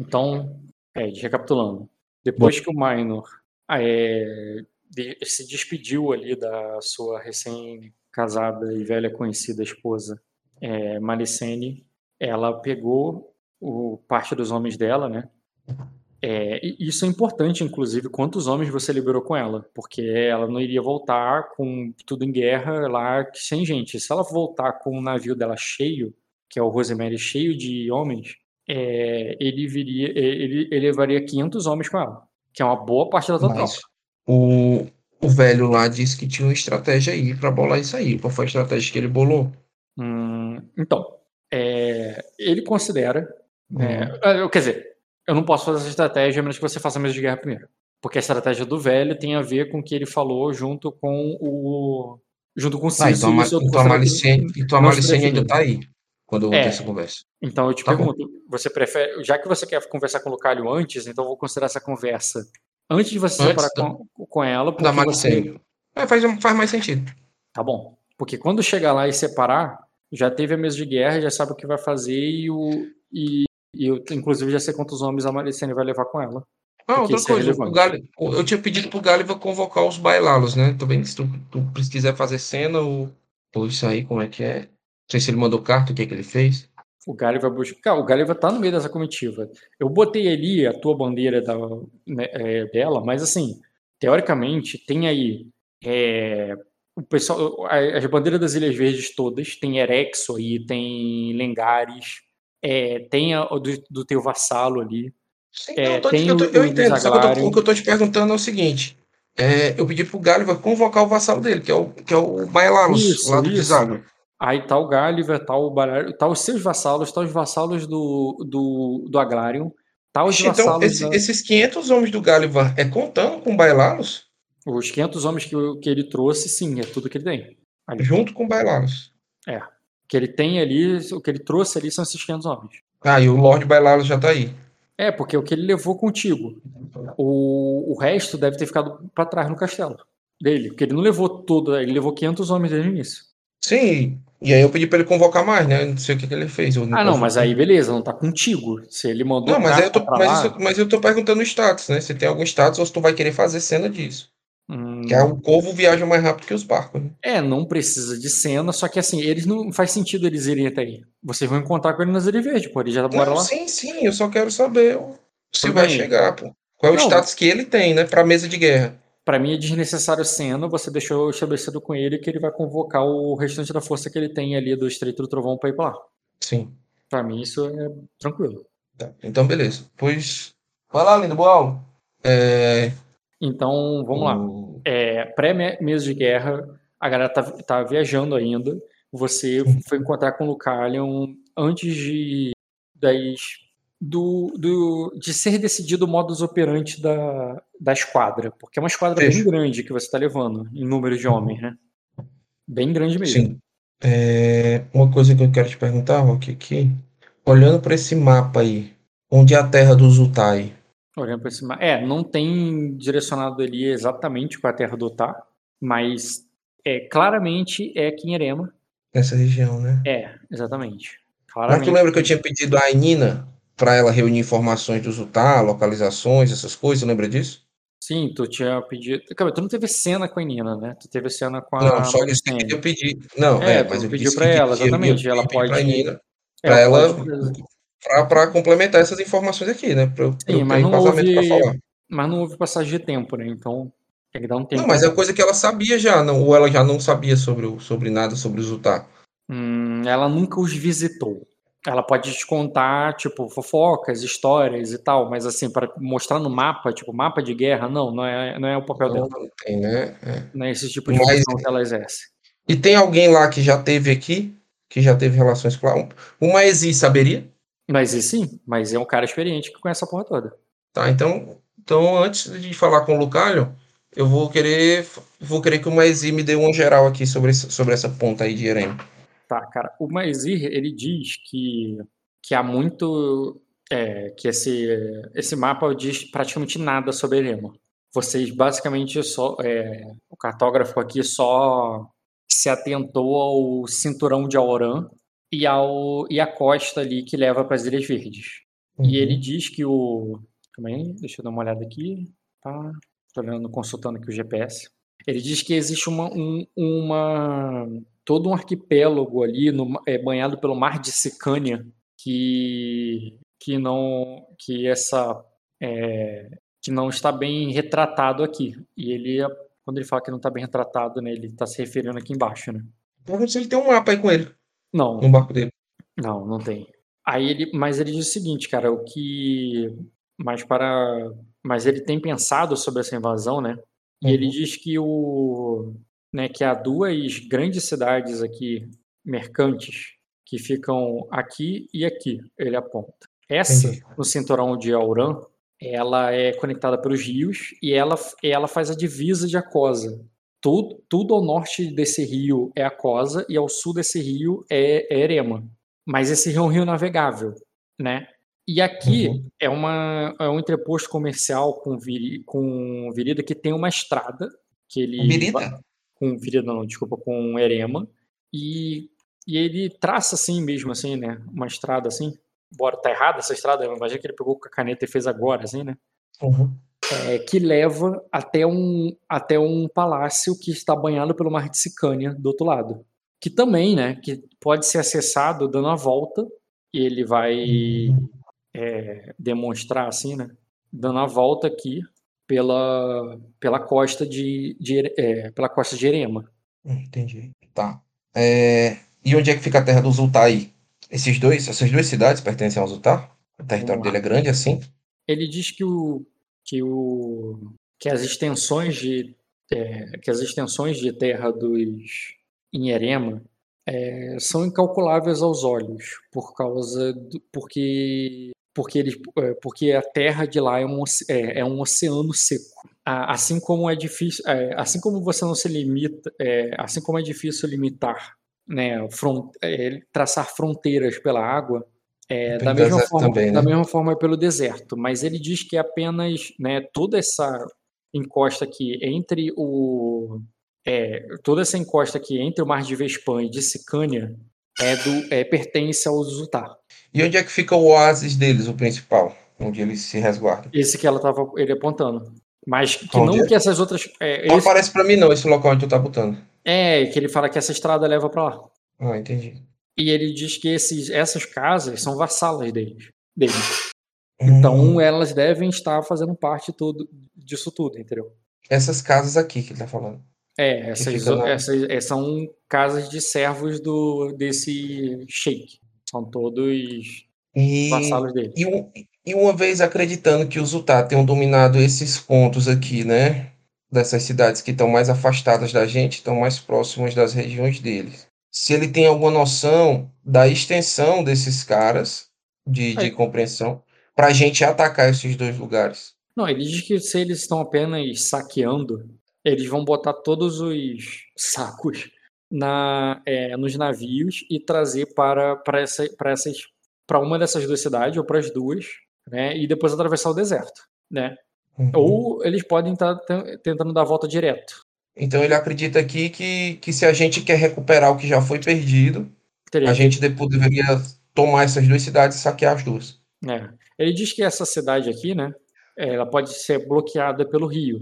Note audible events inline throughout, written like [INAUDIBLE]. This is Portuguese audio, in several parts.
Então, é, recapitulando. Depois Bom. que o Minor é, de, se despediu ali da sua recém-casada e velha conhecida esposa, é, Malicene, ela pegou o, parte dos homens dela, né? É, isso é importante, inclusive, quantos homens você liberou com ela, porque ela não iria voltar com tudo em guerra lá sem gente. Se ela voltar com o navio dela cheio, que é o Rosemary cheio de homens, é, ele viria, ele, ele levaria 500 homens com ela, que é uma boa parte da tua tropa. O, o velho lá disse que tinha uma estratégia aí para bolar isso aí. Qual foi a estratégia que ele bolou? Hum, então, é, ele considera. Uhum. É, quer dizer, eu não posso fazer essa estratégia a menos que você faça a mesa de guerra primeiro. Porque a estratégia do velho tem a ver com o que ele falou junto com o. junto com o Cícero. Ah, então, então, a Malicene, então a Malicene ainda tá aí quando eu é, essa conversa. Então eu te tá pergunto, bom. Você prefere. Já que você quer conversar com o Lucalho antes, então vou considerar essa conversa antes de você antes separar com, com ela. Da Malicene. Você... É, faz, faz mais sentido. Tá bom. Porque quando chegar lá e separar, já teve a mesa de guerra, já sabe o que vai fazer e o. E, e eu, inclusive, já sei quantos homens a Malicene vai levar com ela. Ah, outra é coisa, é eu tinha pedido pro Gáliva convocar os bailalos, né? Também se tu, tu quiser fazer cena ou, ou isso aí, como é que é? Não sei se ele mandou carta, o que é que ele fez. O Gáliva buscar. O Gáliva tá no meio dessa comitiva. Eu botei ali a tua bandeira da, né, é, dela, mas assim, teoricamente, tem aí é, o pessoal, as bandeiras das Ilhas Verdes todas, tem Erexo aí, tem Lengares, é, tem a, do, do teu vassalo ali. Sim, é, tô, eu, tô, eu, entendo, só que eu tô, o que eu tô te perguntando é o seguinte. É, eu pedi pro Gáliva convocar o vassalo dele, que é o, que é o Bailalos, lá do Deságua. Aí tá o Gáliva, tá o Barário, tá os seus vassalos, tá os vassalos do, do, do Agrarium, tá os então, vassalos... Esse, da... esses 500 homens do Gáliva é contando com o Bailalos? Os 500 homens que, que ele trouxe, sim, é tudo que ele tem. Ali. Junto com o Bailalos. É. O que ele tem ali, o que ele trouxe ali são esses 500 homens. Ah, e o Lord Bailalos já tá aí. É, porque o que ele levou contigo. O, o resto deve ter ficado para trás no castelo dele. Porque ele não levou tudo, ele levou 500 homens desde o início. Sim, e aí eu pedi para ele convocar mais, né? Não sei o que, que ele fez. Não ah, não, mas aí beleza, não tá contigo. Se ele mandou. Não, mas, eu tô, mas, isso, mas, eu tô perguntando o status, né? Se tem algum status ou se tu vai querer fazer cena disso. Hum... Que é, o corvo viaja mais rápido que os barcos. Né? É, não precisa de cena, só que assim, eles não faz sentido eles irem até aí. Vocês vão encontrar com ele nas Ilha Verde, pô. Ele já bora lá. Sim, sim, eu só quero saber se Tudo vai bem. chegar, pô. Qual é o não. status que ele tem, né, pra mesa de guerra. Para mim é desnecessário cena, você deixou estabelecido com ele que ele vai convocar o restante da força que ele tem ali do Estreito do Trovão para ir pra lá. Sim. Para mim isso é tranquilo. Tá. Então, beleza. Pois. Vai lá, lindo Boal. É... Então, vamos lá. É, Pré-mesa de guerra, a galera tá, tá viajando ainda. Você [LAUGHS] foi encontrar com o Lucalion antes de das, do, do, de ser decidido o modus operandi da, da esquadra. Porque é uma esquadra bem grande que você está levando, em número de homens, né? Bem grande mesmo. Sim. É, uma coisa que eu quero te perguntar, Rock, aqui, olhando para esse mapa aí, onde é a terra do Zutai? Olhando para cima. É, não tem direcionado ali exatamente com a terra do Otá, mas é, claramente é Quinherema. Nessa região, né? É, exatamente. Claramente. Mas tu lembra que eu tinha pedido a Nina para ela reunir informações do Zutá, localizações, essas coisas? Lembra disso? Sim, tu tinha pedido. Calma, tu não teve cena com a Nina, né? Tu teve cena com a. Não, só isso que eu pedi. Não, é, é mas eu pediu para ela, exatamente. Eu, ela pode. Pra Nina, pra ela, para complementar essas informações aqui, né? Pra, Sim, mas não, houve, mas não houve passagem de tempo, né? Então tem que dar um tempo. Não, mas é coisa que ela sabia já, não, ou ela já não sabia sobre, o, sobre nada sobre os Utah. Hum, ela nunca os visitou. Ela pode te contar, tipo, fofocas, histórias e tal, mas assim, para mostrar no mapa, tipo, mapa de guerra, não, não é, não é o papel não, dela. Não tem, né? É. Não é esse tipo de mas, função que ela exerce. E tem alguém lá que já teve aqui, que já teve relações com ela? Uma Exi saberia? Mas e sim, mas é um cara experiente que conhece a porra toda. Tá, então, então antes de falar com o Lucalho, eu vou querer vou querer que o Maizir me dê um geral aqui sobre, sobre essa ponta aí de Erema. Tá, cara. O Maizir, ele diz que, que há muito... É, que esse, esse mapa diz praticamente nada sobre Erema. Vocês basicamente só... É, o cartógrafo aqui só se atentou ao cinturão de Auran e, ao, e a costa ali que leva para as Ilhas Verdes. Uhum. E ele diz que o. Calma aí, deixa eu dar uma olhada aqui. Tá. Tô olhando, consultando aqui o GPS. Ele diz que existe uma, um, uma todo um arquipélago ali no, é, banhado pelo mar de Sicânia que que não que essa é, que não está bem retratado aqui. E ele quando ele fala que não está bem retratado né ele está se referindo aqui embaixo né? Se ele tem um mapa aí com ele. Não. No barco dele. Não não tem. Aí ele mas ele diz o seguinte cara o que mas para mas ele tem pensado sobre essa invasão né e uhum. ele diz que o né, que há duas grandes cidades aqui mercantes que ficam aqui e aqui, ele aponta. Essa, Entendi. no cinturão de Auran, ela é conectada pelos rios e ela, ela faz a divisa de Acosa. Tudo, tudo ao norte desse rio é Acosa e ao sul desse rio é, é Erema. Mas esse rio é um rio navegável, né? E aqui uhum. é, uma, é um entreposto comercial com, viri, com Virida que tem uma estrada que ele. Virida? Com Virida, não, desculpa, com Erema. E, e ele traça assim mesmo, assim, né? Uma estrada assim. Bora, tá errada essa estrada, imagina que ele pegou com a caneta e fez agora, assim, né? Uhum. É, que leva até um, até um palácio que está banhado pelo Mar de Sicânia do outro lado. Que também, né? Que pode ser acessado dando a volta. E ele vai. Uhum é, demonstrar assim, né? Dando a volta aqui pela, pela costa de, de é, pela costa de Erema. Entendi. Tá. É, e onde é que fica a terra do Zultar aí? Esses dois, essas duas cidades pertencem ao Zultar? O território dele é grande assim? Ele diz que o que o que as extensões de é, que as extensões de terra dos em Erema é, são incalculáveis aos olhos por causa do, porque porque, eles, é, porque a terra de lá é um, é, é um oceano seco. Assim como é difícil, é, assim como você não se limita, é, assim como é difícil limitar, né, front, é, traçar fronteiras pela água, é, da mesma forma, também, né? da mesma forma é pelo deserto. Mas ele diz que apenas, né, toda essa encosta aqui entre o é, toda essa encosta aqui entre o Mar de Vespan e de Sicânia é do é, pertence ao Zutar. E onde é que fica o oásis deles, o principal? Onde eles se resguardam? Esse que ela tava ele apontando. Mas que onde não é? que essas outras. É, não esse... aparece para mim, não, esse local onde tu tá botando. É, que ele fala que essa estrada leva para lá. Ah, entendi. E ele diz que esses, essas casas são vassalas deles. deles. Hum. Então elas devem estar fazendo parte tudo, disso tudo, entendeu? Essas casas aqui que ele tá falando. É, essas, essas, essas são casas de servos do, desse sheik. São todos e, vassalos dele. E, e, uma vez acreditando que os Utah tenham dominado esses pontos aqui, né? Dessas cidades que estão mais afastadas da gente, estão mais próximas das regiões deles. Se ele tem alguma noção da extensão desses caras, de, de compreensão, para a gente atacar esses dois lugares. Não, ele diz que se eles estão apenas saqueando, eles vão botar todos os sacos na, é, nos navios e trazer para, para, essa, para, essas, para uma dessas duas cidades, ou para as duas, né, e depois atravessar o deserto. Né? Uhum. Ou eles podem estar tentando dar a volta direto. Então ele acredita aqui que, que se a gente quer recuperar o que já foi perdido, Teria a gente depois deveria tomar essas duas cidades e saquear as duas. É. Ele diz que essa cidade aqui, né, ela pode ser bloqueada pelo rio.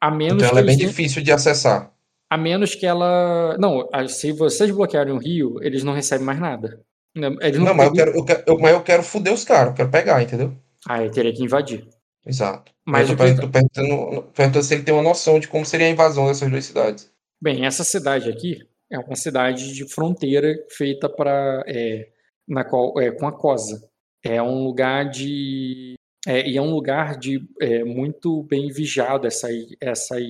A menos então ela é bem difícil de acessar. A menos que ela. Não, se vocês bloquearem o rio, eles não recebem mais nada. Eles não, não mas, eu quero, eu quero, eu, mas eu quero foder os caras, eu quero pegar, entendeu? Ah, eu teria que invadir. Exato. Mas eu tô perguntando, perguntando se ele tem uma noção de como seria a invasão dessas duas cidades. Bem, essa cidade aqui é uma cidade de fronteira feita para é, na qual é, com a Cosa. É um lugar de é, e é um lugar de é, muito bem vigiado essas, essas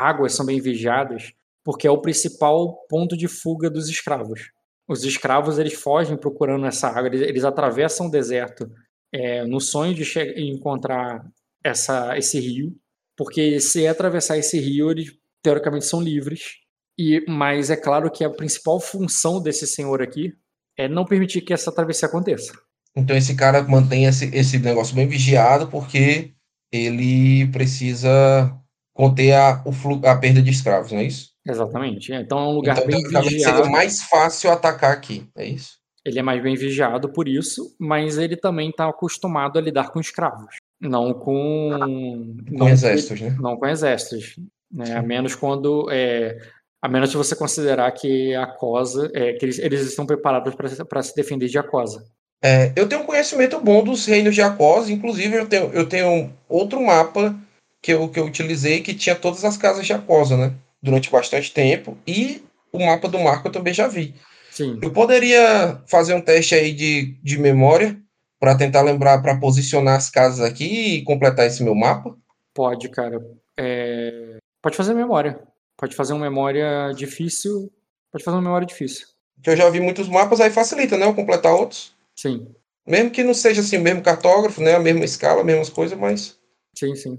águas são bem vigiadas porque é o principal ponto de fuga dos escravos. Os escravos eles fogem procurando essa água, eles, eles atravessam o deserto é, no sonho de encontrar essa, esse rio, porque se atravessar esse rio eles teoricamente são livres. E mas é claro que a principal função desse senhor aqui é não permitir que essa travessia aconteça. Então esse cara mantém esse, esse negócio bem vigiado porque ele precisa conter a, o a perda de escravos, não é isso? Exatamente. Então é um lugar então, bem vigiado. Seria mais fácil atacar aqui, é isso? Ele é mais bem vigiado por isso, mas ele também está acostumado a lidar com escravos. Não com. Com não exércitos, né? Não com exércitos. Né? A menos quando. É, a menos que você considerar que a COSA. É, que eles, eles estão preparados para se defender de Acosa. É, eu tenho um conhecimento bom dos reinos de Acosa, inclusive eu tenho, eu tenho outro mapa que eu, que eu utilizei que tinha todas as casas de Acosa, né? Durante bastante tempo. E o mapa do Marco eu também já vi. Sim. Eu poderia fazer um teste aí de, de memória para tentar lembrar, para posicionar as casas aqui e completar esse meu mapa? Pode, cara. É... Pode fazer memória. Pode fazer uma memória difícil. Pode fazer uma memória difícil. Que eu já vi muitos mapas, aí facilita, né? Eu completar outros. Sim. Mesmo que não seja assim o mesmo cartógrafo, né? A mesma escala, as mesmas coisas, mas. Sim, sim.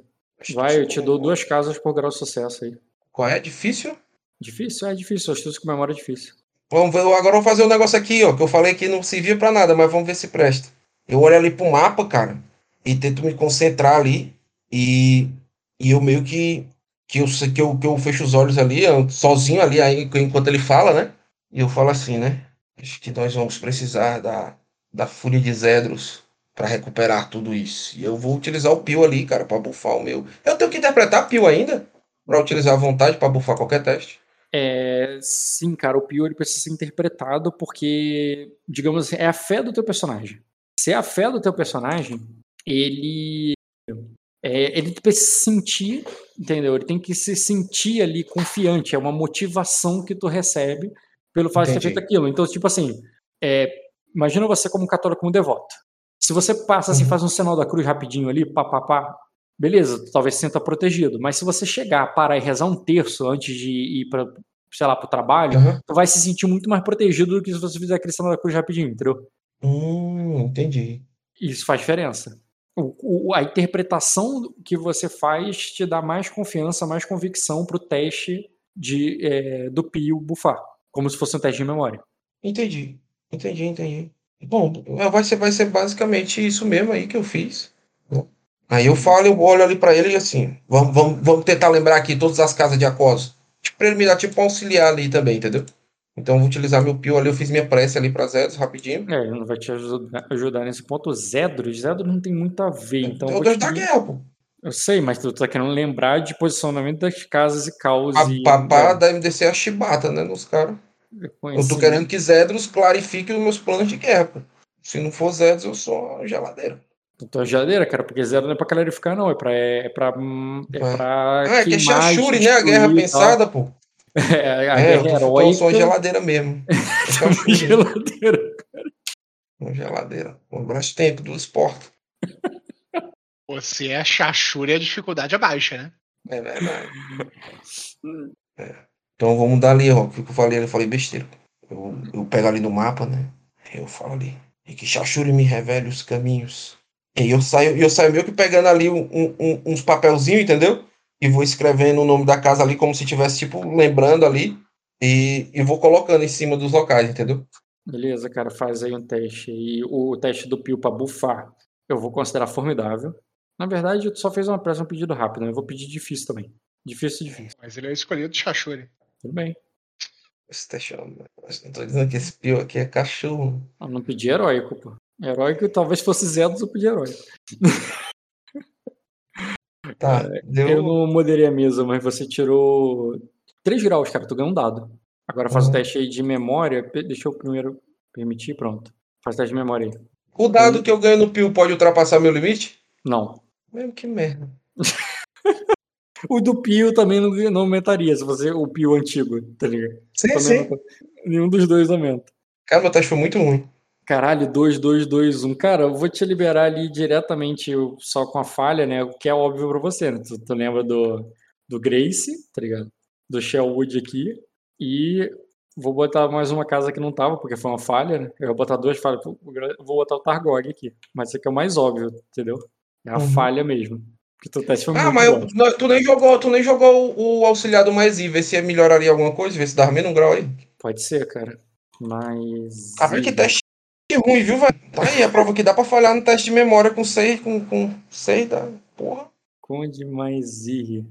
Vai, eu te dou duas casas por grau de sucesso aí. Qual é? Difícil? Difícil? É difícil. Astúcia com memória é difícil. Vamos ver, agora eu vou fazer um negócio aqui, ó, que eu falei que não servia para nada, mas vamos ver se presta. Eu olho ali pro mapa, cara, e tento me concentrar ali, e, e eu meio que que eu, que, eu, que eu fecho os olhos ali, sozinho ali, aí, enquanto ele fala, né? E eu falo assim, né? Acho que nós vamos precisar da, da Fúria de Zedros para recuperar tudo isso. E eu vou utilizar o Pio ali, cara, para bufar o meu. Eu tenho que interpretar Pio ainda? Para utilizar à vontade para bufar qualquer teste? É, sim, cara, o Pio ele precisa ser interpretado porque, digamos assim, é a fé do teu personagem. Se é a fé do teu personagem, ele é, ele precisa se sentir, entendeu? Ele tem que se sentir ali confiante, é uma motivação que tu recebe pelo fato Entendi. de ter feito aquilo. Então, tipo assim, é, imagina você como um católico, como devoto. Se você passa assim, uhum. faz um sinal da cruz rapidinho ali, pá, pá, pá, beleza, talvez se sinta protegido. Mas se você chegar, parar e rezar um terço antes de ir para, sei lá, para o trabalho, uhum. tu vai se sentir muito mais protegido do que se você fizer aquele sinal da cruz rapidinho, entendeu? Hum, entendi. Isso faz diferença. O, o, a interpretação que você faz te dá mais confiança, mais convicção para o teste de, é, do Pio bufar, como se fosse um teste de memória. Entendi, entendi, entendi. Bom, vai ser, vai ser basicamente isso mesmo aí que eu fiz. Aí eu falo, eu olho ali para ele e assim, vamos, vamos, vamos tentar lembrar aqui todas as casas de Acoso. Tipo, pra ele me dar tipo um auxiliar ali também, entendeu? Então vou utilizar meu pio ali, eu fiz minha prece ali para Zedros rapidinho. É, não vai te ajudar, ajudar nesse ponto. Zedros, Zedros não tem muito a ver, então... É o deus da guerra, pô. Eu sei, mas tu tá querendo lembrar de posicionamento das casas e caos A e... papá deve descer a chibata, né, nos caras. Eu tô querendo que Zedros clarifique os meus planos de guerra, pô. Se não for Zedros, eu sou geladeira. Então, geladeira, cara, porque zero não é pra clarificar, não. É pra. É pra, é pra ah, é que é Shashuri, né? A guerra pensada, pô. [LAUGHS] É, a é, guerra heróica. Eu sou uma geladeira mesmo. [LAUGHS] uma geladeira, cara. Uma geladeira. Um braço tempo do esporte. [LAUGHS] Você é Shashuri, a dificuldade é baixa, né? É verdade. É. Então vamos dar ali, ó. O que eu falei, eu falei besteira. Eu, eu pego ali no mapa, né? Eu falo ali. E que Shashuri me revele os caminhos. E eu saio, eu saio meio que pegando ali um, um, uns papelzinhos, entendeu? e vou escrevendo o nome da casa ali como se tivesse, tipo, lembrando ali e, e vou colocando em cima dos locais, entendeu? Beleza, cara, faz aí um teste. E o teste do Pio para bufar eu vou considerar formidável. Na verdade, tu só fez uma pressa, um pedido rápido, né? Eu vou pedir difícil também. Difícil, difícil. Mas ele é escolhido de. Tudo bem. Esse teste, não tô dizendo que esse Pio aqui é cachorro. Eu não pedi heróico, pô. Heróico talvez fosse Zedos, eu pedi heróico. [LAUGHS] Tá, é, deu... Eu não moderei a mesa, mas você tirou 3 graus, cara. Tu ganhou um dado. Agora faz uhum. o teste aí de memória. Deixa eu primeiro permitir, pronto. Faz o teste de memória aí. O dado e... que eu ganho no Pio pode ultrapassar meu limite? Não. Mesmo que merda. [LAUGHS] o do Pio também não, não aumentaria, se você o Pio antigo, tá ligado? Sim, sim. Não, nenhum dos dois aumenta. Cara, meu teste foi muito ruim. Caralho, 2, 2, 2, 1. Cara, eu vou te liberar ali diretamente só com a falha, né? O que é óbvio pra você, né? Tu, tu lembra do, do Grace, tá ligado? Do Shellwood aqui. E vou botar mais uma casa que não tava, porque foi uma falha, né? Eu vou botar duas falhas. Vou botar o Targog aqui. Mas isso aqui é o mais óbvio, entendeu? É a uhum. falha mesmo. Porque tu teste foi ah, mas eu, tu nem jogou, tu nem jogou o, o auxiliar do mais I, ver se melhoraria alguma coisa, ver se dava menos um grau aí. Pode ser, cara. Mas. Ah, que teste que ruim, viu, velho? Tá aí a prova que dá pra falhar no teste de memória com 6, com, com 6 da. Porra. Conde mais ir.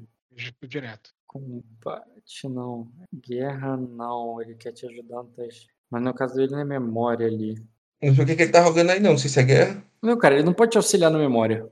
Direto. Combate não. Guerra não. Ele quer te ajudar no teste. Mas no caso dele não é memória ali. Não sei o que, que ele tá jogando aí, não. Não sei se é guerra. Não, cara, ele não pode te auxiliar na memória.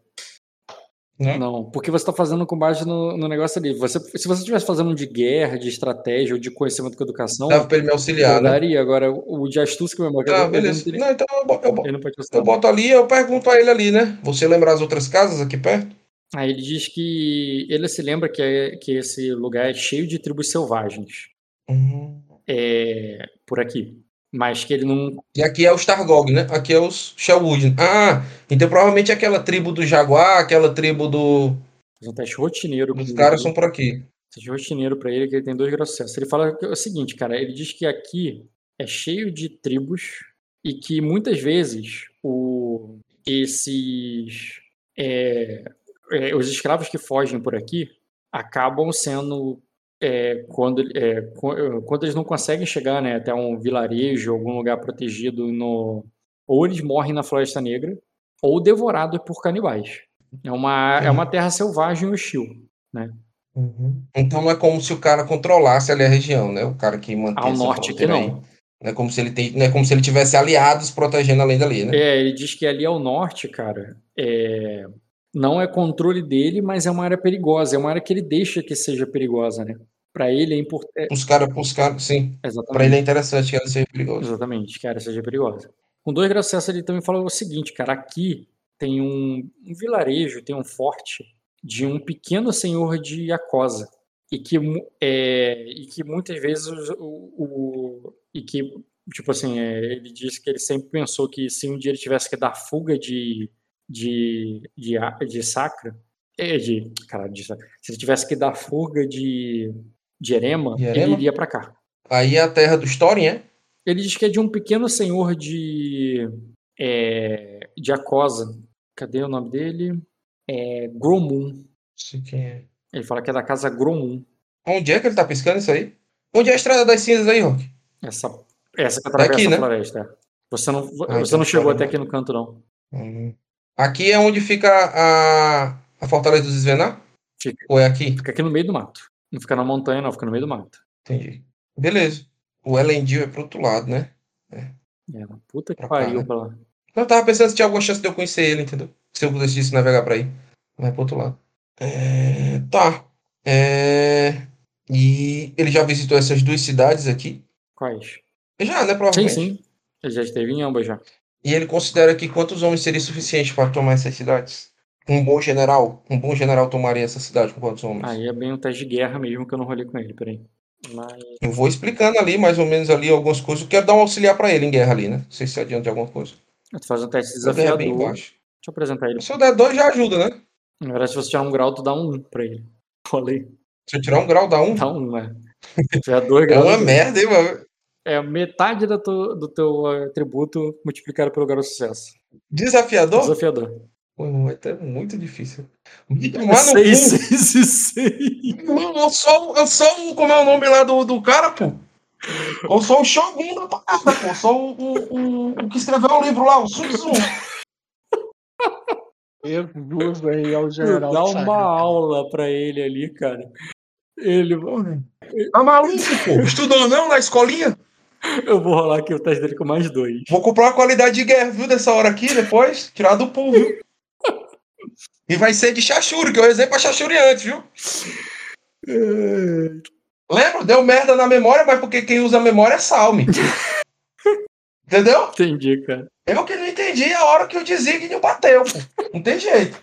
Não? Não, porque você tá fazendo com base no, no negócio ali. Você, se você estivesse fazendo um de guerra, de estratégia ou de conhecimento com educação, Dava pra ele me auxiliar, eu né? daria. Agora, o de astúcia com memória, Ah, ele não beleza. Não, então eu eu eu boto ali e eu pergunto a ele ali, né? Você lembra as outras casas aqui perto? Aí ele diz que ele se lembra que, é, que esse lugar é cheio de tribos selvagens Uhum. é, por aqui. Mas que ele não. E aqui é os Targog, né? Aqui é os Shelwood. Ah, então provavelmente é aquela tribo do Jaguar, aquela tribo do. Faz um teste rotineiro. Os caras são por aqui. Teste rotineiro pra ele, que ele tem dois sucesso. Ele fala é o seguinte, cara. Ele diz que aqui é cheio de tribos e que muitas vezes o, esses. é, é, os escravos que fogem por aqui acabam sendo. É, quando, é, qu- quando eles não conseguem chegar né, até um vilarejo, algum lugar protegido, no, ou eles morrem na Floresta Negra, ou devorados por canibais. É uma, é uma terra selvagem hostil. Uhum. Então não é como se o cara controlasse ali a região, né? O cara que mantém Ao norte aqui aí. não. Não é como se ele tem, não é como se ele tivesse aliados protegendo além dali, né? É, ele diz que ali ao norte, cara, é, não é controle dele, mas é uma área perigosa. É uma área que ele deixa que seja perigosa, né? Pra ele é importante. Os caras, os caras, sim. Exatamente. Pra ele é interessante que ela seja perigosa. Exatamente, que a área seja perigosa. Com dois graus ele também falou o seguinte, cara, aqui tem um, um vilarejo, tem um forte de um pequeno senhor de Acosa. E que, é, e que muitas vezes o, o- e que, tipo assim, é, ele disse que ele sempre pensou que se um dia ele tivesse que dar fuga de, de, de, de Sacra, é, de, caralho, de se ele tivesse que dar fuga de, de Erema, De ele Erema? iria pra cá. Aí é a terra do Thorin, é? Ele diz que é de um pequeno senhor de. É, de Acosa. Cadê o nome dele? É, Gromun. Sei quem é. Ele fala que é da casa Gromun. Onde é que ele tá pescando isso aí? Onde é a Estrada das Cinzas aí, Rock? Essa, essa que atravessa Daqui, né? a floresta. é. Você não, Ah, você então não chegou fora, até né? aqui no canto, não. Uhum. Aqui é onde fica a, a Fortaleza dos Esvenar? Fica. Ou é aqui? Fica aqui no meio do mato. Não fica na montanha, não, fica no meio do mato. Entendi. Beleza. O Elendil é pro outro lado, né? É, uma puta que Pra cá, pariu né? pra lá. Eu tava pensando se tinha alguma chance de eu conhecer ele, entendeu? Se eu decidisse navegar pra aí. Vai pro outro lado. É, Tá. É, E ele já visitou essas duas cidades aqui? Quais? Já, né? Sim, Provavelmente. sim. Ele já esteve em ambas já. E ele considera que quantos homens seria suficiente para tomar essas cidades? Um bom general? Um bom general tomaria essa cidade com quantos homens? Aí é bem um teste de guerra mesmo que eu não rolei com ele, peraí. Mas. Eu vou explicando ali, mais ou menos ali, algumas coisas. Eu quero dar um auxiliar para ele em guerra ali, né? Não sei se adianta de alguma coisa. Tu faz um teste desafiador. bem Deixa eu apresentar ele. Se eu der dois, já ajuda, né? Na verdade, se você tirar um grau, tu dá um 1 pra ele. [LAUGHS] Falei. Se eu tirar um grau, dá um. Dá um, né? Se dois É graus. uma merda, hein, mano? É metade da tu- do teu atributo multiplicado pelo grau de sucesso. Desafiador? Desafiador. Pô, vai ter muito difícil. Me tomar no Seis, seis seis. Mano, Eu sou, eu sou o. Como é o nome lá do, do cara, pô? Eu sou o Shogun da parada, pô. Eu sou o, o, o, o que escreveu o livro lá, o Sun Tzu. Jesus aí ao general. Dá do uma aula pra ele ali, cara. Ele. Tá maluco, pô? [LAUGHS] Estudou não na escolinha? [LAUGHS] Eu vou rolar aqui o teste dele com mais dois. Vou comprar uma qualidade de guerra, viu, dessa hora aqui, depois, tirar do pool, viu? [LAUGHS] E vai ser de Chachuri, que eu rezei pra Chachuri antes, viu? Lembra? Deu merda na memória, mas porque quem usa a memória é Salme. [LAUGHS] Entendeu? Entendi, cara. Eu que não entendi a hora que o desígnio bateu, pô. Não tem jeito.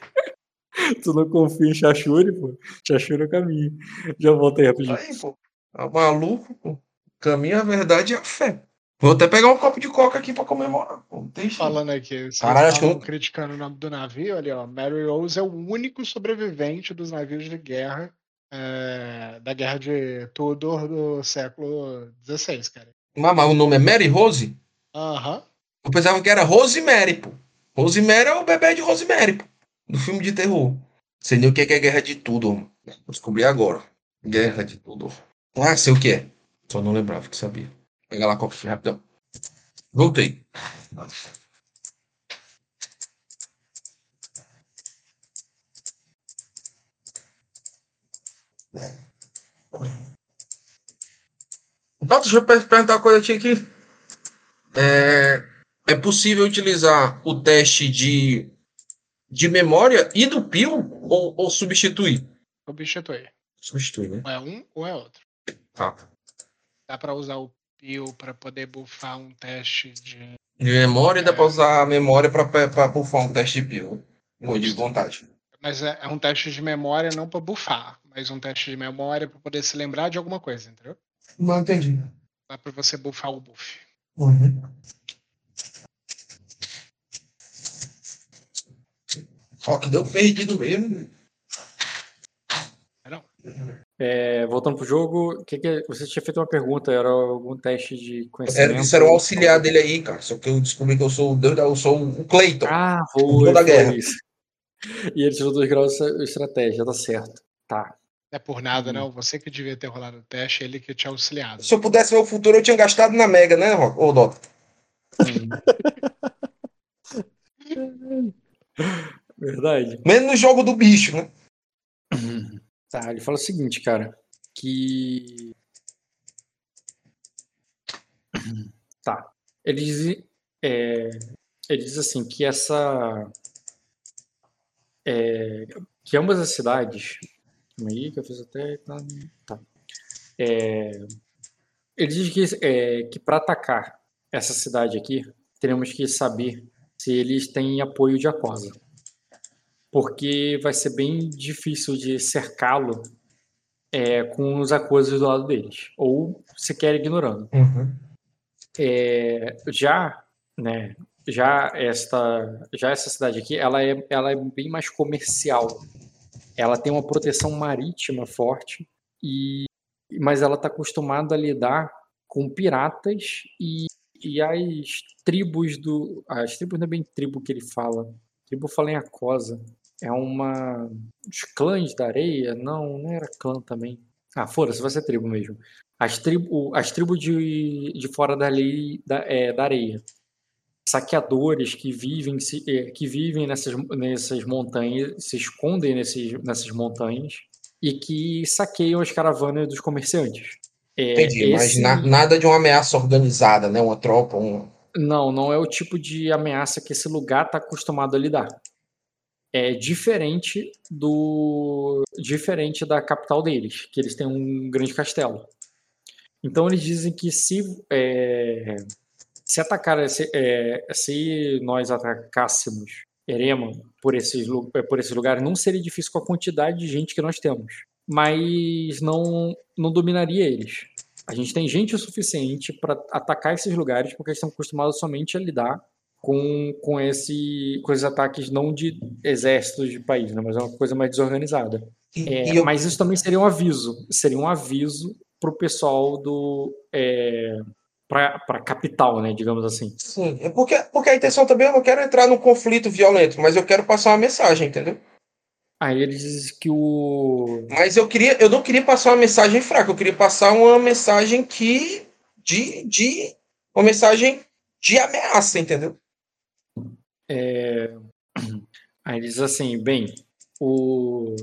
Tu não confia em Chachuri, pô? Chachuri é o caminho. Já voltei rapidinho. Aí, pô. Tá maluco, pô. Caminho, a verdade é a fé. Vou até pegar um copo de coca aqui pra comemorar. Não tem. Falando aqui, vocês Caralho, eu criticando o nome do navio ali, ó. Mary Rose é o único sobrevivente dos navios de guerra é, da guerra de Tudor do século XVI, cara. Mas, mas o nome é Mary Rose? Aham. Eu pensava que era Rosemary, pô. Rosemary é o bebê de Rosemary, pô. Do filme de terror. Sei nem o que é, que é guerra de tudo, mano. Vou descobrir agora. Guerra de tudo. Ah, sei o que é. Só não lembrava que sabia. Pega lá copo rapidão. Voltei. Então, deixa eu per- perguntar uma coisa aqui. É, é possível utilizar o teste de, de memória e do pio ou, ou substituir? Substituir. Substituir, né? Ou é um ou é outro. Tá. Dá pra usar o pio pra poder buffar um teste de. De memória dá É. pra usar a memória pra, pra, pra buffar um teste de pio. Ou de vontade. Mas é, é um teste de memória não pra buffar, mas um teste de memória pra poder se lembrar de alguma coisa, entendeu? Não entendi. Dá pra você buffar o buff. Uhum. Ó, que deu perdido mesmo. Não. É, voltando pro jogo, o que que- você tinha feito uma pergunta, era algum teste de conhecimento? Era, isso era o auxiliar dele aí, cara. Só que eu descobri que eu sou o Deus da- eu sou o Cleiton. Ah, O foi, da guerra. isso. E ele tirou dois graus de estratégia, tá certo. Tá. É por nada, não. Você que devia ter rolado o teste, ele que tinha auxiliado. Se eu pudesse ver o futuro, eu tinha gastado na Mega, né, Rock? Ô, Dota? [LAUGHS] Verdade. Menos no jogo do bicho, né? [LAUGHS] Tá, ele fala o seguinte, cara, que. Tá. Ele diz, é, ele diz assim que essa. é, que ambas as cidades. Calma aí, que eu fiz até. Tá. É, ele diz que, é, que para atacar essa cidade aqui, teremos que saber se eles têm apoio de Acosa porque vai ser bem difícil de cercá-lo é, com os acusos do lado deles, ou sequer ignorando. Uhum. É, já, né, já esta, já essa cidade aqui, ela é, ela é bem mais comercial. Ela tem uma proteção marítima forte e, mas ela está acostumada a lidar com piratas e, e as tribos do, as tribos não é bem tribo que ele fala. Tribo fala em Acosa. É uma. Os clãs da areia? Não, não era clã também. Ah, foda-se, vai ser tribo mesmo. As, tribo, as tribos de, de fora da lei da, é, da areia. Saqueadores que vivem, se, é, que vivem nessas, nessas montanhas, se escondem nesses, nessas montanhas e que saqueiam as caravanas dos comerciantes. É, Entendi, mas esse- na- nada de uma ameaça organizada, né? Uma tropa, um. Não, não é o tipo de ameaça que esse lugar está acostumado a lidar. É diferente do diferente da capital deles, que eles têm um grande castelo. Então eles dizem que se é, se atacar esse- é, se nós atacássemos Erema por esses é, por esses lugares não seria difícil com a quantidade de gente que nós temos, mas não não dominaria eles. A gente tem gente o suficiente para atacar esses lugares porque eles estão acostumados somente a lidar com, com, esse, com esses ataques não de exércitos de país, né, mas é uma coisa mais desorganizada. E, É, e eu- Mas isso também seria um aviso. Seria um aviso para o pessoal do. É, para a capital, né? Digamos assim. Sim, é porque, porque a intenção também eu não quero entrar num conflito violento, mas eu quero passar uma mensagem, entendeu? Aí ele diz que o. Mas eu queria, eu não queria passar uma mensagem fraca, eu queria passar uma mensagem que de, de uma mensagem de ameaça, entendeu? É... [CLEARS THROAT] Aí diz assim: bem, o.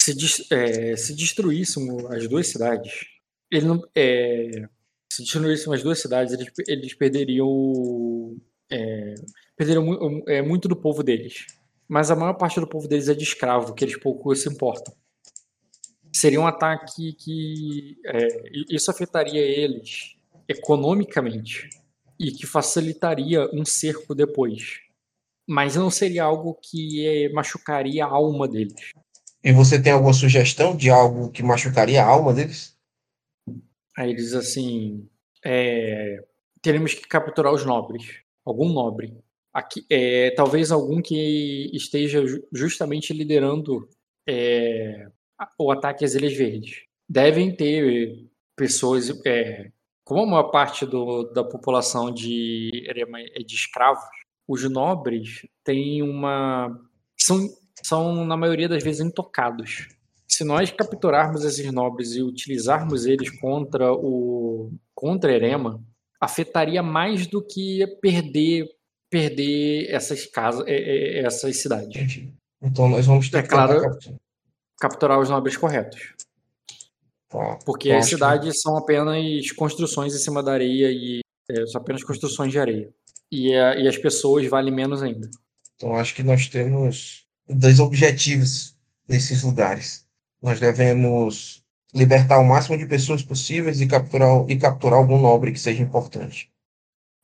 Se, des- é, se destruíssemos as duas cidades, ele não, é, se destruíssemos as duas cidades, eles, eles perderiam, é, perderiam mu- é, muito do povo deles. Mas a maior parte do povo deles é de escravo, que eles pouco se importam. Seria um ataque que é, isso afetaria eles economicamente e que facilitaria um cerco depois. Mas não seria algo que eh, machucaria a alma deles. E você tem alguma sugestão de algo que machucaria a alma deles? Aí ele diz assim: é, teremos que capturar os nobres, algum nobre. Aqui, é, talvez algum que esteja ju- justamente liderando é, o ataque às Ilhas Verdes. Devem ter pessoas, é, como a maior parte do- da população de Erema é de escravos, os nobres têm uma. são, são, na maioria das vezes, intocados. Se nós capturarmos esses nobres e utilizarmos eles contra o contra Erema, afetaria mais do que perder perder essas casas, eh, eh, essas cidades. Então nós vamos ter É claro. capturar. Os nobres corretos. Porque as acho que- cidades são apenas construções em cima da areia e É, são apenas construções de areia. E, a, e as pessoas valem menos ainda. Então acho que nós temos dois objetivos nesses lugares. Nós devemos libertar o máximo de pessoas possíveis e capturar, e capturar algum nobre que seja importante.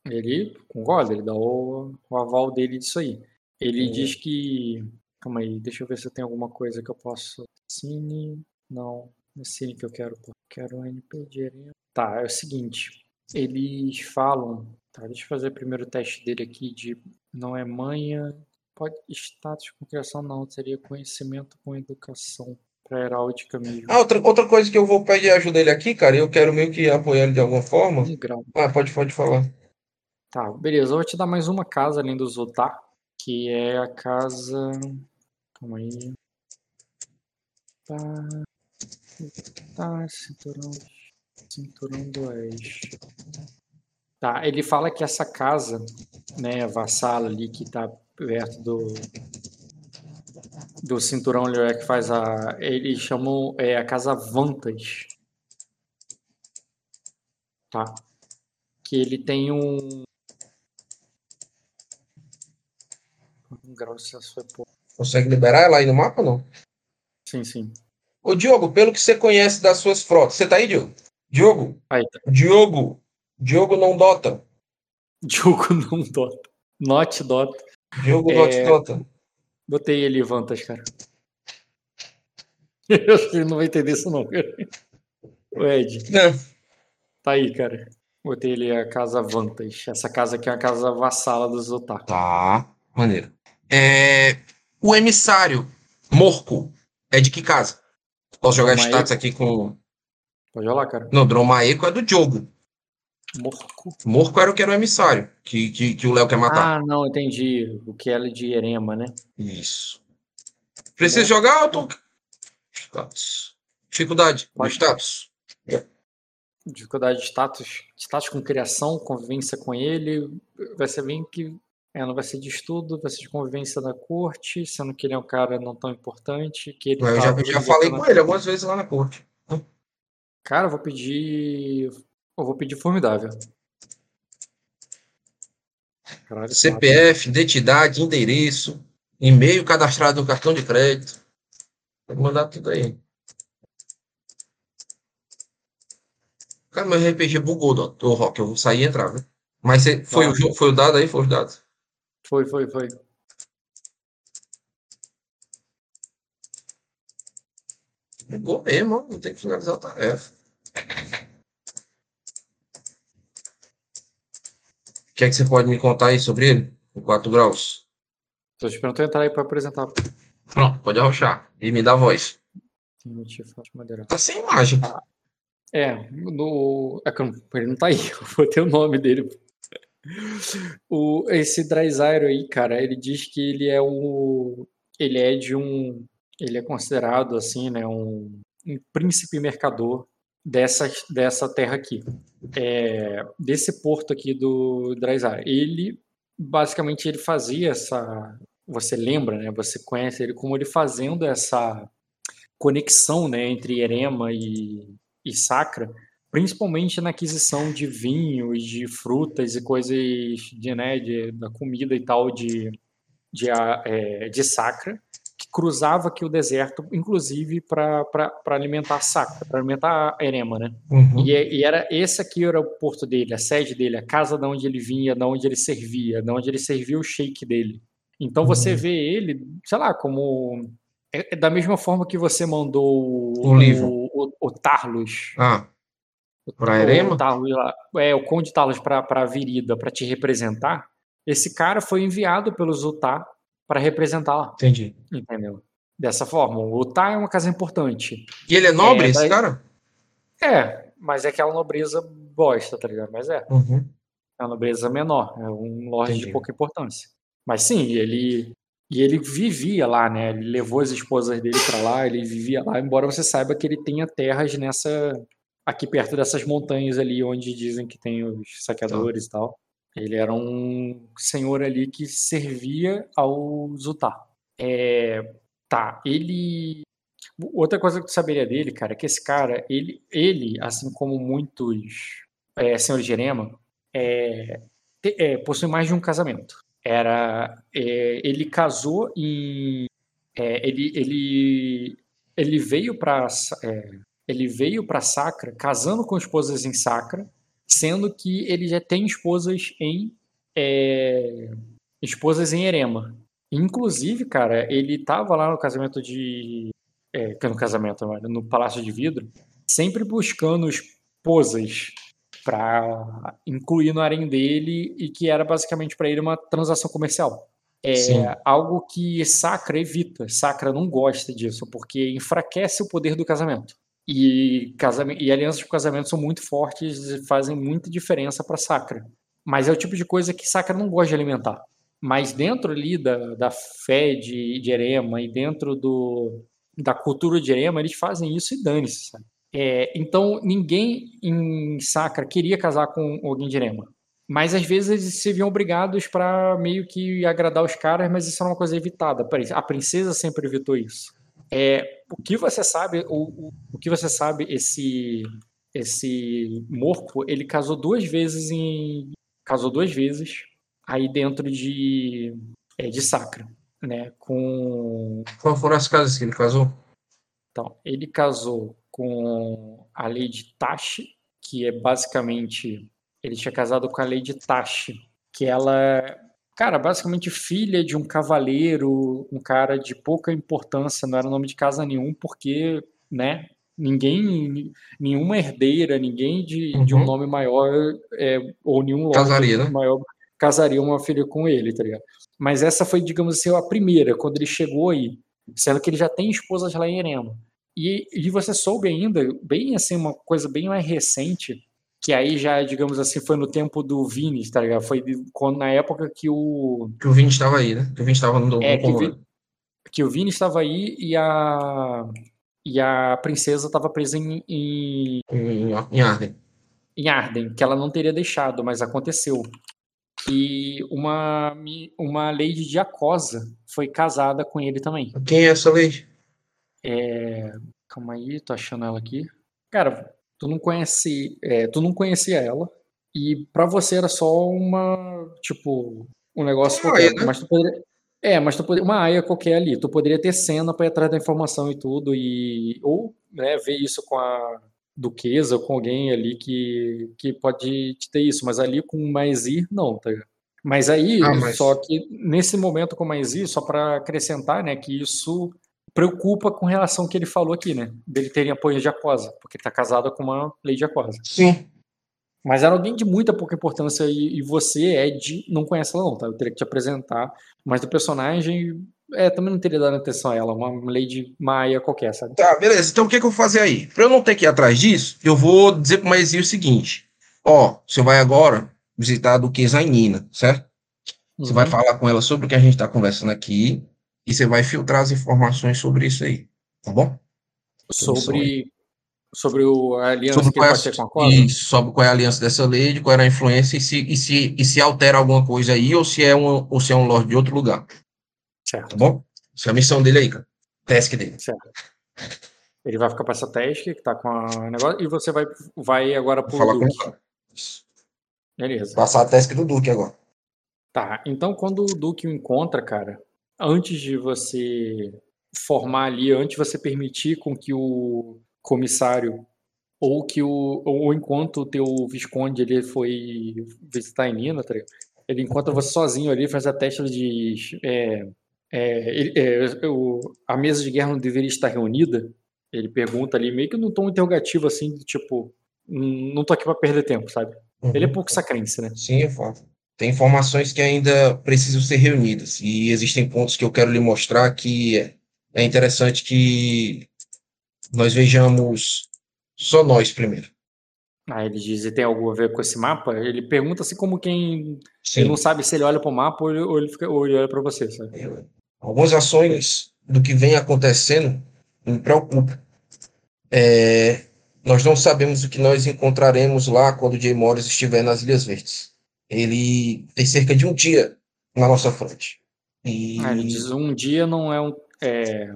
Ele concorda, ele dá o, o aval dele disso aí. Ele Uhum. diz que. Calma aí, deixa eu ver se tenho alguma coisa que eu posso. Cine. Não, Cine que eu quero. Pô. Quero NP de Arena. Tá, é o seguinte. Eles falam. Tá, deixa eu fazer o primeiro teste dele aqui de. Não é manha. Pode. Status com criação, não. Seria conhecimento com educação. Pra heráldica mesmo. Ah, outra, outra coisa que eu vou pedir ajuda ele aqui, cara, eu quero meio que apoiar ele de alguma forma. Um grau. Ah, pode, pode falar. Tá, beleza. Eu vou te dar mais uma casa além do Zotar, que é a casa. Calma aí. Tá. Tá, cinturão. Cinturão do Oeste. Tá, ele fala que essa casa, né, vassala ali que tá perto do. Do cinturão ali é que faz a. Eles chamam é, a casa Vantas. Tá. Que ele tem um. Um grau de sucesso foi pouco. Consegue liberar ela aí no mapa ou não? Sim, sim. Ô, Diogo, pelo que você conhece das suas frotas, você tá aí, Diogo? Diogo? Aí, tá. Diogo? Diogo não dota. Diogo [LAUGHS] não dota. Not dota. Diogo É. not dota. Botei ele em vantas, cara. [LAUGHS] Eu acho que ele não vai entender isso, não. O Ed, Não. tá aí, cara. Botei ele a casa Vantas. Essa casa aqui é a casa vassala dos Zotar. Tá, maneiro. É, o emissário, Morco, é de que casa? Posso jogar Dromaeco. status aqui com. Pode olhar, cara. Não, Dromaeco é do Diogo. Morco. Morco era o que era o emissário, que, que, que o Léo quer matar. Ah, não, entendi. O que é de Erema, né? Isso. Precisa jogar ou tô... Status. Dificuldade Pode. status. Dificuldade de status. Status com criação, convivência com ele. Vai ser bem que. É, não vai ser de estudo, vai ser de convivência da corte, sendo que ele é um cara não tão importante. Que ele Eu já, tava eu já ali falei com ele algumas vezes lá na corte. Cara, eu vou pedir. Eu vou pedir formidável. Caralho, CPF, identidade, endereço, e-mail cadastrado no cartão de crédito. Pode mandar tudo aí. Cara, meu RPG bugou, doutor Rock. Eu vou sair e entrar, né? Mas você- foi, Tá. o, foi o dado aí? Foi os dados? Foi, foi, foi. Bugou mesmo. Vou ter que finalizar a tarefa. O que é que você pode me contar aí sobre ele? O 4 graus. Tô esperando tu entrar aí pra apresentar. Pronto, pode arrochar. E me dá voz. Tá sem imagem. É, no. É que não- ele não tá aí, [LAUGHS] eu vou ter o nome dele. O, esse Dryzyro aí, cara, ele diz que ele é o. Ele é de um. Ele é considerado, assim, né, um, um príncipe mercador dessa, dessa terra aqui. É, desse porto aqui do Dryzyro. Ele, basicamente, ele fazia essa. Você lembra, né? Você conhece ele como ele fazendo essa conexão, né, entre Erema e, e Sacra, principalmente na aquisição de vinhos, de frutas e coisas de, né, de, da comida e tal de, de, é, de Sacra, que cruzava aqui o deserto, inclusive para alimentar Sacra, para alimentar Erema, né? Uhum. E, é- e era esse aqui era o porto dele, a sede dele, a casa de onde ele vinha, de onde ele servia, de onde ele servia o sheik dele. Então você Uhum. vê ele, sei lá, como é, é da mesma forma que você mandou O livro. o, o Tarlos, Ah, o, Pra Erema? o é o Conde Tarlos para a Virida, para te representar. Esse cara foi enviado pelo Zutar para representar lá, entendi. entendeu? Dessa forma, o Utar é uma casa importante. E ele é nobre, É, esse daí- cara? É, mas é aquela nobreza bosta, tá ligado? Mas é. Uhum. É uma nobreza menor, é um lorde Entendi. de pouca importância. Mas sim, ele e ele vivia lá, né? Ele levou as esposas dele pra lá, ele vivia lá, embora você saiba que ele tenha terras nessa aqui perto dessas montanhas ali onde dizem que tem os saqueadores e tal. Ele era um senhor ali que servia ao Zutar. É, tá, ele outra coisa que tu saberia dele, cara, é que esse cara, ele ele assim como muitos é, senhores de Erema, é, é, possui mais de um casamento. Era, é, ele casou em, é, ele, ele, ele veio para é, ele veio para Sacra casando com esposas em Sacra, sendo que ele já tem esposas em é, esposas em Erema. Inclusive, cara, ele estava lá no casamento de é, no casamento, no Palácio de Vidro, sempre buscando esposas para incluir no harém dele e que era basicamente para ele uma transação comercial. É Sim. algo que Sacra evita. Sacra não gosta disso, porque enfraquece o poder do casamento. E, e alianças de casamento são muito fortes e fazem muita diferença para Sacra. Mas é o tipo de coisa que Sacra não gosta de alimentar. Mas dentro ali da, da fé de, de Erema e dentro do, da cultura de Erema, eles fazem isso e dane-se, é, então, ninguém em Sacra queria casar com alguém de Erema. Mas às vezes eles se viam obrigados para meio que agradar os caras, mas isso era uma coisa evitada. A princesa sempre evitou isso. É, o que você sabe, o, o, o que você sabe, esse esse Morco, ele casou duas vezes em casou duas vezes aí dentro de é, de Sacra, né? Com qual foram as casas que ele casou? Então, ele casou com a Lady Tashi, que é basicamente. Ele tinha casado com a Lady Tashi, que ela cara, basicamente filha de um cavaleiro, um cara de pouca importância, não era nome de casa nenhum, porque, né, ninguém, nenhuma herdeira, ninguém de, uhum. de um uhum. nome maior, é, ou nenhum casaria, né? maior, casaria uma filha com ele, tá ligado? Mas essa foi, digamos assim, a primeira, quando ele chegou aí, sendo que ele já tem esposas lá em Erema. E, e você soube ainda, bem assim, uma coisa bem mais recente, que aí já, digamos assim, foi no tempo do Vini, tá ligado? Foi quando, na época que o. Que o Vini estava aí, né? Que o Vini estava no, é, que, Vi, que o Vini estava aí e a. E a princesa estava presa em, em. Em Arden. Em Arden, que ela não teria deixado, mas aconteceu. E uma, uma Lady de Acosa foi casada com ele também. Quem é essa Lady? É, calma aí, tô achando ela aqui. Cara, tu não conhece, é, tu não conhecia ela e para você era só uma, tipo, um negócio qualquer, aia, né? mas tu poderia, é, mas tu poderia, uma aia qualquer ali, tu poderia ter cena para ir atrás da informação e tudo e ou, né, ver isso com a duquesa ou com alguém ali que, que pode te ter isso, mas ali com o Maisir, não, tá Mas aí, ah, mas... só que nesse momento com o Maisir, só para acrescentar, né, que isso preocupa com relação ao que ele falou aqui, né? Dele terem apoio de Aquosa, porque ele tá casado com uma lei de Aquosa. Sim. Mas era alguém de muita pouca importância e, e, você, Ed, não conhece ela não, tá? Eu teria que te apresentar. Mas do personagem, é, também não teria dado atenção a ela, uma Lady Maia qualquer, sabe? Tá, beleza. Então o que, que eu vou fazer aí? Pra eu não ter que ir atrás disso, eu vou dizer pro Maisinho o seguinte. Ó, você vai agora visitar a Duquesa Nina, certo? Você uhum. vai falar com ela sobre o que a gente tá conversando aqui, e você vai filtrar as informações sobre isso aí, tá bom? Sobre, sobre o, a aliança sobre que qual é, com a Cosa? Isso, sobre qual é a aliança dessa lei, qual era a influência e se, e se, e se altera alguma coisa aí ou se é um, ou se é um Lorde de outro lugar. Certo. Tá bom? Essa é a missão dele aí, cara. Task dele. Certo. Ele vai ficar para essa task que tá com a negócio e você vai, vai agora pro Falar Duque. Com Beleza. Passar a task do Duque agora. Tá, então quando o Duque o encontra, cara, antes de você formar ali, antes de você permitir com que o comissário ou que o ou enquanto o teu visconde ele foi visitar a Nina, tá ele encontra você sozinho ali, faz a teste de é, é, é, o, a mesa de guerra não deveria estar reunida. Ele pergunta ali meio que num tom interrogativo assim, tipo, não tô aqui para perder tempo, sabe? Uhum. Ele é pouco sacrense, né? Sim, é fato tem informações que ainda precisam ser reunidas e existem pontos que eu quero lhe mostrar que é interessante que nós vejamos só nós primeiro. Ah, ele diz, e tem algo a ver com esse mapa? Ele pergunta assim como quem não sabe se ele olha para o mapa ou ele, ou ele, fica, ou ele olha para você, sabe? Algumas ações do que vem acontecendo me preocupam. É, nós não sabemos o que nós encontraremos lá quando Jay Morris estiver nas Ilhas Verdes ele tem cerca de um dia na nossa frente. E... Ah, ele diz um dia não é um é,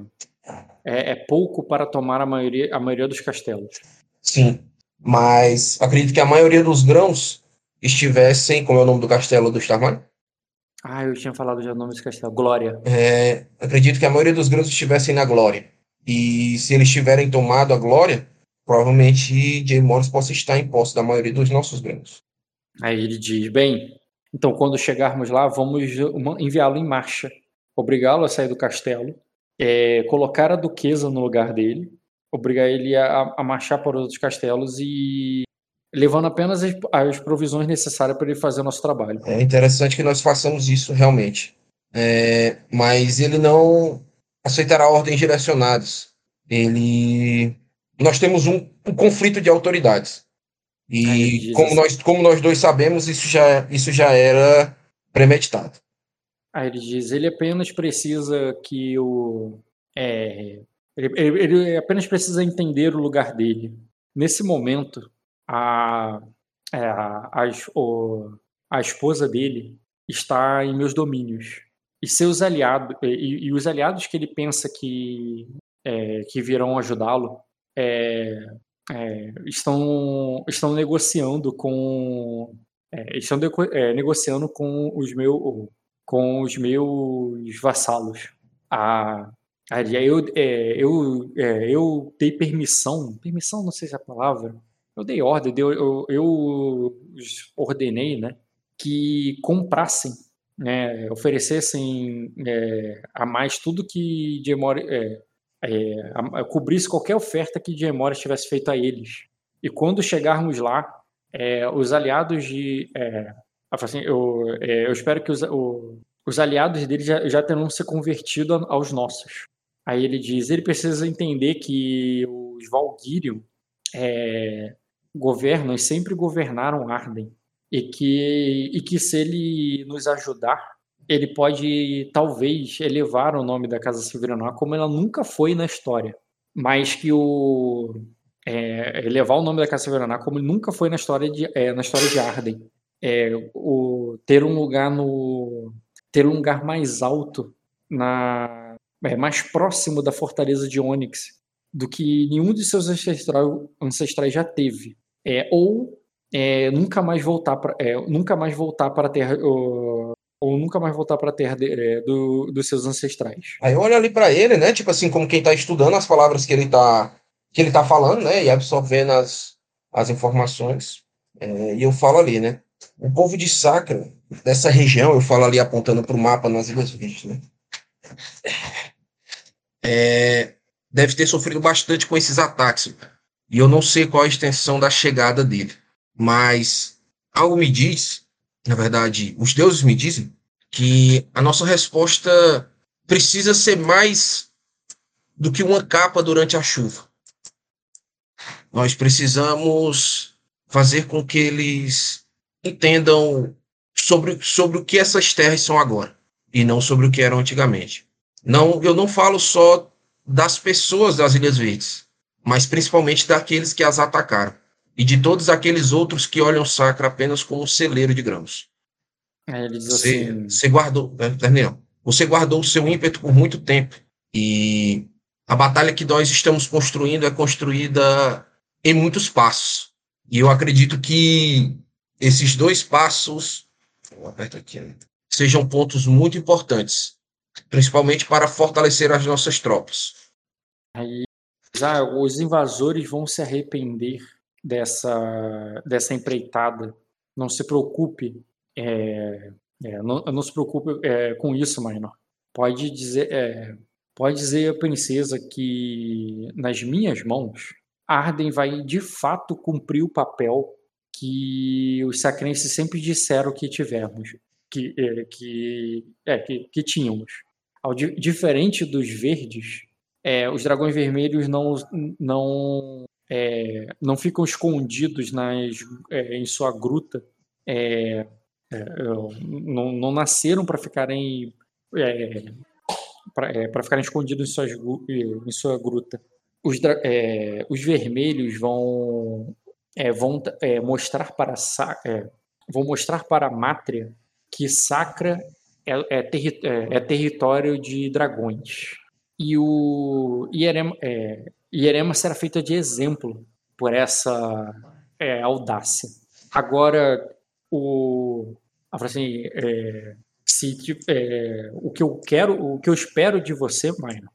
é, é, pouco para tomar a maioria a maioria dos castelos. Sim, mas acredito que a maioria dos grãos estivessem, como é o nome do castelo do Starmine? Ah, eu tinha falado já o nome desse castelo, Glória. É, acredito que a maioria dos grãos estivessem na Glória. E se eles tiverem tomado a Glória, provavelmente Jay Morris possa estar em posse da maioria dos nossos grãos. Aí ele diz: Bem, então quando chegarmos lá, vamos enviá-lo em marcha, obrigá-lo a sair do castelo, é, colocar a duquesa no lugar dele, obrigar ele a, a marchar para outros castelos e levando apenas as, as provisões necessárias para ele fazer o nosso trabalho. É interessante que nós façamos isso realmente. É, mas ele não aceitará ordens direcionadas. Ele. Nós temos um, um conflito de autoridades. E como, assim. nós, como nós dois sabemos, isso já, isso já era premeditado. Aí ele diz: ele apenas precisa que o. É, ele, ele apenas precisa entender o lugar dele. Nesse momento, a, é, a, o, a esposa dele está em meus domínios. E seus aliados, e, e os aliados que ele pensa que, é, que virão ajudá-lo é, é, estão, estão negociando com é, estão de, é, negociando com os meus com os meus vassalos. A, a eu, é, eu, eu dei permissão, permissão não sei se é a palavra, eu dei ordem, eu, eu, eu ordenei, né, que comprassem, né, oferecessem é, a mais tudo que Diemore, é, é, a, a, cobrisse qualquer oferta que Diemore tivesse feito a eles. E quando chegarmos lá, é, os aliados de, é, assim, eu, é, eu espero que os, o, os aliados dele já, já terão se convertido aos nossos. Aí ele diz, ele precisa entender que os Valkyrion é, governam e sempre governaram Arden. E que, e que se ele nos ajudar, ele pode talvez elevar o nome da Casa Silveranoir como ela nunca foi na história. Mas que o. É, elevar o nome da Casa Silveranoir como nunca foi na história de, é, na história de Arden. É, o, ter um lugar no. ter um lugar mais alto na. É, mais próximo da fortaleza de Onyx do que nenhum de seus ancestrais, ancestrais já teve é, ou é, nunca mais voltar para é, nunca mais voltar para a terra ou, ou nunca mais voltar para a terra de, é, do, dos seus ancestrais. Aí olha ali para ele, né? Tipo assim, como quem está estudando as palavras que ele está que ele tá falando, né? E absorvendo as, as informações. É, e eu falo ali, né? O povo de Sacra, dessa região, eu falo ali apontando para o mapa nas Ilhas Virgens, né? É, deve ter sofrido bastante com esses ataques. E eu não sei qual a extensão da chegada dele. Mas algo me diz, na verdade, os deuses me dizem, que a nossa resposta precisa ser mais do que uma capa durante a chuva. Nós precisamos fazer com que eles entendam sobre, sobre o que essas terras são agora e não sobre o que eram antigamente. Não, eu não falo só das pessoas das Ilhas Verdes, mas principalmente daqueles que as atacaram, e de todos aqueles outros que olham Sacra apenas como celeiro de grãos. É, ele diz você, assim... você guardou, né, Daniel, você guardou o seu ímpeto por muito tempo, e a batalha que nós estamos construindo é construída em muitos passos. E eu acredito que esses dois passos aqui, né, sejam pontos muito importantes, principalmente para fortalecer as nossas tropas. Aí ah, os invasores vão se arrepender dessa, dessa empreitada. Não se preocupe, é, é, não, não, se preocupe é, com isso, Minor. Pode dizer, é, pode dizer princesa que nas minhas mãos Arden vai de fato cumprir o papel que os sacrenses sempre disseram que tivemos, que, é, que, é, que, que tínhamos. Ao, diferente dos verdes, os dragões vermelhos não, não, é, não ficam escondidos nas, é, em sua gruta. É, é, não, não, nasceram para ficarem é, para ficarem escondidos em, suas, em sua gruta. Os, os vermelhos vão vão mostrar para vão mostrar para a Mátria que Sacra é, é, terri é, território de dragões. E o Ierema, é, Ierema será feita de exemplo por essa é, audácia. Agora, o, assim, é, se, é, o que eu quero, o que eu espero de você, Maino,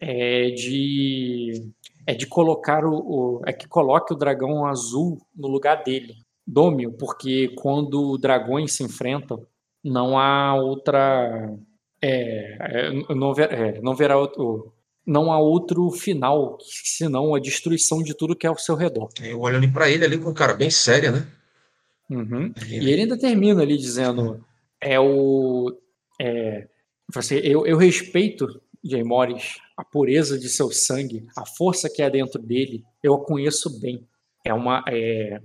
é de é de colocar o, o, é que coloque o dragão azul no lugar dele, Domio, porque quando dragões se enfrentam, não há outra é, é não, ver, é, não verá outro, não há outro final senão a destruição de tudo que é ao seu redor. Eu olho ali para ele ali com um cara bem séria, né? Uhum. E ele ainda termina ali dizendo é o é, assim, eu, eu respeito Jay Morris, a pureza de seu sangue, a força que é dentro dele, eu a conheço bem. É uma é,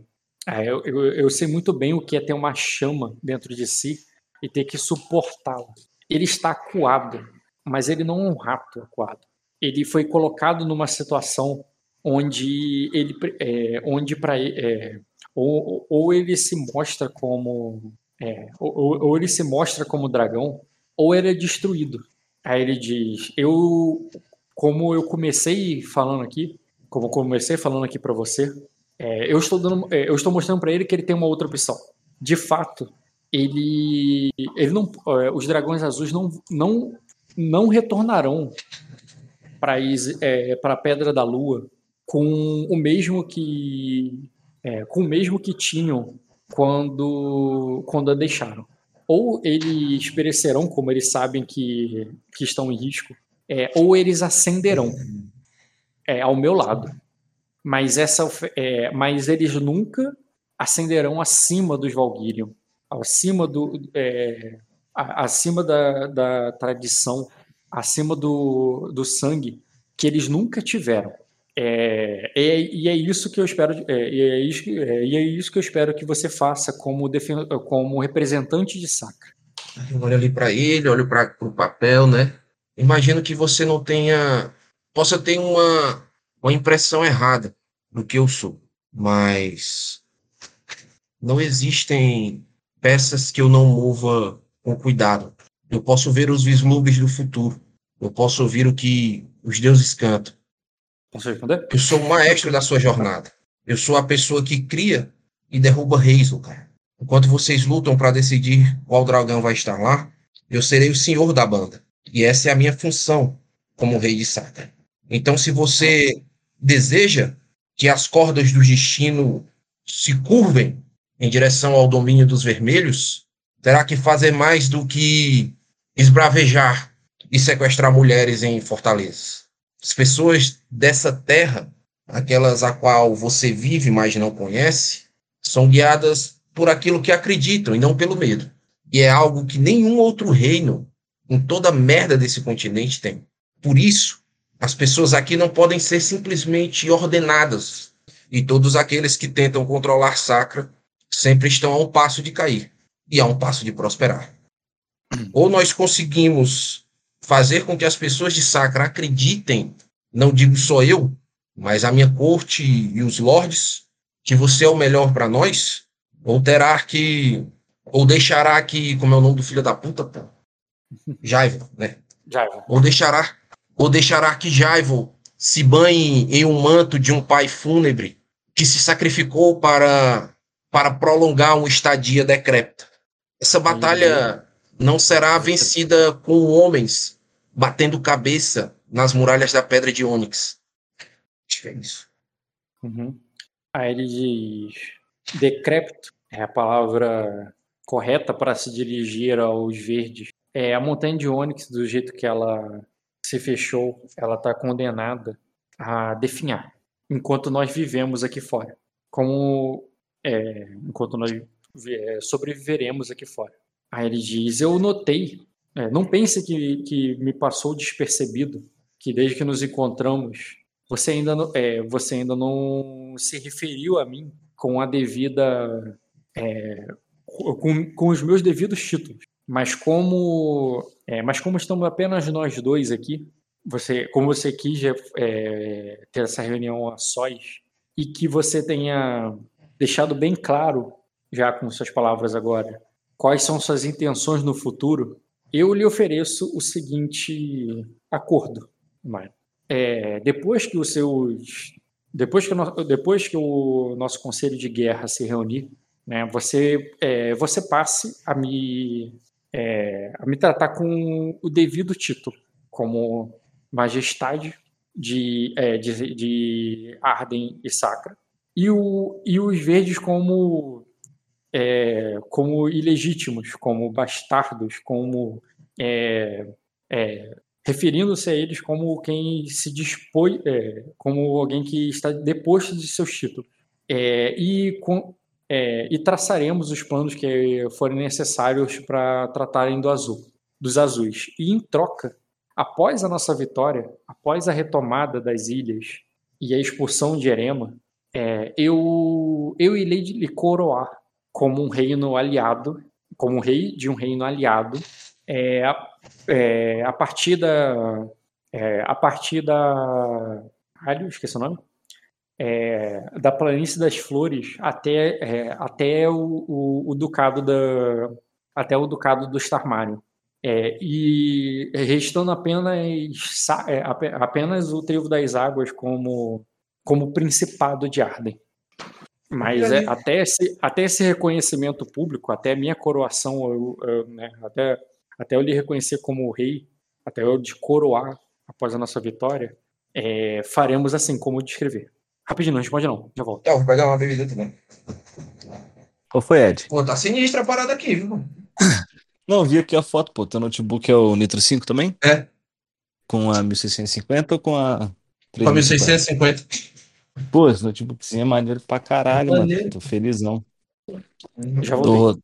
é, eu, eu, eu sei muito bem o que é ter uma chama dentro de si e ter que suportá-la. Ele está acuado, mas ele não é um rato acuado. Ele foi colocado numa situação onde ele, é, onde para é, ou, ou ele se mostra como é, ou, ou, ele se mostra como dragão, ou ele é destruído. Aí ele diz: Eu, como eu comecei falando aqui, como comecei falando aqui para você, é, eu estou dando, é, eu estou mostrando para ele que ele tem uma outra opção. De fato, ele, ele não, é, os dragões azuis não, não, não retornarão para é, a Pedra da Lua com o mesmo que é, com o mesmo que tinham quando quando a deixaram. Ou eles perecerão, como eles sabem que, que estão em risco, é, ou eles ascenderão é, ao meu lado mas essa é, mas eles nunca ascenderão acima dos Valkyrion, acima do é, acima da, da tradição, acima do, do sangue que eles nunca tiveram. É, é, e é isso que eu espero é, e, é isso, é, e é isso que eu espero que você faça como, defen como representante de Sacra. Eu olho ali para ele, olho para o papel, né? Imagino que você não tenha possa ter uma uma impressão errada do que eu sou, mas não existem peças que eu não mova com cuidado. Eu posso ver os vislumbres do futuro. Eu posso ouvir o que os deuses cantam. Posso responder? Eu sou o maestro da sua jornada. Eu sou a pessoa que cria e derruba reis, cara. Enquanto vocês lutam para decidir qual dragão vai estar lá, eu serei o senhor da banda. E essa é a minha função como rei de Sata. Então, se você deseja que as cordas do destino se curvem em direção ao domínio dos vermelhos, terá que fazer mais do que esbravejar e sequestrar mulheres em fortalezas. As pessoas dessa terra, aquelas a qual você vive, mas não conhece, são guiadas por aquilo que acreditam e não pelo medo. E é algo que nenhum outro reino em toda a merda desse continente tem. Por isso, as pessoas aqui não podem ser simplesmente ordenadas. E todos aqueles que tentam controlar Sacra sempre estão a um passo de cair e a um passo de prosperar. Ou nós conseguimos fazer com que as pessoas de Sacra acreditem, não digo só eu, mas a minha corte e os lords, que você é o melhor para nós, ou terá que ou deixará que, como é o nome do filho da puta, pô? [LAUGHS] Jaivo, né? Jaivo. Ou deixará ou deixará que Jaivo se banhe em um manto de um pai fúnebre que se sacrificou para, para prolongar uma estadia decrépita. Essa batalha não será vencida com homens batendo cabeça nas muralhas da Pedra de Ônix. Acho que é isso. Uhum. Aí ele diz: decrépito é a palavra correta para se dirigir aos verdes. É a montanha de Ônix, do jeito que ela se fechou, ela está condenada a definhar, enquanto nós vivemos aqui fora. Como é, enquanto nós é, sobreviveremos aqui fora. Aí ele diz: Eu notei, é, não pense que, que me passou despercebido, que desde que nos encontramos, você ainda, não, é, você ainda não se referiu a mim com a devida. É, com, com os meus devidos títulos. Mas como, é, mas como estamos apenas nós dois aqui, você, como você quis é, ter essa reunião a sós e que você tenha deixado bem claro, já com suas palavras agora, quais são suas intenções no futuro, eu lhe ofereço o seguinte acordo, Mário. É, depois que os seus depois que, no, depois que o nosso conselho de guerra se reunir, né, você, é, você passe a me, é, a me tratar com o devido título, como majestade de, é, de, de Arden e Sacra, e, o, e os verdes como, é, como ilegítimos, como bastardos, como é, é, referindo-se a eles como quem se dispõe, é, como alguém que está deposto de seus títulos. É, e, com, é, e traçaremos os planos que forem necessários para tratarem do azul, dos azuis. E em troca, após a nossa vitória, após a retomada das ilhas e a expulsão de Erema, eu, eu irei lhe coroar como um reino aliado, como rei de um reino aliado, é, é, a partir da. É, a partir da. Ai, esqueci o nome. É, da planície das flores até, é, até o, o, o, ducado da até o ducado do Starmário é, e restando apenas é, apenas o trevo das águas como como principado de Arden mas é, até esse até esse reconhecimento público até a minha coroação eu, eu, né, até até eu lhe reconhecer como rei, até eu te coroar após a nossa vitória, é, faremos assim como descrever. Rapidinho, não responde não, já volto. Tá, vou pegar uma bebida também. Qual foi, Ed? Pô, tá sinistra a parada aqui, viu? [COUGHS] Não, vi aqui a foto, pô. Teu notebook é o Nitro 5 também? É. Com a 1650 ou com a. Com a 1650. Pô, esse notebookzinho é maneiro pra caralho, maneiro. mano. Tô felizão. Já voltei. Tô,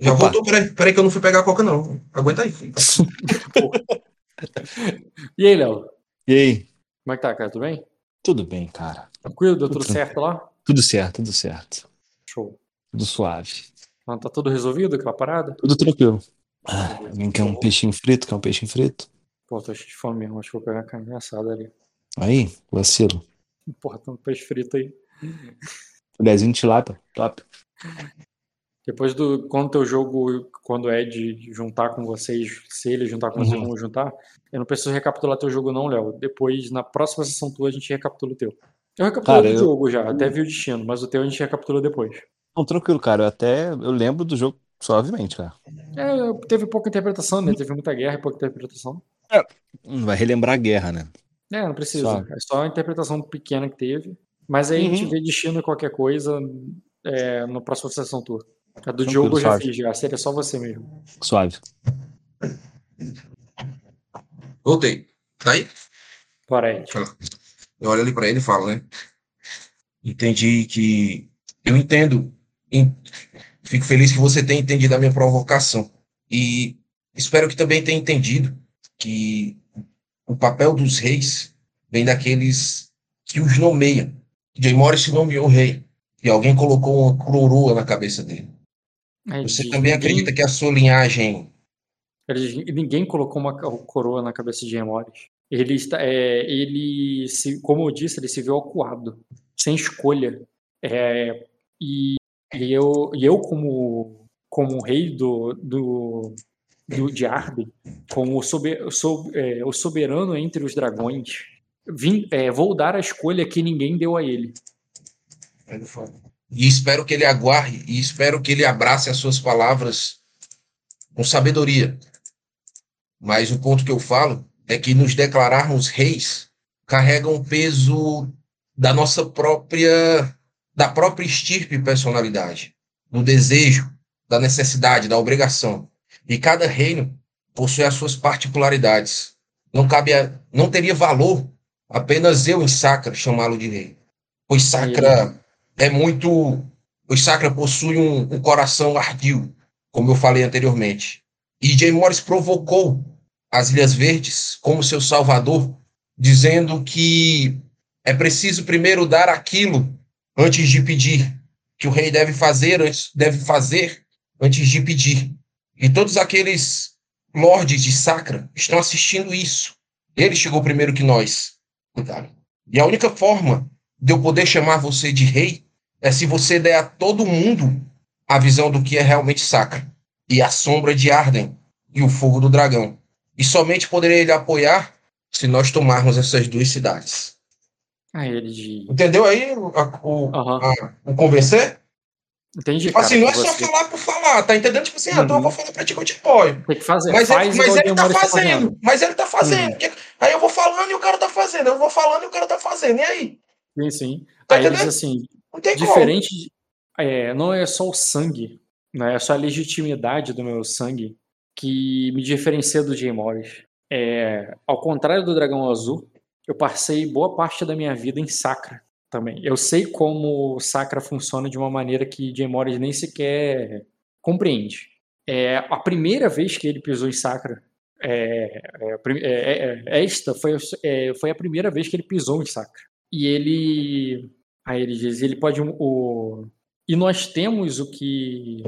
já Opa. voltou? Peraí, peraí que eu não fui pegar a coca, não. Aguenta aí. [LAUGHS] e aí, Léo? E aí? Como é que tá, cara? Tudo bem? Tudo bem, cara. Tranquilo? Deu tudo, tudo certo lá? Tudo certo, tudo certo. Show. Tudo suave. Tá tudo resolvido aquela parada? Tudo tranquilo. Ah, alguém quer um peixinho frito? Quer um peixinho frito? Pô, tô cheio de fome mesmo. Acho que vou pegar a carne assada ali. Aí, vacilo. Porra, tanto peixe frito aí. Filhézinho de tilápia, top. Depois do quando teu jogo, quando é de juntar com vocês, se ele juntar com uhum. vocês, vamos juntar. Eu não preciso recapitular teu jogo, não, Léo. Depois, na próxima sessão tua, a gente recapitula o teu. Eu recapitulei o eu... jogo já, até vi o destino, mas o teu a gente recapitula depois. Não, tranquilo, cara. Eu até eu lembro do jogo suavemente, cara. É, teve pouca interpretação, né? Teve muita guerra e pouca interpretação. É, vai relembrar a guerra, né? É, não precisa. É só a interpretação pequena que teve. Mas aí uhum. a gente uhum. vê destino qualquer coisa é, na próxima sessão tua. A do Diogo eu já fiz, já. Seria só você mesmo. Suave. Voltei. Tá aí? Bora aí. Eu olho ali pra ele e falo, né? Entendi que. Eu entendo. Fico feliz que você tenha entendido a minha provocação. E espero que também tenha entendido que o papel dos reis vem daqueles que os nomeiam. Jay Morris nomeou rei. E alguém colocou uma coroa na cabeça dele. Você também ninguém, acredita que a sua linhagem. Ninguém colocou uma coroa na cabeça de Emores. Ele está, é, ele se, como eu disse, ele se viu acuado, sem escolha. É, e, e, eu, e eu como como rei do, do, do de Arden, como o, sober, é, o soberano entre os dragões, vim, é, vou dar a escolha que ninguém deu a ele. E espero que ele aguarde e espero que ele abrace as suas palavras com sabedoria. Mas o ponto que eu falo é que nos declararmos reis carrega um peso da nossa própria da própria estirpe e personalidade, do desejo, da necessidade, da obrigação. E cada reino possui as suas particularidades. Não cabe a, não teria valor apenas eu em Sacra chamá-lo de rei. Pois Sacra é muito. O Sacra possui um, um coração ardio, como eu falei anteriormente. E Jay Morris provocou as Ilhas Verdes como seu salvador, dizendo que é preciso primeiro dar aquilo antes de pedir, que o rei deve fazer antes, deve fazer antes de pedir. E todos aqueles lordes de Sacra estão assistindo isso. Ele chegou primeiro que nós. E a única forma de eu poder chamar você de rei é se você der a todo mundo a visão do que é realmente sacra e a sombra de Arden e o fogo do dragão. E somente poderei ele apoiar se nós tomarmos essas duas cidades. Ah, de... Entendeu aí o, a, o, uhum. a, o convencer? Entendi, Tipo assim, não é só falar por falar, tá entendendo? Tipo assim, ah, então eu Uhum. vou falar pra ti que eu te apoio. tem que fazer. Mas Faz ele, mas ele tá Demônio fazendo, mas ele tá fazendo. Que- Aí eu vou falando e o cara tá fazendo, eu vou falando e o cara tá fazendo. E aí? Sim, sim. Tá Aí eles, entendendo? assim, diferente, de- é, não é só o sangue, né? É só a legitimidade do meu sangue que me diferencia do Jay Morris. É, ao contrário do Dragão Azul, eu passei boa parte da minha vida em Sacra também. Eu sei como Sacra funciona de uma maneira que Jay Morris nem sequer compreende. É, a primeira vez que ele pisou em Sacra, é, é, é, é, esta foi, é, foi a primeira vez que ele pisou em Sacra. E ele Aí ele diz, ele pode o e nós temos o que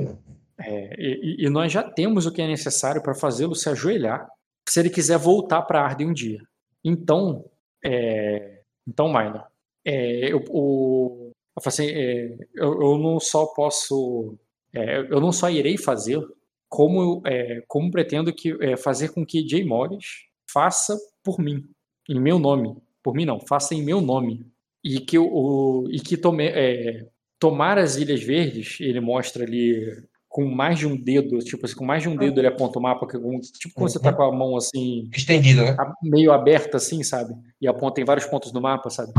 é, e, e nós já temos o que é necessário para fazê-lo se ajoelhar, se ele quiser voltar para Arden um dia. Então, é, então, Minor, é, eu, o, eu, assim, é, eu, eu não só posso, é, eu não só irei fazê-lo, como é, como pretendo que é, fazer com que Jay Morris faça por mim, em meu nome, por mim não, faça em meu nome e que o, e que tome, é, tomar as Ilhas Verdes, ele mostra ali com mais de um dedo, tipo assim, com mais de um dedo ele aponta o mapa, que, tipo quando você tá com a mão assim, Estendida, né? meio aberta assim, sabe? E aponta em vários pontos no mapa, sabe?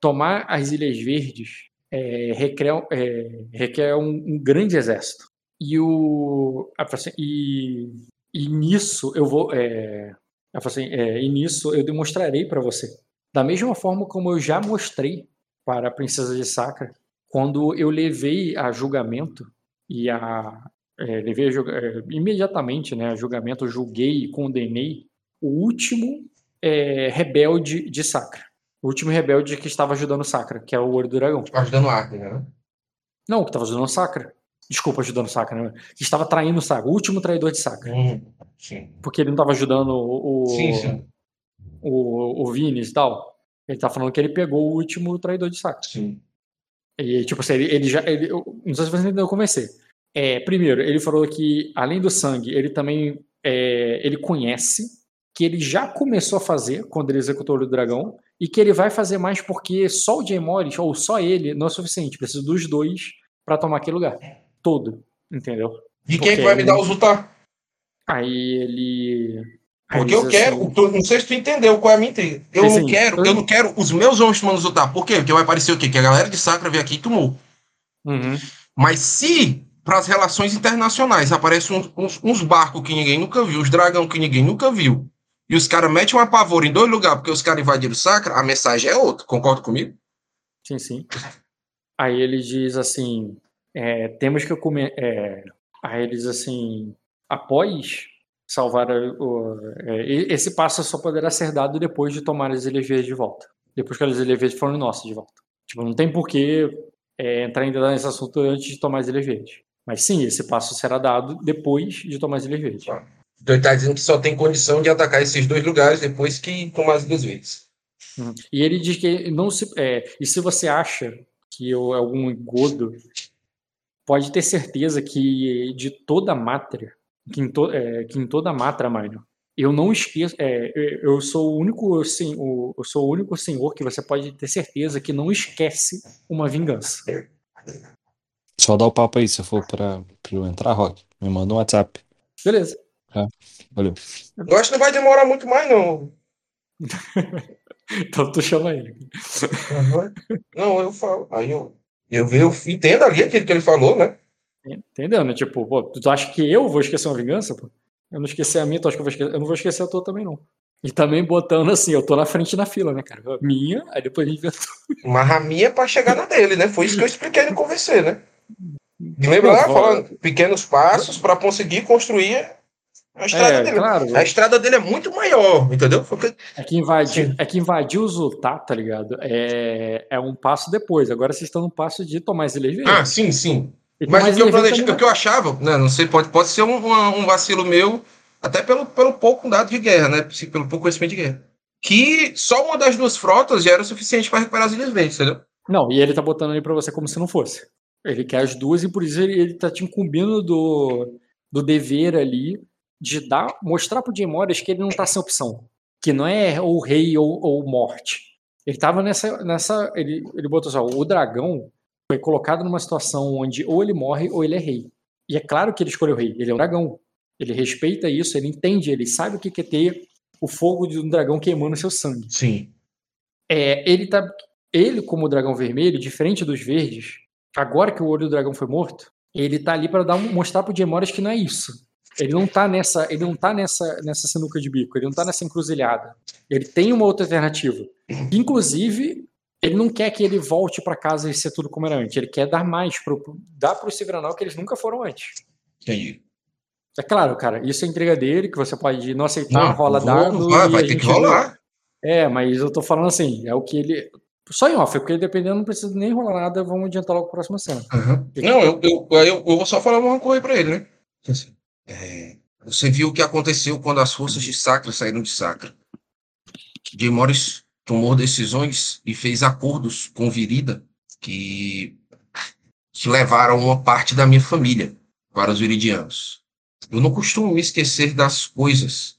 Tomar as Ilhas Verdes é, requer, é, requer um, um grande exército. E o assim, e, e nisso eu vou é, assim, é, e nisso eu demonstrarei para você. Da mesma forma como eu já mostrei para a princesa de Sacra, quando eu levei a julgamento e a é, levei a é, imediatamente, né, a julgamento, julguei e condenei o último é, rebelde de Sacra. O último rebelde que estava ajudando Sacra, que é o Olho do Dragão. Ajudando o Arden, né? Não, que estava ajudando Sacra. Desculpa, ajudando Sacra, né? Que estava traindo Sacra, o último traidor de Sacra. Hum, sim. Porque ele não estava ajudando o, o, Sim, sim. o, o Vinis e tal. Ele tá falando que ele pegou o último traidor de Sacra. Sim. E, tipo assim, ele, ele já. Ele, eu, não sei se você entendeu como. É, primeiro, ele falou que, além do sangue, ele também é, ele conhece que ele já começou a fazer quando ele executou o Olho do dragão e que ele vai fazer mais porque só o Jay Morris, ou só ele, não é suficiente. Precisa dos dois pra tomar aquele lugar. Todo. Entendeu? E quem é que vai me dar os Utah? Aí ele. aí Porque ele eu diz quero, assim, não sei se tu entendeu qual é a minha intriga. Eu Sim, não quero, eu não quero os meus homens tomando os Utah. Por quê? Porque vai parecer o quê? Que a galera de Sacra veio aqui e tomou. Uhum. Mas se para as relações internacionais aparecem uns, uns- uns barcos que ninguém nunca viu, os dragão que ninguém nunca viu, e os caras metem uma pavor em dois lugares porque os caras invadiram o Sacra, a mensagem é outra. Concorda comigo? Sim, sim. Aí ele diz assim: é, temos que comer. É, aí ele diz assim: após salvar o, é, esse passo só poderá ser dado depois de tomar as Ilhas Verdes de volta. Depois que as Ilhas Verdes foram nossas de volta. Tipo, não tem porquê é, entrar ainda nesse assunto antes de tomar as Ilhas Verdes. Mas sim, esse passo será dado depois de tomar as Ilhas Verdes. Então ele tá dizendo que só tem condição de atacar esses dois lugares depois que tomar as duas vezes. Uhum. E ele diz que não se. É, e se você acha que eu, é algum engodo, pode ter certeza que de toda a mátria, que em, to, é, que em toda a mátria, Mário, eu não esqueço. é, eu sou o único, assim, o, eu sou o único senhor que você pode ter certeza que não esquece uma vingança. Só dá o papo aí se for pra eu entrar, Rock. Me manda um WhatsApp. Beleza. Valeu. Eu acho que não vai demorar muito mais, não. [LAUGHS] Então tu chama ele. Não, eu falo. Aí eu, eu, eu entendo ali aquilo que ele falou, né? Entendeu, né? Tipo, pô, tu acha que eu vou esquecer uma vingança? Pô? Eu não esqueci a minha, tu acha que eu vou esquecer? Eu não vou esquecer a tua também, não. E também botando assim, eu tô na frente na fila, né, cara? Minha, aí depois a tua. Mas a minha é pra chegar na dele, né? Foi isso que eu expliquei no convencer, né? [LAUGHS] Lembra lá, falando pequenos passos para conseguir construir a estrada É, dele. claro. A estrada dele é muito maior, entendeu? Foi o que- É que invadir, Sim. é que invadir o Zultá, tá ligado? É, é um passo depois. Agora vocês estão no passo de tomar as ilhas verdes. Ah, sim, sim. E Mas o que eu, o que eu achava, né, não sei, pode, pode ser um, um vacilo meu, até pelo, pelo pouco dado de guerra, né? Pelo pouco conhecimento de guerra. Que só uma das duas frotas já era o suficiente para recuperar as Ilhas Verdes, entendeu? Não, e ele tá botando ali pra você como se não fosse. Ele quer as duas e por isso ele, ele tá te incumbindo do, do dever ali de dar, mostrar pro Jim Morris que ele não tá sem opção. Que não é ou rei ou, ou morte. Ele tava nessa. nessa ele, ele botou só, o dragão foi colocado numa situação onde ou ele morre ou ele é rei. E é claro que ele escolheu o rei, ele é um dragão. Ele respeita isso, ele entende, ele sabe o que é ter o fogo de um dragão queimando seu sangue. Sim. É, ele tá. Ele, como dragão vermelho, diferente dos verdes, agora que o olho do dragão foi morto, ele tá ali para dar mostrar pro Jaemoras que não é isso. Ele não tá nessa, ele não tá nessa, nessa sinuca de bico, ele não tá nessa encruzilhada. Ele tem uma outra alternativa. Inclusive, ele não quer que ele volte para casa e ser tudo como era antes. Ele quer dar mais pro, dar pro Silveranal que eles nunca foram antes. Entendi. É claro, cara, isso é entrega dele, que você pode não aceitar, não, rola vou, dado. Vai, vai ter que rolar. É, mas eu tô falando assim, é o que ele. Só em off, porque dependendo não precisa nem rolar nada, vamos adiantar logo a próxima cena. Uhum. Não, eu, eu, eu, eu, vou só falar uma coisa pra ele, né? Assim, é, você viu o que aconteceu quando as forças de Sacra saíram de Sacra. Jay Morris tomou decisões e fez acordos com Virida que, que levaram uma parte da minha família para os viridianos. Eu não costumo me esquecer das coisas,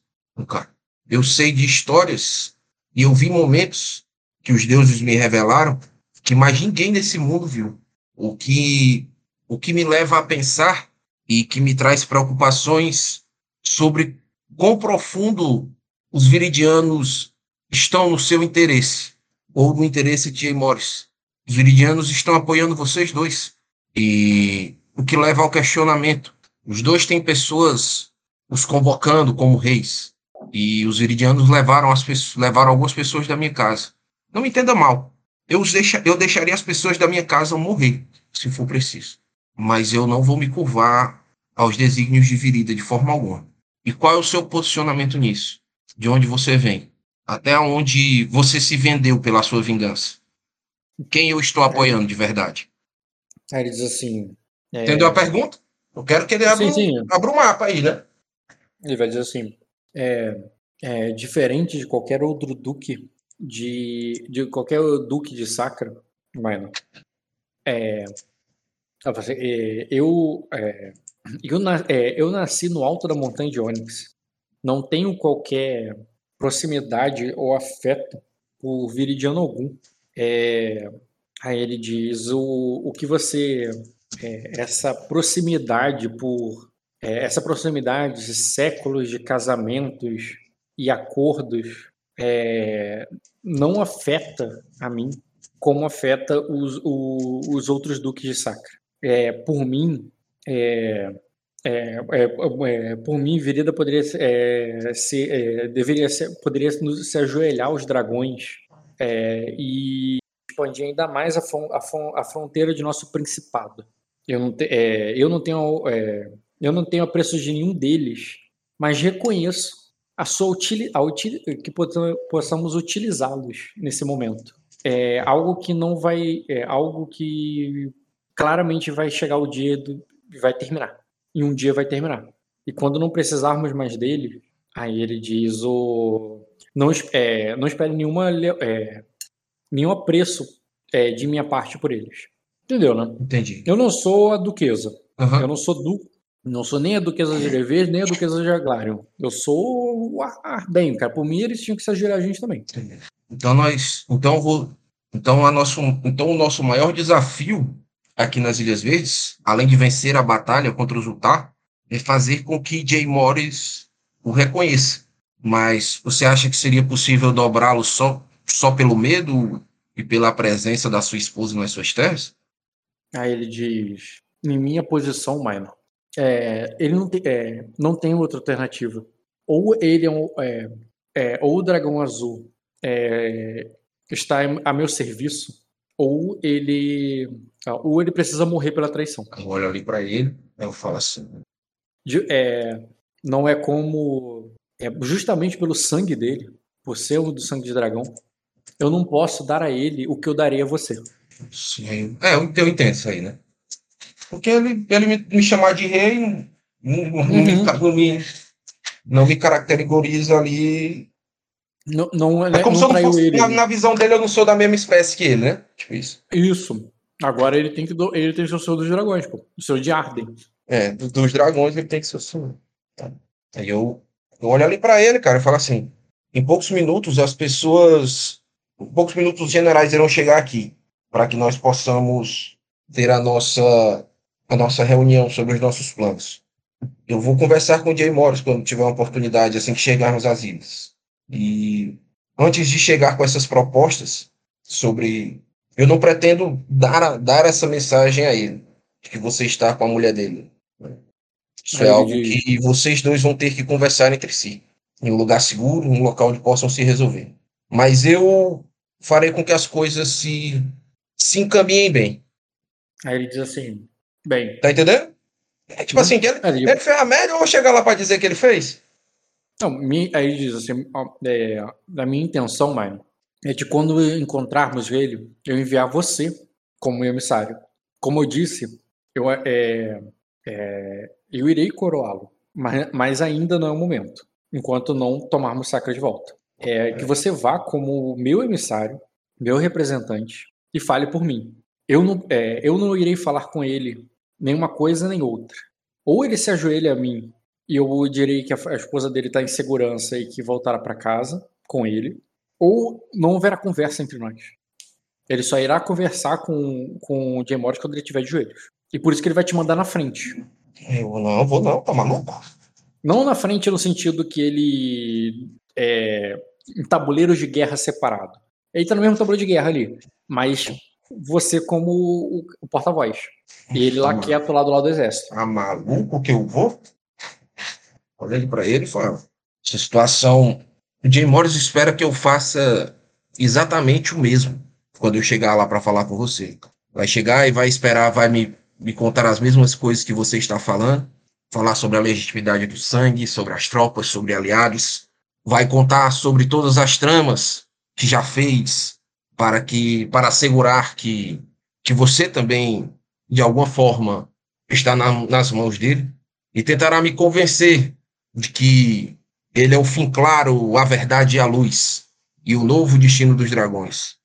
cara. Eu sei de histórias e eu vi momentos que os deuses me revelaram que mais ninguém nesse mundo viu. O que, o que me leva a pensar e que me traz preocupações sobre quão profundo os viridianos estão no seu interesse, ou no interesse de Jay Morris. Os viridianos estão apoiando vocês dois. E o que leva ao questionamento. Os dois têm pessoas os convocando como reis. E os viridianos levaram, as levaram algumas pessoas da minha casa. Não me entenda mal. Eu, deixa, eu deixaria as pessoas da minha casa morrer, se for preciso. Mas eu não vou me curvar aos desígnios de virida de forma alguma. E qual é o seu posicionamento nisso? De onde você vem? Até onde você se vendeu pela sua vingança? Quem eu estou apoiando de verdade? Aí ele diz assim. É... Entendeu a pergunta? Eu quero que ele abra, sim, sim. abra o mapa aí, né? Ele vai dizer assim: é, é, diferente de qualquer outro duque de, de qualquer duque de Sacra, mano, é, é, eu, é, eu, é, eu nasci no alto da montanha de Onyx. Não tenho qualquer proximidade ou afeto por viridiano algum. É, aí ele diz o, o que você é, essa proximidade por é, essa proximidade de séculos de casamentos e acordos é, não afeta a mim como afeta os, os, os outros duques de Sacra. É, por mim, é, é, é, é, por mim, Virida poderia é, ser, é, deveria ser, poderia se ajoelhar aos dragões é, e expandir ainda mais a, a, a, fronteira de nosso principado. Eu não, te, eu não tenho, eu não tenho apreço de nenhum deles, mas reconheço a sua utili, a util, que possamos utilizá-los nesse momento. É algo que não vai, é algo que claramente vai chegar o dia do, vai terminar e um dia vai terminar. E quando não precisarmos mais dele, aí ele diz o não, é, não espere nenhuma é, nenhum apreço é, de minha parte por eles. Entendeu, né? Entendi. Eu não sou a duquesa. Uhum. Eu não sou du não sou nem a duquesa de Leves, nem a duquesa de Aglarion. Eu sou o Arden, cara. Por mim, eles tinham que se ajoelhar a gente também. Entendi. Então nós, então vou, então a nosso, então o nosso maior desafio aqui nas Ilhas Verdes, além de vencer a batalha contra os Utah, é fazer com que Jay Morris o reconheça. Mas você acha que seria possível dobrá-lo só, só pelo medo e pela presença da sua esposa nas suas terras? Aí ele diz: em minha posição, Minor, é, ele não tem, é, não tem outra alternativa. Ou ele é, um, é, é ou o dragão azul é, está a meu serviço, ou ele ou ele precisa morrer pela traição. Eu olho ali para ele, eu falo assim. De, é, não é como é justamente pelo sangue dele, por ser o do sangue de dragão, eu não posso dar a ele o que eu daria a você. Sim. É, eu entendo isso aí, né? Porque ele, ele me, me chamar de rei não, não, uhum. não, me, não me caracteriza ali não, não, é como se eu não fosse, na, na, visão dele, eu não sou da mesma espécie que ele, né? Tipo isso. Isso. Agora ele tem que do, ele tem que ser o senhor dos dragões, pô. O senhor de Arden. É, dos dragões ele tem que ser o senhor. Tá. Aí eu, eu olho ali para ele, cara, e falo assim: em poucos minutos as pessoas, em poucos minutos os generais irão chegar aqui para que nós possamos ter a nossa, a nossa reunião sobre os nossos planos. Eu vou conversar com o Jay Morris quando tiver uma oportunidade, assim que chegarmos às ilhas. E antes de chegar com essas propostas sobre. Eu não pretendo dar, dar essa mensagem a ele, de que você está com a mulher dele. Isso é Aí algo que vocês dois vão ter que conversar entre si, em um lugar seguro, um local onde possam se resolver. Mas eu farei com que as coisas se, se encaminhem bem. Aí ele diz assim: bem, Tá entendendo? É tipo assim, que ele, ele fez a média, vou chegar lá para dizer que ele fez. Não, aí diz assim: é, a minha intenção, mãe, é de quando encontrarmos ele, eu enviar você como emissário. Como eu disse, eu, é, é, eu irei coroá-lo, mas, mas ainda não é o momento, enquanto não tomarmos Sacra de volta. É que você vá como meu emissário, meu representante, e fale por mim. Eu não, é, eu não irei falar com ele nenhuma coisa nem outra. Ou ele se ajoelha a mim eu direi que a, esposa dele está em segurança e que voltará para casa com ele, ou não haverá conversa entre nós. Ele só irá conversar com, com o Jay Morris quando ele estiver de joelhos. E por isso que ele vai te mandar na frente. Eu não vou não, tá maluco? Não na frente no sentido que ele é em tabuleiros de guerra separado. Ele tá no mesmo tabuleiro de guerra ali, mas você como o, o porta-voz. E ele lá quieto lá do lado do exército. Tá maluco que eu vou? Olha ele para ele e fala: essa situação. O Jay Morris espera que eu faça exatamente o mesmo quando eu chegar lá para falar com você. Vai chegar e vai esperar, vai me, me contar as mesmas coisas que você está falando, falar sobre a legitimidade do sangue, sobre as tropas, sobre aliados, vai contar sobre todas as tramas que já fez para que para assegurar que que você também de alguma forma está na, nas mãos dele e tentará me convencer de que ele é o fim claro, a verdade e a luz e o novo destino dos dragões.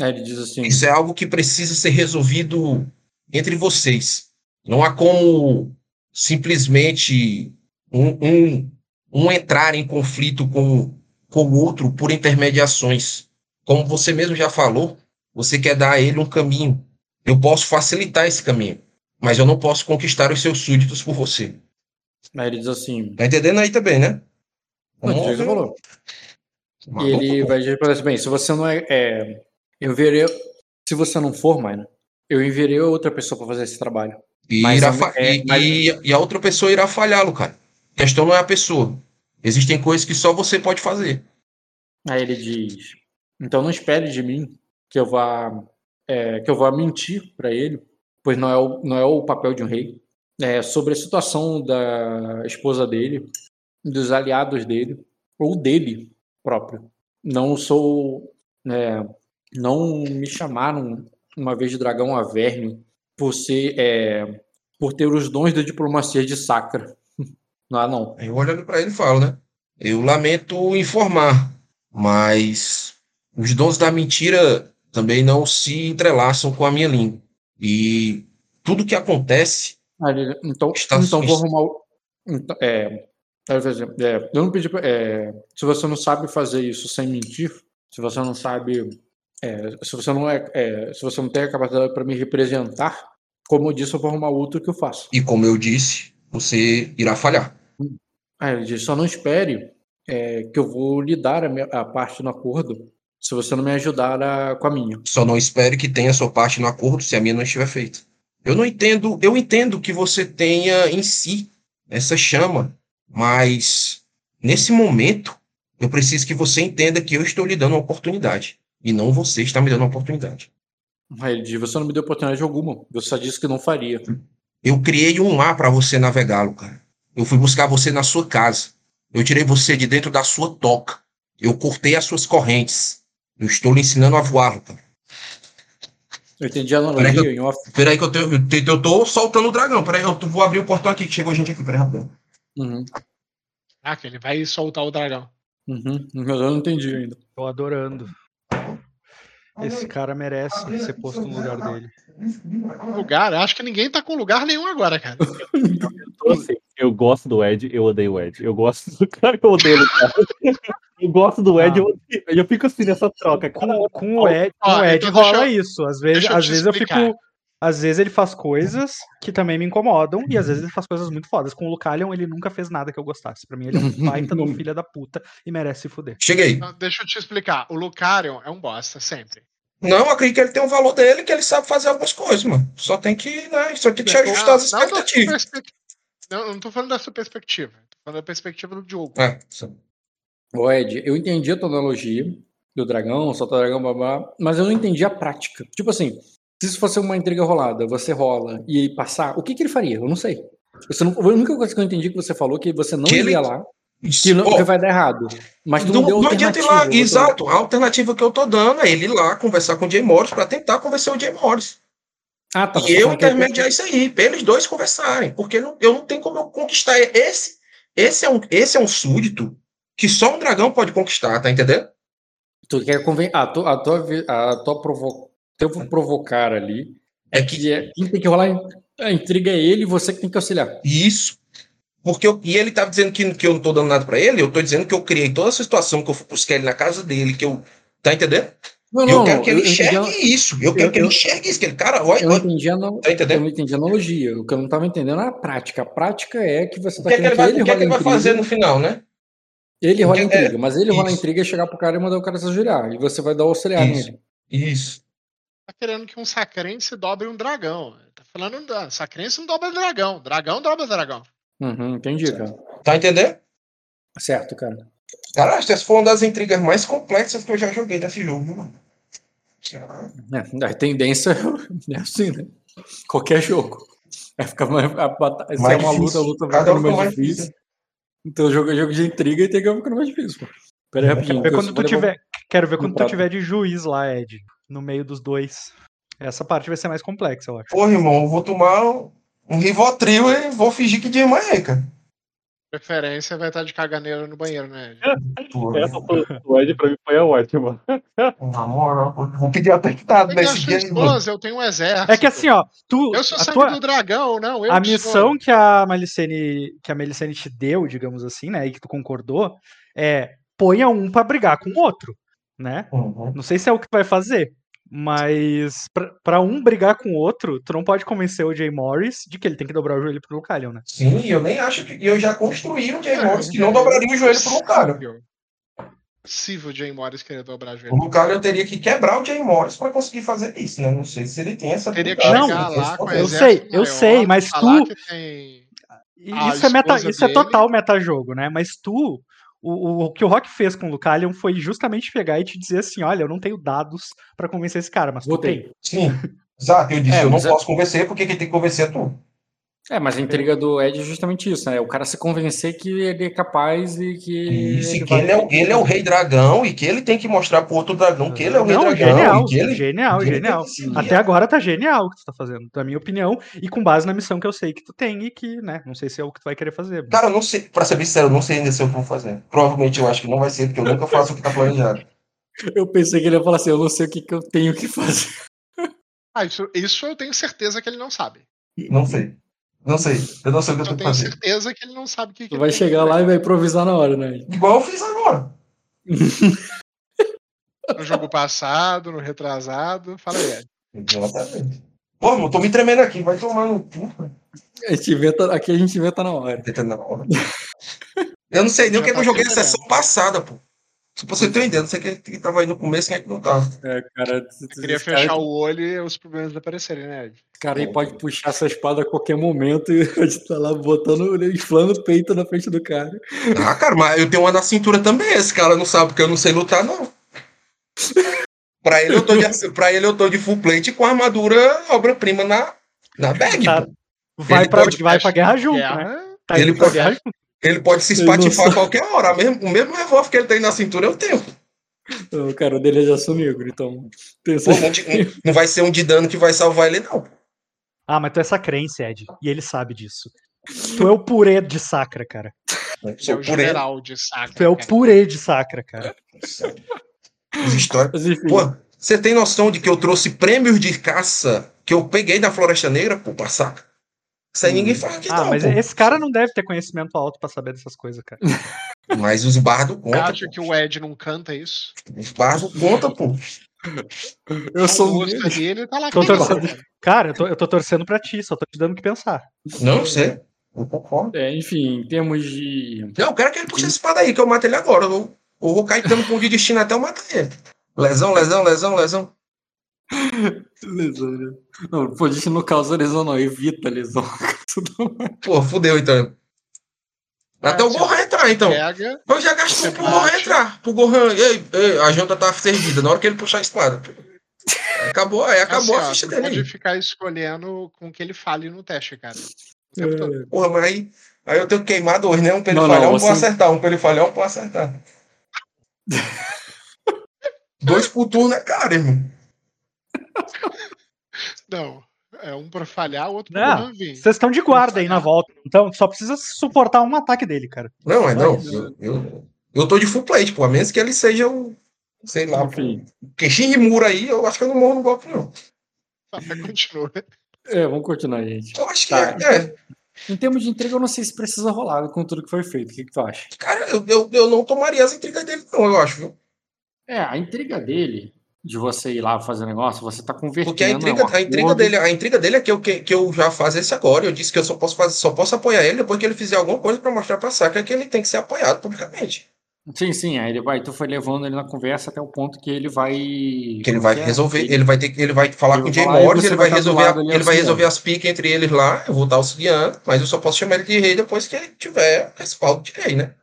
Aí ele diz assim: Isso é algo que precisa ser resolvido entre vocês. Não há como simplesmente um, um, um entrar em conflito com, com o outro por intermediações. Como você mesmo já falou, você quer dar a ele um caminho. Eu posso facilitar esse caminho, mas eu não posso conquistar os seus súditos por você. Aí ele diz assim: Tá entendendo aí também, né? Não, você falou. E ele vai dizer para assim, bem, se você não é, é eu enviarei, se você não for, mano, eu enviarei outra pessoa para fazer esse trabalho. E, Mas fa- é, e- mas- e- e a outra pessoa irá falhá-lo, cara. A questão não é a pessoa. Existem coisas que só você pode fazer. Aí ele diz: então não espere de mim que eu vá é, que eu vá mentir para ele, pois não é o, não é o papel de um rei. É, sobre a situação da esposa dele, dos aliados dele ou dele próprio. Não sou, é, não me chamaram uma vez de dragão a verme por ser, é, por ter os dons da diplomacia de Sacra. [LAUGHS] Não, não. Eu olhando para ele falo, né? Eu lamento informar, mas os dons da mentira também não se entrelaçam com a minha língua. E tudo que acontece Aí então, Está- então vou arrumar. o- então, é, é, eu não pedi pra- é, se você não sabe fazer isso sem mentir, se você não sabe, é, se você não é, é, se você não tem a capacidade para me representar, como eu disse, eu vou arrumar outro que eu faço. e como eu disse, você irá falhar. Ele diz, só não espere é, que eu vou lhe dar a, minha- a parte no acordo, se você não me ajudar a- com a minha. Só não espere que tenha sua parte no acordo se a minha não estiver feita. Eu não entendo, eu entendo que você tenha em si essa chama, mas nesse momento eu preciso que você entenda que eu estou lhe dando uma oportunidade e não você está me dando uma oportunidade. Diz, você não me deu oportunidade alguma, você só disse que não faria. Eu criei um mar para você navegá-lo, cara. Eu fui buscar você na sua casa. Eu tirei você de dentro da sua toca. Eu cortei as suas correntes. Eu estou lhe ensinando a voar, cara. Eu entendi a Peraí que analogia em off. Peraí que eu, tenho, eu, te- eu tô soltando o dragão. Peraí, eu vou abrir o portão aqui que chegou gente aqui. Peraí, rapidão. Uhum, Ah, que ele vai soltar o dragão. uhum, mas eu não entendi ainda. Tô adorando. Esse cara merece ser posto no lugar dele. Lugar? Acho que ninguém tá com lugar nenhum agora, cara. [LAUGHS] Assim, eu gosto do Ed, eu odeio o Ed. Eu gosto do cara que eu odeio o cara. Eu gosto do Ed, eu odeio. o Ed. Eu fico assim nessa troca. Com, com o Ed, com o Ed então rola eu- isso. Às vezes, às vezes eu fico. Às vezes ele faz coisas que também me incomodam, e às vezes ele faz coisas muito fodas. Com o Lucalion, ele nunca fez nada que eu gostasse. Pra mim, ele é um [LAUGHS] baita um filho da puta e merece se fuder. Cheguei. Não, deixa eu te explicar. O Lucarion é um bosta, sempre. Não, eu acredito que ele tem um valor dele, que ele sabe fazer algumas coisas, mano. Só tem que, né? Só tem que ajustar as Não, não, sua expectativas. não, eu não tô falando da sua perspectiva. Tô falando da perspectiva do jogo. É, sim. Ô Ed, eu entendi a tua analogia do dragão, solta o dragão, babá, mas eu não entendi a prática. Tipo assim, se isso fosse uma intriga rolada, você rola e passar, o que, que ele faria? Eu não sei. Você não, a única coisa que eu entendi que você falou que você não Que ele- iria lá, que, não, que vai dar errado. Mas tu não, não, deu não adianta ir lá. você- Exato. A alternativa que eu tô dando é ele ir lá conversar com o Jay Morris pra tentar convencer o Jay Morris. Ah, tá. e eu é- intermediar isso aí, pra eles dois conversarem. Porque não- eu não tenho como eu conquistar. Esse, esse, é um, esse é um súdito que só um dragão pode conquistar, tá entendendo? Tu quer conven... a tua, a tua, a tua provo... teu provocar ali É é que que é- quem tem que rolar a intriga é ele e você que tem que auxiliar. Isso. Porque eu- e ele tá dizendo que, que eu não tô dando nada pra ele, eu tô dizendo que eu criei toda essa situação, que eu fui buscar ele na casa dele, que eu. Tá entendendo? Não, eu quero que ele eu enxergue a- isso. Eu quero eu- que ele eu- enxergue isso. Que ele, cara, olha, Eu não entendi a, no- tá eu entendendo? não entendi a analogia. O que eu não estava entendendo é a prática. A prática é que você O tá que, é que querendo ele vai, que ele o que é que ele vai fazer no final, né? Ele rola É, intriga, mas ele rola isso. intriga e chegar pro cara e mandar o cara se ajoelhar. E você vai dar o auxiliar Isso. nele. Isso. Tá querendo que um sacrense dobre um dragão. Tá falando da sacrense não dobra dragão. Dragão dobra dragão. Uhum, entendi, cara. Tá entendendo? Certo, cara. Cara, essa foi uma das intrigas mais complexas que eu já joguei desse jogo, viu, mano. É, a tendência [LAUGHS] é assim, né? Qualquer jogo. Vai ficar mais, a batalha, se Mais é uma luta, a luta vai ficando mais, mais difícil. difícil. Então o jogo é jogo de intriga e tem que ficando mais difícil, pô. Pera aí, rapidinho. Ver quando tu tiver, quero ver quando tu tiver de juiz lá, Ed, no meio dos dois. Essa parte vai ser mais complexa, eu acho. Porra, irmão, eu vou tomar um, Rivotril e vou fingir que desmaiei, cara. Preferência vai estar de caganeira no banheiro, né? Porra, Essa foi, do Ed pra mim foi a ótima. na moral, vou pedir atestado nesse dia esposa, eu tenho um exército. É que assim, ó, tu. Eu sou sangue tua- do dragão, não. Eu a que sou. missão que a Melicene, que a Melicene te deu, digamos assim, né, e que tu concordou, é ponha um pra brigar com o outro, né? Uhum. Não sei se é o que vai fazer, mas pra- pra um brigar com o outro, tu não pode convencer o Jay Morris de que ele tem que dobrar o joelho pro Lucalion, né? Sim, eu nem acho que. Eu já construí um Jay É, Morris que é, não dobraria o joelho pro Lucario. Possível. Possível o Jay Morris querer dobrar o O joelho. Lucario teria que quebrar o Jay Morris para conseguir fazer isso, né? Não sei se ele tem essa Teria que habilidade, chegar né? lá com o eu sei, eu maior, sei, mas tu- A Isso é, meta, isso é total metajogo, né? Mas tu, o, o que o Rock fez com o Lucalion foi justamente pegar e te dizer assim: olha, eu não tenho dados pra convencer esse cara, mas tu Votei. tem. Sim, exato. Eu disse, É, eu não é- posso convencer, porque quem tem que convencer é tu. É, mas a intriga do Ed é justamente isso, né? O cara se convencer que ele é capaz e que. Isso, e que vai- ele é, o- ele é o rei dragão e que ele tem que mostrar pro outro dragão que ele é o rei Não, dragão. genial, e que ele, genial, que ele genial. Até agora tá genial o que tu tá fazendo, na minha opinião, e com base na missão que eu sei que tu tem e que, né, não sei se é o que tu vai querer fazer. mas- Cara, eu não sei, pra ser bem sincero, eu não sei ainda se eu vou fazer. Provavelmente eu acho que não vai ser, porque eu nunca faço o que tá planejado. [LAUGHS] Eu pensei que ele ia falar assim: eu não sei o que, que eu tenho que fazer. Ah, isso, isso eu tenho certeza que ele não sabe. Não sei. Não sei. Eu não sei o que eu Eu tenho que tenho fazer. certeza que ele não sabe o que, que Tu ele vai chegar que lá e vai improvisar na hora, né? Igual eu fiz agora. [LAUGHS] No jogo passado, no retrasado. Fala aí, Ed. Exatamente. Pô, eu tô me tremendo aqui, vai tomar no cu. A gente inventa, aqui a gente inventa na hora. Tenta na hora. Eu não sei nem o que, que eu joguei na sessão passada, pô. Se você tem ideia, não sei quem é que tava aí no começo, quem é que não tava. É, cara, Eu queria fechar cara, o olho e os problemas aparecerem, né, Ed? esse cara aí pode puxar essa espada a qualquer momento e [LAUGHS] a gente tá lá botando, inflando o peito na frente do cara. Ah, cara, mas eu tenho uma na cintura também. Esse cara não sabe porque eu não sei lutar, não. Pra ele, eu tô de, pra ele, eu tô de full plate com armadura obra-prima na, na bag. Tá. Vai, Ele pra, pode- vai pra guerra junto, Guerra, né? Tá Ele indo pra pode- guerra junto. Ele pode se espatifar a qualquer hora. Mesmo, o mesmo revólver que ele tem na cintura, eu tenho. O cara dele é de aço negro, então. Tem essa... Pô, não, não vai ser um de dano que vai salvar ele, não. Ah, mas tu é essa crença, Ed, e ele sabe disso. Tu é o purê de sacra, cara. Ele é Sou o general de saca. Tu é o purê de sacra, cara. As histórias. Pô, você tem noção de que eu trouxe prêmios de caça que eu peguei na Floresta Negra, pô, pra saca? Isso aí ninguém fala aqui, Ah, não, mas pô. esse cara não deve ter conhecimento alto pra saber dessas coisas, cara. [LAUGHS] Mas os bardos Você contam, acha pô. que o Ed não canta isso? Os bardos contam, pô. Eu sou um gosto deles. ali, ele tá lá Tô torcendo. cara. Eu tô, eu tô torcendo pra ti, só tô te dando o que pensar. Não, eu sei. Eu concordo. É, enfim, em termos de. Não, eu quero que ele puxe a espada aí, que eu mato ele agora. Eu, eu vou com o de destino até eu matar ele. Lesão, lesão, lesão, lesão. Lesão, né? Não, pô, a gente não causa lesão, não. Evita lesão. [LAUGHS] Pô, fudeu então. Até o assim, Gohan entrar, então. Pega, Eu já gasto Você um pro Gohan entrar. Pro Gohan. Ei, ei, a janta tá servida. Na hora que ele puxar a espada. Acabou, aí acabou assim, a ó, ficha você dele. pode ficar escolhendo com que ele fale no teste, cara. Todo. Porra, mas aí, aí eu tenho que queimar dois, né? Um pra ele Não, falhar, não, um pra eu você- acertar. Um pra ele falhar, um pra acertar. [LAUGHS] dois por turno é caro, irmão. Não, é um pra falhar, o outro pra não vir. Vocês estão de guarda aí na volta, então só precisa suportar um ataque dele, cara. Não, é não. Eu, eu, eu tô de full plate, pô. A menos que ele seja um. Sei lá. Enfim. Porque Shinrimura aí, eu acho que eu não morro no golpe, não. Tá, continua. É, vamos continuar, gente. Eu acho que Tá. é, é. Em termos de entrega, eu não sei se precisa rolar com tudo que foi feito. O que, que tu acha? Cara, eu, eu, eu não tomaria as intrigas dele, não, eu acho, viu? É, a intriga dele, de você ir lá fazer negócio, você tá convertendo. Porque a é intriga, um a intriga dele, a intriga dele é que eu, que, que eu já fazesse agora. Eu disse que eu só posso fazer, só posso apoiar ele depois que ele fizer alguma coisa pra mostrar pra Sakura que ele tem que ser apoiado publicamente. Sim, sim. Aí ele vai, tu foi levando ele na conversa até o ponto que ele vai. Que ele vai é? resolver, Ele- ele vai ter ele vai falar Ele com o Jay Morris, ele vai do resolver, a- ele vai auxiliando. resolver as piques entre eles lá. Eu vou estar auxiliando, mas eu só posso chamar ele de rei depois que ele tiver respaldo de rei, né?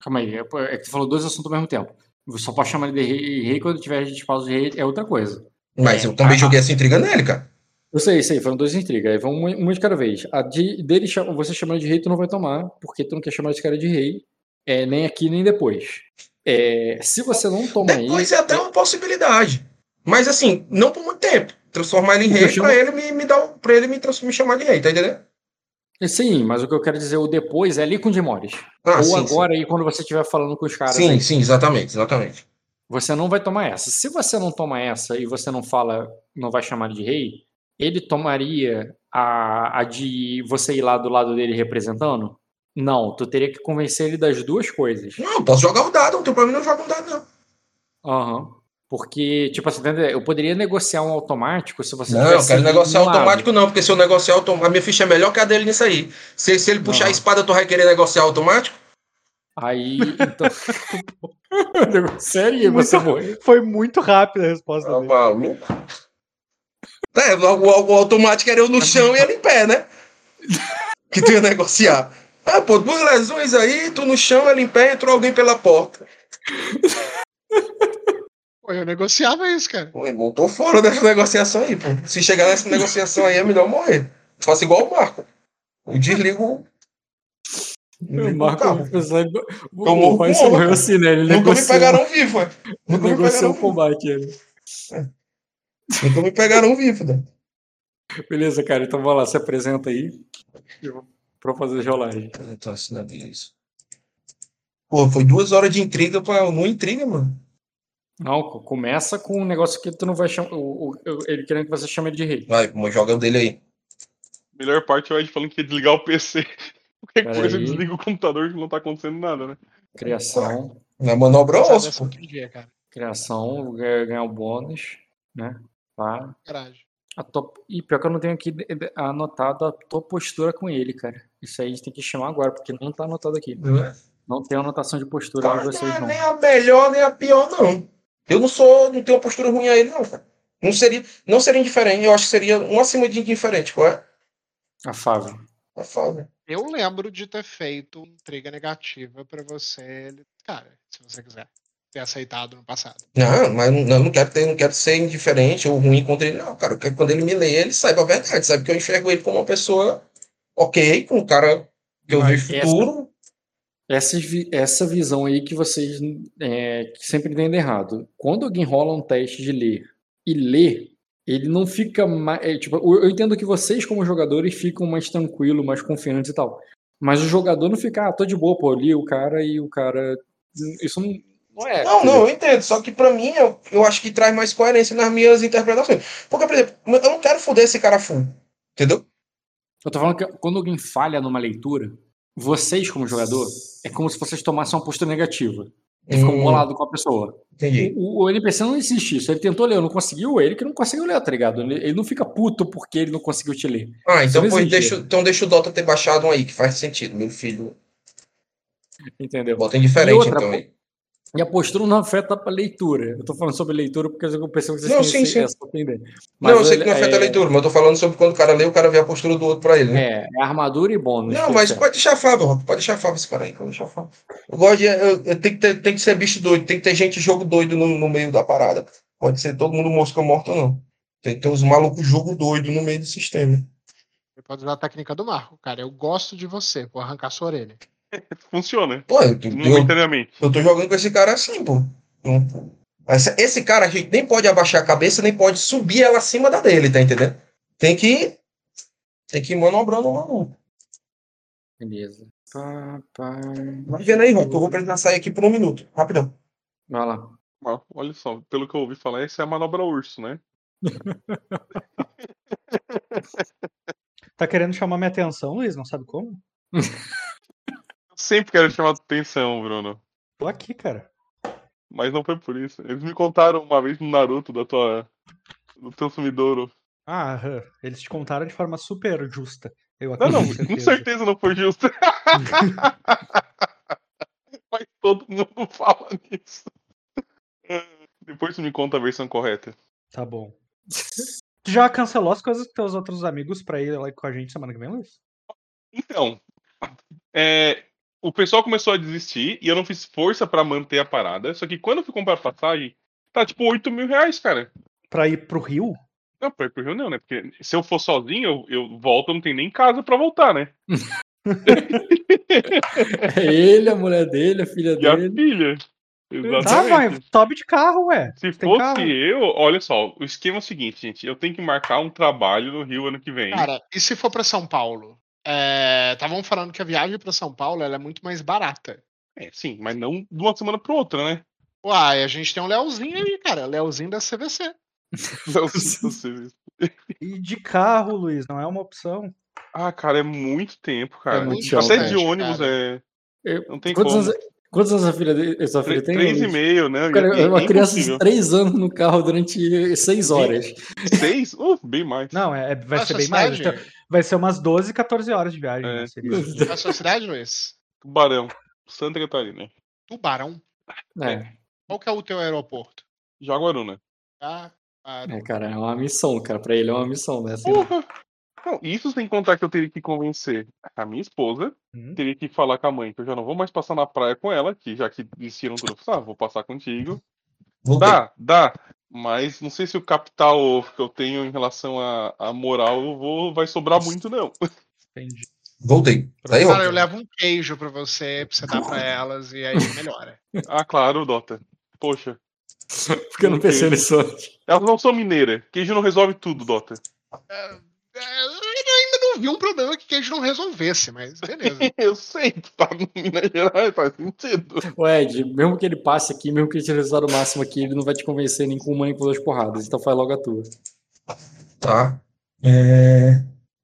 Calma aí, é é que tu falou dois assuntos ao mesmo tempo. Só pode chamar ele de rei, quando tiver de pausa de rei, é outra coisa. Mas É, eu também a- joguei essa intriga nele, cara. Eu sei, sei, foram duas intrigas. Aí vamos uma de cada vez. A de, dele, você chamando de rei, tu não vai tomar, porque tu não quer chamar esse cara de rei, é, nem aqui nem depois. É, se você não toma Depois ele. é até uma possibilidade. Mas assim, não por muito tempo. Transformar ele em rei chamo- pra ele me, me dar pra ele me, me chamar de rei, tá entendendo? Sim, mas o que eu quero dizer, o depois é ali com o Dimores. Ah, Ou sim, agora aí, quando você estiver falando com os sim. caras. Sim, aí. sim, exatamente, exatamente. Você não vai tomar essa. Se você não toma essa e você não fala, não vai chamar de rei, ele tomaria a, a de você ir lá do lado dele representando? Não, tu teria que convencer ele das duas coisas. Não, eu posso jogar o dado, não tem problema, não jogo um dado, não. Aham. Porque, tipo assim, eu poderia negociar um automático se você Não, eu quero negociar um lado. automático, não, porque se eu negociar automático, a minha ficha é melhor que a dele nisso aí. Se, se ele puxar a Não. espada, tu vai querer negociar automático? Aí, então. [LAUGHS] Negociaria você morrer. Foi muito rápida a resposta Tá maluco? É, o, o- o automático era eu no chão e ele em pé, né? [LAUGHS] Que tu ia negociar. Ah, pô, duas lesões aí, tu no chão, ele em pé, entrou alguém pela porta. Pô, eu negociava isso, cara. Pô, irmão, tô fora dessa negociação aí, pô. Se chegar nessa negociação aí, é melhor morrer. Faço igual o Marco. Eu desligo. O desligo o Marco carro. o Eu morro Royce morreu assim, né? Ele Nunca me negociou, pegaram vivo, é. Nunca me negociou o vivo. combate. Ele. Nunca me pegaram vivo, né? Beleza, cara, então vai lá, se apresenta aí. Eu- Pra fazer rolagem. Eu tô assinando isso. Pô, foi duas horas de intriga pra. Não intriga, mano. Não, co- começa com um negócio que tu não vai chamar. Ele querendo que você chame ele de rei. Vai, vamos jogar o dele aí. Melhor parte é o Ed falando que ia desligar o PC. [LAUGHS] Qualquer Pera coisa aí. desliga o computador que não tá acontecendo nada, né? Criação. Na manobra Sabe osso. Criação, ganhar, ganhar o bônus, né? Tá. A tua... E pior que eu não tenho aqui de- de- anotado a tua postura com ele, cara. Isso aí a gente tem que chamar agora, porque não tá anotado aqui. Não é? Não tem anotação de postura de Cara, vocês, não é não. nem a melhor, nem a pior, não. Eu não sou, não tenho uma postura ruim a ele, não, cara. Não seria, não seria indiferente, eu acho que seria um acima de indiferente, qual é? Afável. É foda. Eu lembro de ter feito intriga negativa pra você, cara, se você quiser, ter aceitado no passado. Não, mas não, eu não quero ter, não quero ser indiferente ou ruim contra ele, não, cara. Eu quero que quando ele me lê, ele saiba a verdade, sabe que eu enxergo ele como uma pessoa ok, com um cara que eu Mas essa- futuro. Essa, vi- essa visão aí que vocês é, que sempre entendem errado. Quando alguém rola um teste de ler e lê, ele não fica mais. é, tipo, eu entendo que vocês, como jogadores, ficam mais tranquilos, mais confiantes e tal. Mas o jogador não fica, ah, tô de boa, pô, li o cara e o cara. Isso não, não é. Não, não, eu entendo. Só que pra mim, eu, eu acho que traz mais coerência nas minhas interpretações. Porque, por exemplo, eu não quero foder esse cara full. Entendeu? Eu tô falando que quando alguém falha numa leitura, vocês, como jogador, é como se vocês tomassem uma postura negativa. Ele ficou Hum. bolado com a pessoa. Entendi. O, o NPC não insiste isso. Ele tentou ler, não conseguiu, ele que não conseguiu ler, tá ligado? Ele, ele não fica puto porque ele não conseguiu te ler. Ah, então, não pois deixa, então deixa o Dota ter baixado um aí, que faz sentido. Meu filho. Entendeu? Bota em diferente, E outra, então. aí. E a postura não afeta a leitura. Eu tô falando sobre leitura porque eu percebo que vocês Não, sim, sim. essa tendência. Não, eu Mas sei que não afeta a é- leitura, mas eu tô falando sobre quando o cara lê, o cara vê a postura do outro pra ele, né? É, é armadura e bônus. Não, mas serve. pode deixar Fábio, pode deixar Fábio esse cara aí, pode deixar Fábio. Eu gosto de. Eu, eu tenho, que ter, tem que ser bicho doido, tem que ter gente jogo doido no, no meio da parada. Pode ser todo mundo mosca morta, não. Tem que ter uns malucos jogo doido no meio do sistema. Você pode usar a técnica do Marco, cara. Eu gosto de você, vou arrancar sua orelha. [LAUGHS] Funciona. Pô, eu, eu, Momentaneamente. eu tô jogando com esse cara assim, pô. Esse, esse cara a gente nem pode abaixar a cabeça, nem pode subir ela acima da dele, tá entendendo? Tem que. Tem que ir manobrando o maluco. Beleza. Pá, pá. Vai vendo aí, Rob, que eu vou precisar sair aqui por um minuto. Rapidão. Vai lá. Olha só, pelo que eu ouvi falar, essa é a manobra urso, né? [LAUGHS] Tá querendo chamar minha atenção, Luiz? Não sabe como? [LAUGHS] Sempre quero chamar atenção, Bruno. Tô aqui, cara. Mas não foi por isso. Eles me contaram uma vez no Naruto da tua. do teu sumidouro. Ah, aham. eles te contaram de forma super justa. Eu Não, não, com certeza não foi justo. [LAUGHS] Mas todo mundo fala nisso. Depois tu me conta a versão correta. Tá bom. Tu já cancelou as coisas com teus outros amigos pra ir lá com a gente semana que vem, Luiz? Então, é, o pessoal começou a desistir e eu não fiz força pra manter a parada. Só que quando eu fui comprar a passagem, tá tipo 8 mil reais, cara. Pra ir pro Rio? Não, pra ir pro Rio não, né? Porque se eu for sozinho, eu, eu volto, eu não tenho nem casa pra voltar, né? [LAUGHS] É ele, a mulher dele, a filha [LAUGHS] E a dele. filha. Tá, vai, Exatamente. sobe de carro, ué. Se Tem fosse carro? eu, olha só, o esquema é o seguinte, gente. Eu tenho que marcar um trabalho no Rio ano que vem. Cara, e se for pra São Paulo? Estavam falando que a viagem pra São Paulo ela é muito mais barata. É, sim, mas não de uma semana pra outra, né? Uai, a gente tem um Leozinho aí, cara. Leozinho da CVC. Sei se você- E de carro, Luiz, não é uma opção. ah, cara, é muito tempo, cara. muito Até chato, de né, ônibus cara? é. Eu- Não tem Quantos como. anos, quantos anos a filha dele, sua filha tem? Três e meio, né? Cara, É- é uma criança de. 3 anos no carro durante 6 horas. Seis? Uh, bem mais. Não, é, é- vai Qual a ser bem mais. Então, Vai ser umas 12, 14 horas de viagem. É. né, a sua cidade, Luiz? Tubarão, Santa Catarina. Tubarão. É, Qual que é o teu aeroporto? Jaguaruna. Ah, ah, é, cara, é uma missão, cara. Pra ele é uma missão, né? Assim, Porra! Não, isso sem contar que eu teria que convencer a minha esposa, Hum. teria que falar com a mãe que eu já não vou mais passar na praia com ela, que já que desistiram tudo, ah, vou passar contigo. Voltei. Dá, dá. Mas não sei se o capital que eu tenho em relação à, à moral eu vou, vai sobrar muito, não. Entendi. Voltei. Tá aí, cara, eu levo um queijo pra você, pra você dar pra elas e aí melhora. Ah, claro, Dota. Poxa. porque eu não pensei nisso antes. Elas não são mineiras. Queijo não resolve tudo, Dota. É, eu vi um problema que queijo não resolvesse, mas beleza. [LAUGHS] Eu sei, tá no Minas Gerais, faz sentido. O Ed, mesmo que ele passe aqui, mesmo que ele tire o resultado máximo aqui, ele não vai te convencer nem com uma nem com duas porradas. Então faz logo a tua. Tá. É...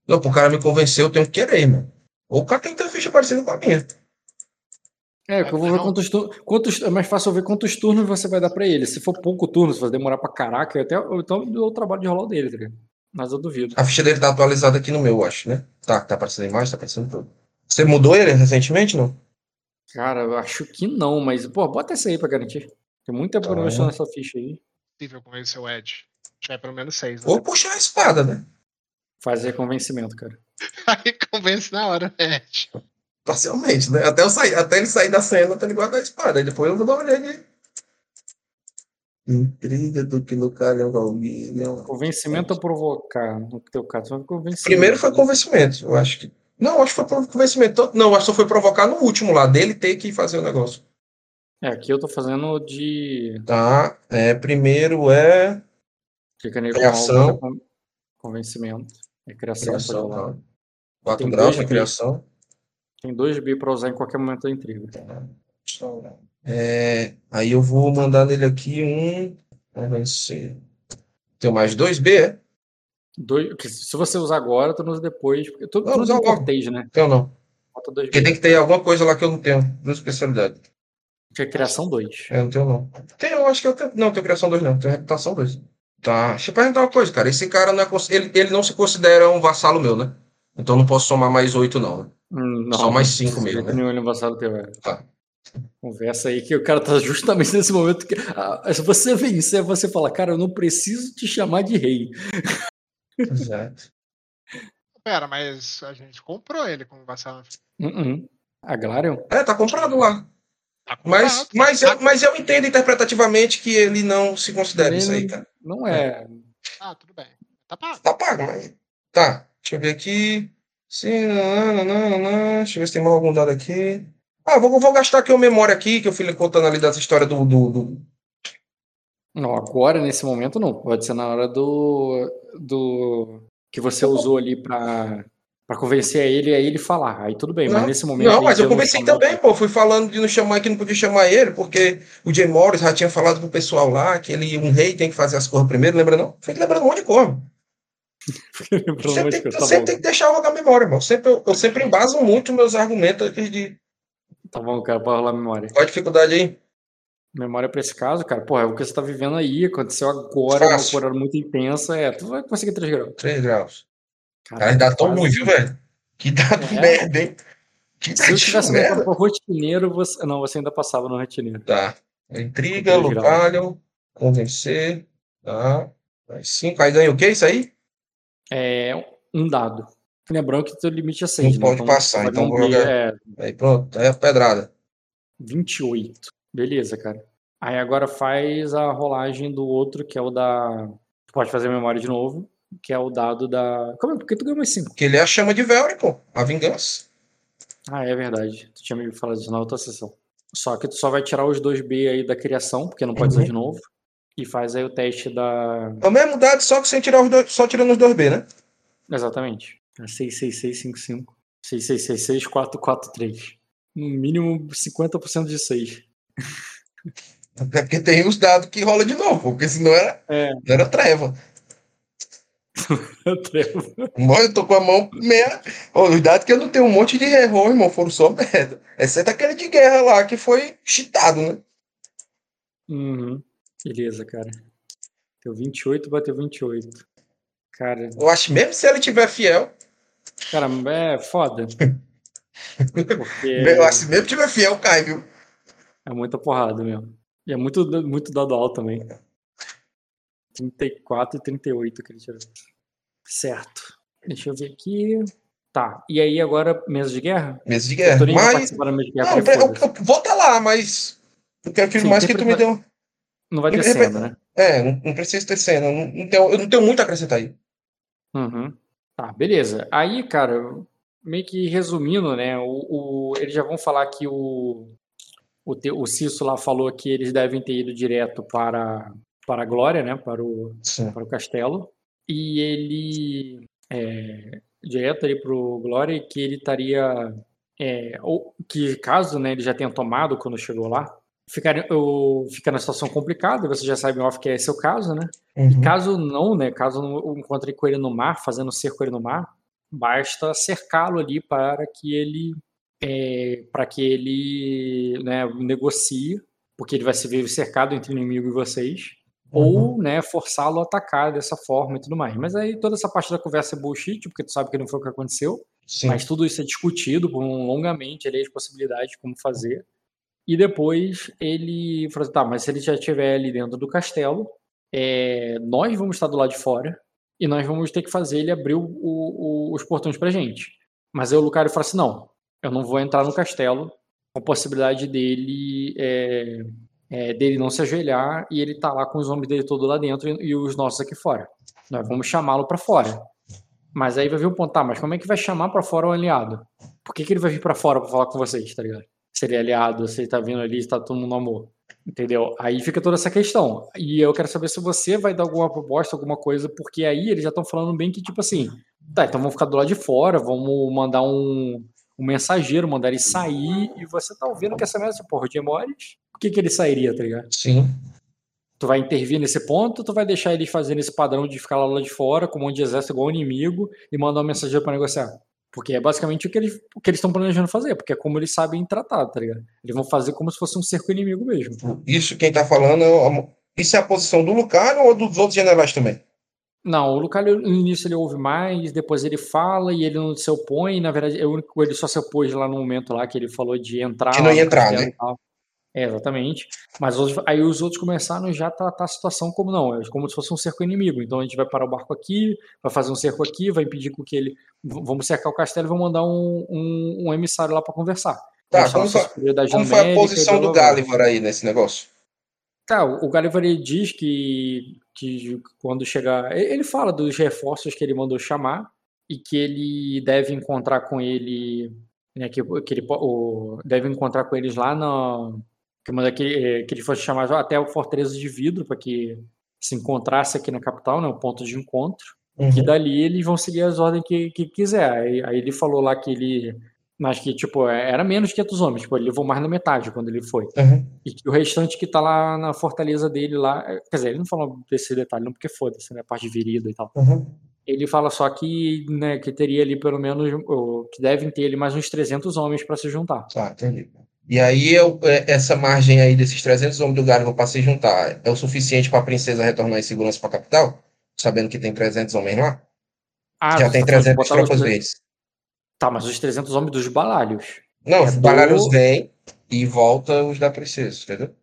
Não, pro cara me convencer, eu tenho que querer, mano. Ou o cara tem que ter ficha parecida com a minha. É, eu vou ver quantos turnos. Quantos, é mais fácil eu ver quantos turnos você vai dar pra ele. Se for pouco turno, se vai demorar pra caraca, eu até, então eu dou o trabalho de rolar o dele, tá ligado? Mas eu duvido. A ficha dele tá atualizada aqui no meu, eu acho, né? Tá, tá aparecendo a imagem, tá aparecendo tudo. Você mudou ele recentemente, não? Cara, eu acho que não, mas, pô, bota essa aí pra garantir. Tem não Tá. mexer nessa ficha aí. possível convencer o Ed. Já é pelo menos seis. Né? Ou puxar a espada, né? Fazer convencimento, cara. [LAUGHS] Aí convence na hora, né, Ed. Parcialmente, né? Até, eu sair, até ele sair da cena, tá ligado a espada. Aí depois eu vou dar uma olhadinha. Intriga do que no calhão Valmília. Convencimento ou provocar? No teu caso, foi convencimento. Primeiro foi convencimento, eu acho que. Não, acho que foi convencimento. Não, acho que só foi provocar no último lá, dele ter que fazer o negócio. É, aqui eu tô fazendo de. Tá. É, primeiro é. Criação. com convencimento. É criação, Criação, tá. 4 Tem graus aqui. criação. Tem dois B pra usar em qualquer momento da intriga. É, aí eu vou mandar nele aqui um. Vamos ver. Tem mais dois B, é? Dois, que se você usar agora, tu não usa depois. Porque tudo, Não, tudo usa cortês, né? Ou não? Bota dois Porque B. tem que ter alguma coisa lá que eu não tenho, duas especialidades. Tinha criação 2. É, não tenho não. Tem, eu acho que eu tenho. Não, tenho criação 2 não, tenho reputação 2. Tá. Deixa eu perguntar uma coisa, cara. Esse cara não é, ele, ele não se considera um vassalo meu, né? Então não posso somar mais 8, não. né? Hum, não, Só mais cinco de mesmo, jeito né? nenhum saber teu, é. Tá. Conversa aí que o cara tá justamente nesse momento que. ah, se você vencer, você fala, cara, eu não preciso te chamar de rei. Exato. Pera, mas a gente comprou ele como vassalo. Uh-uh. A Glarion? É, tá comprado lá. Tá Mas, comprado. mas, eu, mas eu entendo interpretativamente que ele não se considera isso aí, Ele cara. Não é. Ah, tudo bem. Tá pago. Tá pago, mas. Tá, deixa eu ver aqui. Sim, não, não, não, não. Deixa eu ver se tem mais algum dado aqui. Ah, vou, vou gastar aqui uma memória aqui, que eu fui contando ali dessa história do. do, do- Não, agora, nesse momento, não. Pode ser na hora do. do que você usou ali pra, pra convencer ele a ele falar. Aí tudo bem, mas nesse momento. Não, mas eu não conversei também, pô. Fui falando de não chamar que não podia chamar ele, porque o Jay Morris já tinha falado pro pessoal lá que ele, um rei tem que fazer as coisas primeiro, lembra não? Fica lembrando um monte de coisa. [LAUGHS] Sempre, tem, eu tá sempre tenho que deixar rolar a memória, irmão. Sempre, eu, eu sempre embaso muito meus argumentos aqui de. Tá bom, cara, pode rolar a memória. Qual a dificuldade aí? Memória pra esse caso, cara, porra, é o que você tá vivendo aí, aconteceu agora, uma Fácil. cor muito intensa, é, tu vai conseguir 3 graus. 3 graus. Cara, dá tão quase. ruim, viu, velho? Que dado É. merda, hein? Que Se eu tivesse merda. pro rotineiro, você. Não, você ainda passava no rotineiro. Tá. Intriga. Lucalion, convencer. Tá. Mais 5. Aí ganha o que isso aí? É um dado. Lembrando que teu limite é 6, Não pode passar, então vou jogar. É Aí pronto, aí a pedrada. 28. Beleza, cara. Aí agora faz a rolagem do outro, que é o da. Tu pode fazer a memória de novo, que é o dado da. Como é? Por que tu ganhou mais 5? Porque ele é a chama de Velry, pô. A vingança. Ah, é verdade. Tu tinha me falado isso na outra sessão. Só que tu só vai tirar os 2B aí da criação, porque não pode Uhum. usar de novo. E faz aí o teste da. É o mesmo dado, só que sem tirar os dois, só tirando os dois B, né? Exatamente. É 66655. 6666 443. No mínimo 50% de 6. É porque tem os dados que rola de novo, porque senão era, É. não era treva. [LAUGHS] Irmão, Eu tô com a mão meia. Ô, os dados que eu não tenho um monte de erro, irmão, foram só merda. Exceto aquele de guerra lá, que foi cheatado, né? Uhum. Beleza, cara. Teu 28 bateu 28. Cara, Eu acho mesmo se ele tiver fiel. Cara, é foda. [LAUGHS] Porque Eu acho que mesmo tiver fiel, cai, viu? é muita porrada mesmo. E é muito, muito dado alto também. 34 e 38 que ele tirou. Certo. Deixa eu ver aqui. Tá. E aí agora, mesa de guerra? Mesa de guerra. Vai Mas. participar da mesa de guerra. Não, eu, eu, vou estar lá, mas. Eu quero que Sim, mais que tu me um- Não vai ter cena, né? É, não, não precisa ter cena. Não, não tenho, eu não tenho muito a acrescentar aí. Uhum. Tá, beleza. Aí, cara, meio que resumindo, né? O, o- eles já vão falar que o, o, te- o Cisso lá falou que eles devem ter ido direto para, para a Glória, né? Para o, Sim. para o castelo. E ele. É, direto ali para o Glória, e que ele estaria. é, ou que caso né, ele já tenha tomado quando chegou lá, ficaria, ou, fica na situação complicada, você já sabe off que é o caso, né? Uhum. Caso não, né? Caso eu encontre com ele no mar, fazendo cerco ele no mar, basta cercá-lo ali para que ele é, para que ele né, negocie, porque ele vai se ver cercado entre o inimigo e vocês, ou né, forçá-lo a atacar dessa forma e tudo mais. Mas aí toda essa parte da conversa é bullshit, porque tu sabe que não foi o que aconteceu. Sim. Mas tudo isso é discutido por um longamente, ali, as possibilidades de como fazer. E depois ele falou assim, tá, mas se ele já estiver ali dentro do castelo, é, nós vamos estar do lado de fora e nós vamos ter que fazer ele abrir o- o- os portões pra gente. Mas aí o Lucario falou assim, não, eu não vou entrar no castelo com a possibilidade dele é, é, dele não se ajoelhar e ele tá lá com os homens dele todo lá dentro e, e os nossos aqui fora. Nós vamos chamá-lo pra fora. Mas aí vai vir o ponto, tá, mas como é que vai chamar pra fora o aliado? Por que, que ele vai vir pra fora pra falar com vocês, tá ligado? Se ele é aliado, se ele tá vindo ali, se tá todo mundo no amor. Entendeu? Aí fica toda essa questão. E eu quero saber se você vai dar alguma proposta, alguma coisa, porque aí eles já estão falando bem que, tipo assim, tá, então vamos ficar do lado de fora, vamos mandar um, um mensageiro, mandar ele sair, e você tá ouvindo que essa mensagem, porra, o Jim Morris, por que, que ele sairia, tá ligado? Sim. Tu vai intervir nesse ponto ou tu vai deixar eles fazendo esse padrão de ficar lá, lá de fora, com um monte de exército igual inimigo, e mandar um mensageiro pra negociar? Porque é basicamente o que eles o que eles estão planejando fazer, porque é como eles sabem tratar, tá ligado? Eles vão fazer como se fosse um cerco inimigo mesmo. Isso quem tá falando, é isso é a posição do Lucario ou dos outros generais também? Não, o Lucario no início ele ouve mais, depois ele fala e ele não se opõe. Na verdade, é o único ele só se opôs lá no momento lá que ele falou de entrar. Que não ia entrar, né? É, exatamente. Mas os- aí os outros começaram já a tratar a situação como não, é como se fosse um cerco inimigo. Então a gente vai parar o barco aqui, vai fazer um cerco aqui, vai impedir com que ele. Vamos cercar o castelo e vamos mandar um, um, um emissário lá para conversar. Tá, como foi- Como foi a posição do. Gulliver aí nesse negócio? Tá, o Gulliver ele diz que, que quando chegar. Ele fala dos reforços que ele mandou chamar e que ele deve encontrar com ele. Né, que, que ele o, deve encontrar com eles lá na. Que, manda que, que ele fosse chamar até o Fortaleza de Vidro para que se encontrasse aqui na capital, né, o ponto de encontro. Uhum. Que dali eles vão seguir as ordens que, que quiser. Aí, aí ele falou lá que ele. Mas que, tipo, era menos de 500 homens. Tipo, ele levou mais da metade quando ele foi. Uhum. E que o restante que tá lá na fortaleza dele lá. é, Quer dizer, ele não falou desse detalhe, não, porque foda-se, né? Parte de virida e tal. Uhum. Ele fala só que, né, que teria ali pelo menos. ou que devem ter ali mais uns 300 homens para se juntar. Tá, entendi. E aí eu- é, essa margem aí desses 300 homens do Gulliver para se juntar é o suficiente para a princesa retornar em segurança para a capital? Sabendo que tem 300 homens lá? Ah, Já tem tá falando de 300 botar os tropas tre- verdes. Tá, mas os 300 homens dos balalhos. Não, É os do- balários vêm e volta os da princesa, entendeu?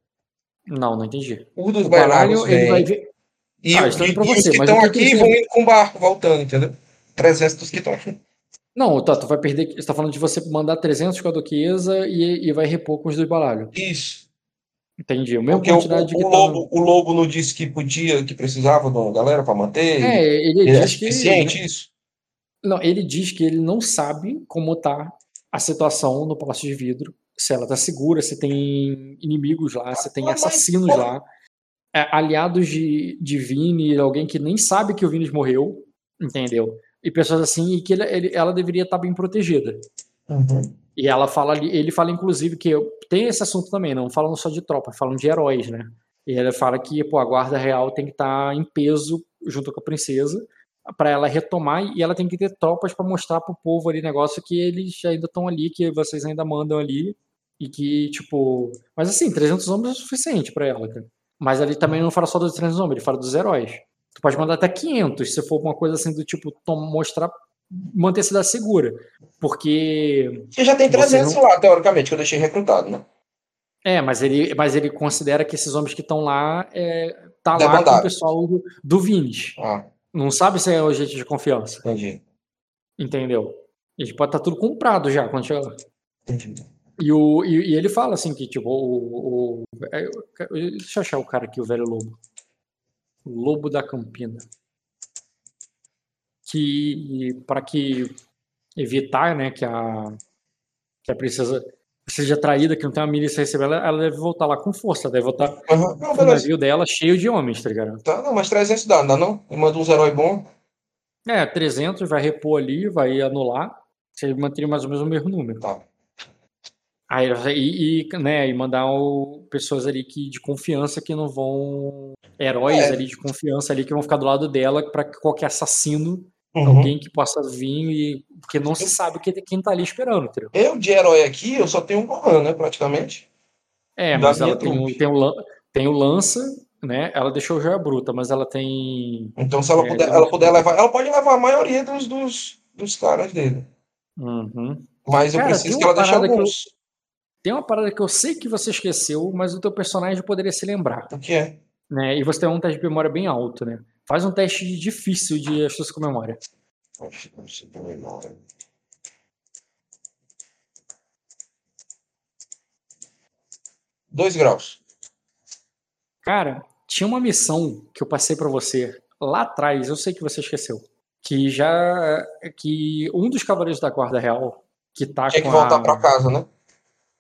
Não, não entendi. Os dos O balalho, balários ele vai ver. e, Ah, o- e- e os você, que mas estão o que que aqui vão indo com o barco, voltando, entendeu? 300 dos que estão aqui. Não, tá, tu vai perder. Você tá falando de você mandar 300 com a duquesa e, e vai repor com os dos balalhos. Isso. Entendi. A mesma Porque o, quantidade que o, tá no- lobo, o lobo não disse que podia, que precisava de uma galera para manter? É, ele Ele é diz que. suficiente isso? Não, ele diz que ele não sabe como tá a situação no Palácio de Vidro, se ela tá segura, se tem inimigos lá, se tem mas- assassinos lá, é, aliados de, de Vini, alguém que nem sabe que o Vini morreu, entendeu? E pessoas assim, e que ele- ele- ela deveria estar bem protegida. Uhum. E ela fala ali, ele fala inclusive que eu- tem esse assunto também, não falando só de tropa, falando de heróis, né? E ele fala que pô, a guarda real tem que estar em peso junto com a princesa para ela retomar e ela tem que ter tropas para mostrar pro povo ali negócio que eles ainda estão ali, que vocês ainda mandam ali e que tipo, mas assim, 300 homens é o suficiente para ela, cara. Mas ele também não fala só dos 300 homens, ele fala dos heróis. Tu pode mandar até 500, se for uma coisa assim do tipo mostrar manter a cidade segura, porque Você já tem Você 300 não- lá, teoricamente, que eu deixei recrutado, né? É, mas ele, mas ele considera que esses homens que estão lá é, tá lá com o pessoal do, do Vines. Ah, Não sabe se é o gente de confiança, entendi. entendeu? A gente pode estar tudo comprado já quando chegar lá. Entendi. E, o, e, e ele fala assim que, tipo, o, o- é, eu- deixa eu achar o cara aqui, o velho lobo. O lobo da Campina. Que para que evitar, né, que a que a princesa seja traída, que não tem uma milícia receber ela, ela deve voltar lá com força, deve voltar Uhum. Não, o navio dela cheio de homens, tá ligado? Tá, não, mas 300 dá, não dá não? Eu mando uns heróis bons. É, 300 vai repor ali, vai anular, você manteria mais ou menos o mesmo número. Tá. Aí, e, e, né, e mandar o- pessoas ali que, de confiança que não vão. Heróis É. ali de confiança ali que vão ficar do lado dela para que qualquer assassino, Uhum. alguém que possa vir e. Porque não se sabe que- quem tá ali esperando, entendeu? Eu, de herói aqui, eu só tenho um Gohan, né, praticamente. É, Da mas ela tem o, tem, o, tem o lança, né? Ela deixou joia bruta, mas ela tem. Então, se ela É, puder, ela um- puder levar, ela pode levar a maioria dos, dos, dos caras dele. Uhum. Mas eu Cara, preciso que ela deixe que eu- alguns. Tem uma parada que eu sei que você esqueceu, mas o teu personagem poderia se lembrar. O que é? Né? E você tem um teste de memória bem alto, né? Faz um teste difícil de astúcia com memória. Sei por memória. Dois graus. Cara, tinha uma missão que eu passei pra você lá atrás, eu sei que você esqueceu. Que já. Que um dos cavaleiros da Guarda Real, que tá Tinha que com voltar a. pra casa, né?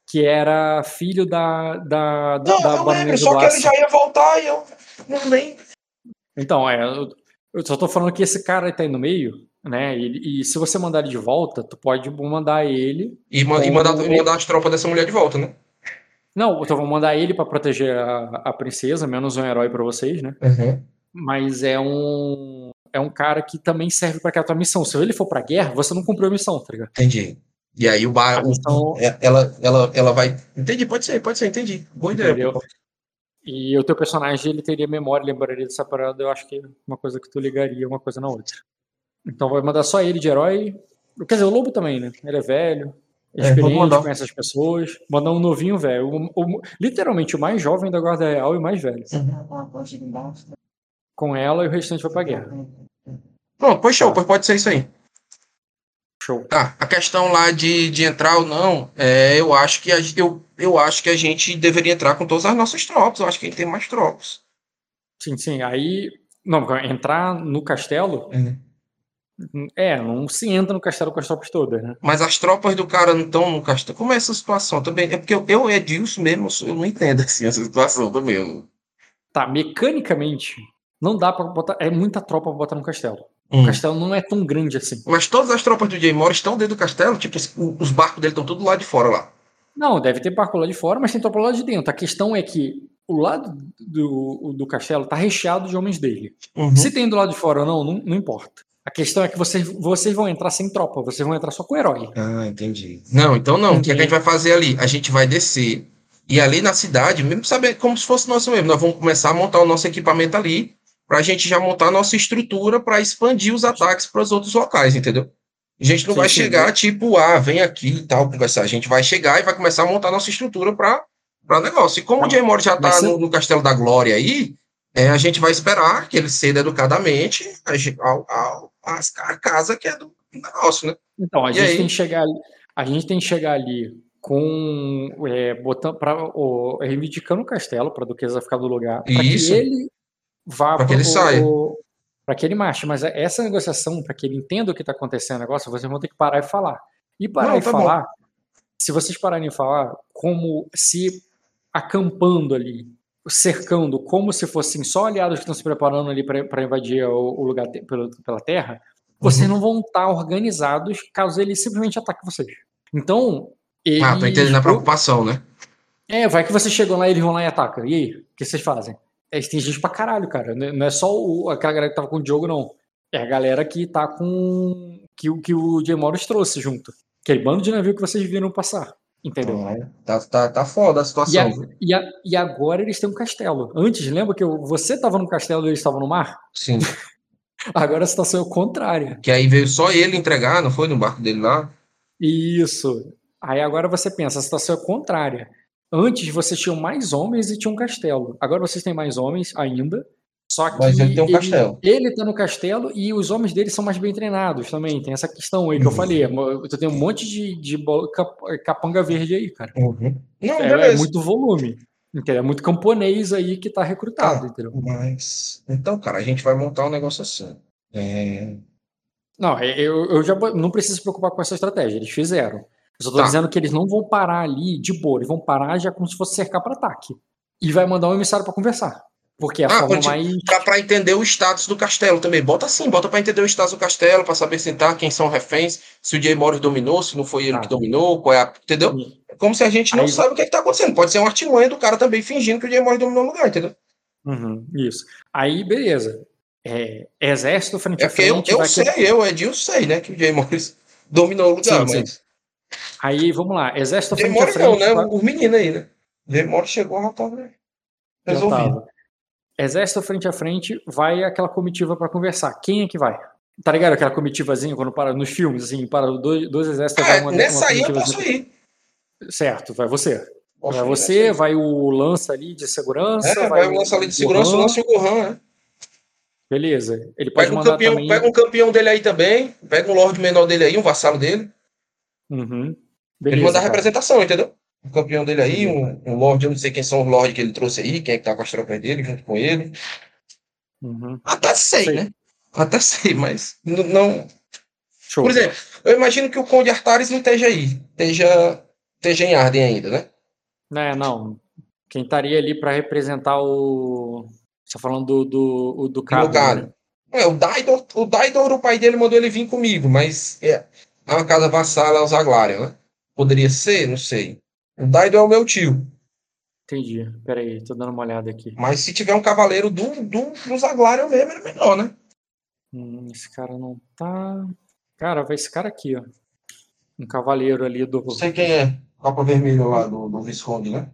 Que era filho da. da, da, Não, da eu lembro, só que ele já ia voltar e eu não lembro. Então, é. Eu, só tô falando que esse cara tá aí no meio, né? E, e se você mandar ele de volta, tu pode mandar ele E, ma- e mandar, mandar as tropas dessa mulher de volta, né? Não, então vou mandar ele pra proteger a, a princesa, menos um herói pra vocês, né? Uhum. Mas é um é um cara que também serve para aquela tua missão. Se ele for pra guerra, você não cumpriu a missão, tá ligado? Entendi. E aí o bar, missão- ela, ela, ela vai. Entendi, pode ser, pode ser, entendi. Boa ideia. E o teu personagem, ele teria memória, lembraria dessa parada, eu acho que é uma coisa que tu ligaria uma coisa na outra. Então vai mandar só ele de herói. Quer dizer, o Lobo também, né? Ele é velho, é É, experiente, mandar. conhece as pessoas. Mandar um novinho velho. O- o- literalmente o mais jovem da Guarda Real e o mais velho. Com ela e o restante vai pra guerra. Pronto, pois show, pois pode ser isso aí. Show. Tá, a questão lá de, de entrar ou não, é, eu acho que a, eu, eu acho que a gente deveria entrar com todas as nossas tropas. Eu acho que a gente tem mais tropas. Sim, sim. Aí. Não, entrar no castelo. É, não se entra no castelo com as tropas todas, né? Mas as tropas do cara não estão no castelo. Como é essa situação também? É porque eu, eu Edilson mesmo, eu não entendo assim essa situação também. Tá, mecanicamente, não dá pra botar. É muita tropa pra botar no castelo. Hum. O castelo não é tão grande assim. Mas todas as tropas do Jay Morris estão dentro do castelo, tipo, os- os barcos dele estão tudo lá de fora lá. Não, deve ter barco lá de fora, mas tem tropa lá de dentro. A questão é que o lado do, do castelo tá recheado de homens dele. Uhum. Se tem do lado de fora ou não, não, não importa. A questão é que vocês, vocês vão entrar sem tropa, vocês vão entrar só com herói. Ah, entendi. Não, então não. O que, é que a gente vai fazer ali? A gente vai descer. E ali na cidade, mesmo saber como se fosse nosso mesmo, nós vamos começar a montar o nosso equipamento ali, pra gente já montar a nossa estrutura pra expandir os ataques para os outros locais, entendeu? A gente não Sim, vai chegar tipo, ah, vem aqui e tal, conversar. A gente vai chegar e vai começar a montar a nossa estrutura para para negócio. E como o Jay Morris já tá se- no, no Castelo da Glória aí, é, a gente vai esperar que ele ceda educadamente a, gente- ao, ao, às- a casa que é do negócio, né? Então, a E gente aí? tem que chegar ali, a gente tem que chegar ali com é, botando para reivindicando o castelo para a duquesa ficar do lugar, para que Isso. ele vá Pra que ele saia. para que ele marche, mas essa negociação, para que ele entenda o que está acontecendo no negócio, vocês vão ter que parar e falar. E parar Não, e tá bom. falar, se vocês pararem e falar como se acampando ali, cercando, como se fossem só aliados que estão se preparando ali para invadir o, o lugar te- pela, pela terra, vocês Uhum. não vão estar organizados caso ele simplesmente ataque vocês. Então, eles... Ah, tô entendendo a preocupação, né? É, vai que vocês chegam lá e eles vão lá e atacam. E aí, o que vocês fazem? É, tem gente pra caralho, cara. Não é- Não é só o- aquela galera que tava com o Diogo, não. É a galera que tá com. que, o- que o Jay Morris trouxe junto. Aquele bando de navio que vocês viram passar. Entendeu? Tá, tá, tá foda a E, situação. a- e, a- e agora eles têm um castelo. Antes, lembra que eu- você tava no castelo e eles estavam no mar? Sim. [LAUGHS] Agora a situação é o contrária. Que aí veio só ele entregar, não foi? No barco dele lá? Isso. Aí agora você pensa, a situação é contrária. Antes vocês tinham mais homens e tinham um castelo. Agora vocês têm mais homens ainda. Só que Mas ele tem um castelo. Ele tá no castelo e os homens dele são mais bem treinados também. Tem essa questão aí que eu Uhum. falei. Tu tem um monte de, de capanga verde aí, cara. Uhum. Não, É, é muito volume. É muito camponês aí que tá recrutado, Tá. entendeu? Mas. Então, cara, a gente vai montar um negócio assim. É... Não, é, eu, eu já não preciso se preocupar com essa estratégia. Eles fizeram. Eu só tô Tá. dizendo que eles não vão parar ali de boa. Eles vão parar já como se fosse cercar para ataque. E vai mandar um emissário para conversar. Porque é a Ah, forma mais. Pra, pra entender o status do castelo também. Bota assim, bota pra entender o status do castelo, pra saber se tá, quem são reféns, se o Jay Morris dominou, se não foi ele Tá. que dominou, qual é a. Entendeu? É como se a gente não Aí- sabe o que, é que tá acontecendo. Pode ser uma artimanha do cara também fingindo que o Jay Morris dominou o lugar, entendeu? Uhum, isso. Aí, beleza. É, exército frente É a eu, frente. eu vai sei, que- eu, Edil, sei, né, que o Jay Morris [LAUGHS] dominou o lugar, Sim, sim. Aí, vamos lá. Exército Jay frente a Morris frente. não, né? vai- Os meninos aí, né? Morris chegou, já tava Já resolvido. tava. Exército frente a frente, vai aquela comitiva para conversar. Quem é que vai? Tá ligado aquela comitivazinha quando para nos filmes, assim, para dois, dois exércitos, vai É, uma, nessa uma aí eu posso ir. Certo, vai você. Posso vai ir você, aí. vai o lança ali de segurança. É, vai o lança ali de segurança, o lance e o Gohan, né? Beleza. Ele pode Pega um, mandar campeão, também. pega um campeão dele aí também, pega um Lorde menor dele aí, um vassalo dele. Uhum. ele Beleza, manda a cara. representação, entendeu? Um campeão dele aí, um, um Lorde, eu não sei quem são os Lords que ele trouxe aí, quem é que tá com as tropas dele, junto com ele. Uhum. Até sei, Sei. né? Até sei, mas não. Show. Por exemplo, eu imagino que o Conde Artares não esteja aí, esteja, esteja em Arden ainda, né? É, não. Quem estaria ali para representar o. Você tá falando do, do, o do Cabo, né? É, o Daidor, o Daidor, o pai dele mandou ele vir comigo, mas é, é uma casa vassala aos Aglários, né? Poderia ser? Não sei. O Daidor é o meu tio. Entendi. Peraí, tô dando uma olhada aqui. Mas se tiver um cavaleiro do, do, dos Aglários mesmo, é melhor, né? Hum, esse cara não tá. Cara, vai esse cara aqui, ó. Um cavaleiro ali do. Não sei quem é. Capa vermelha lá do, do Visconde, né?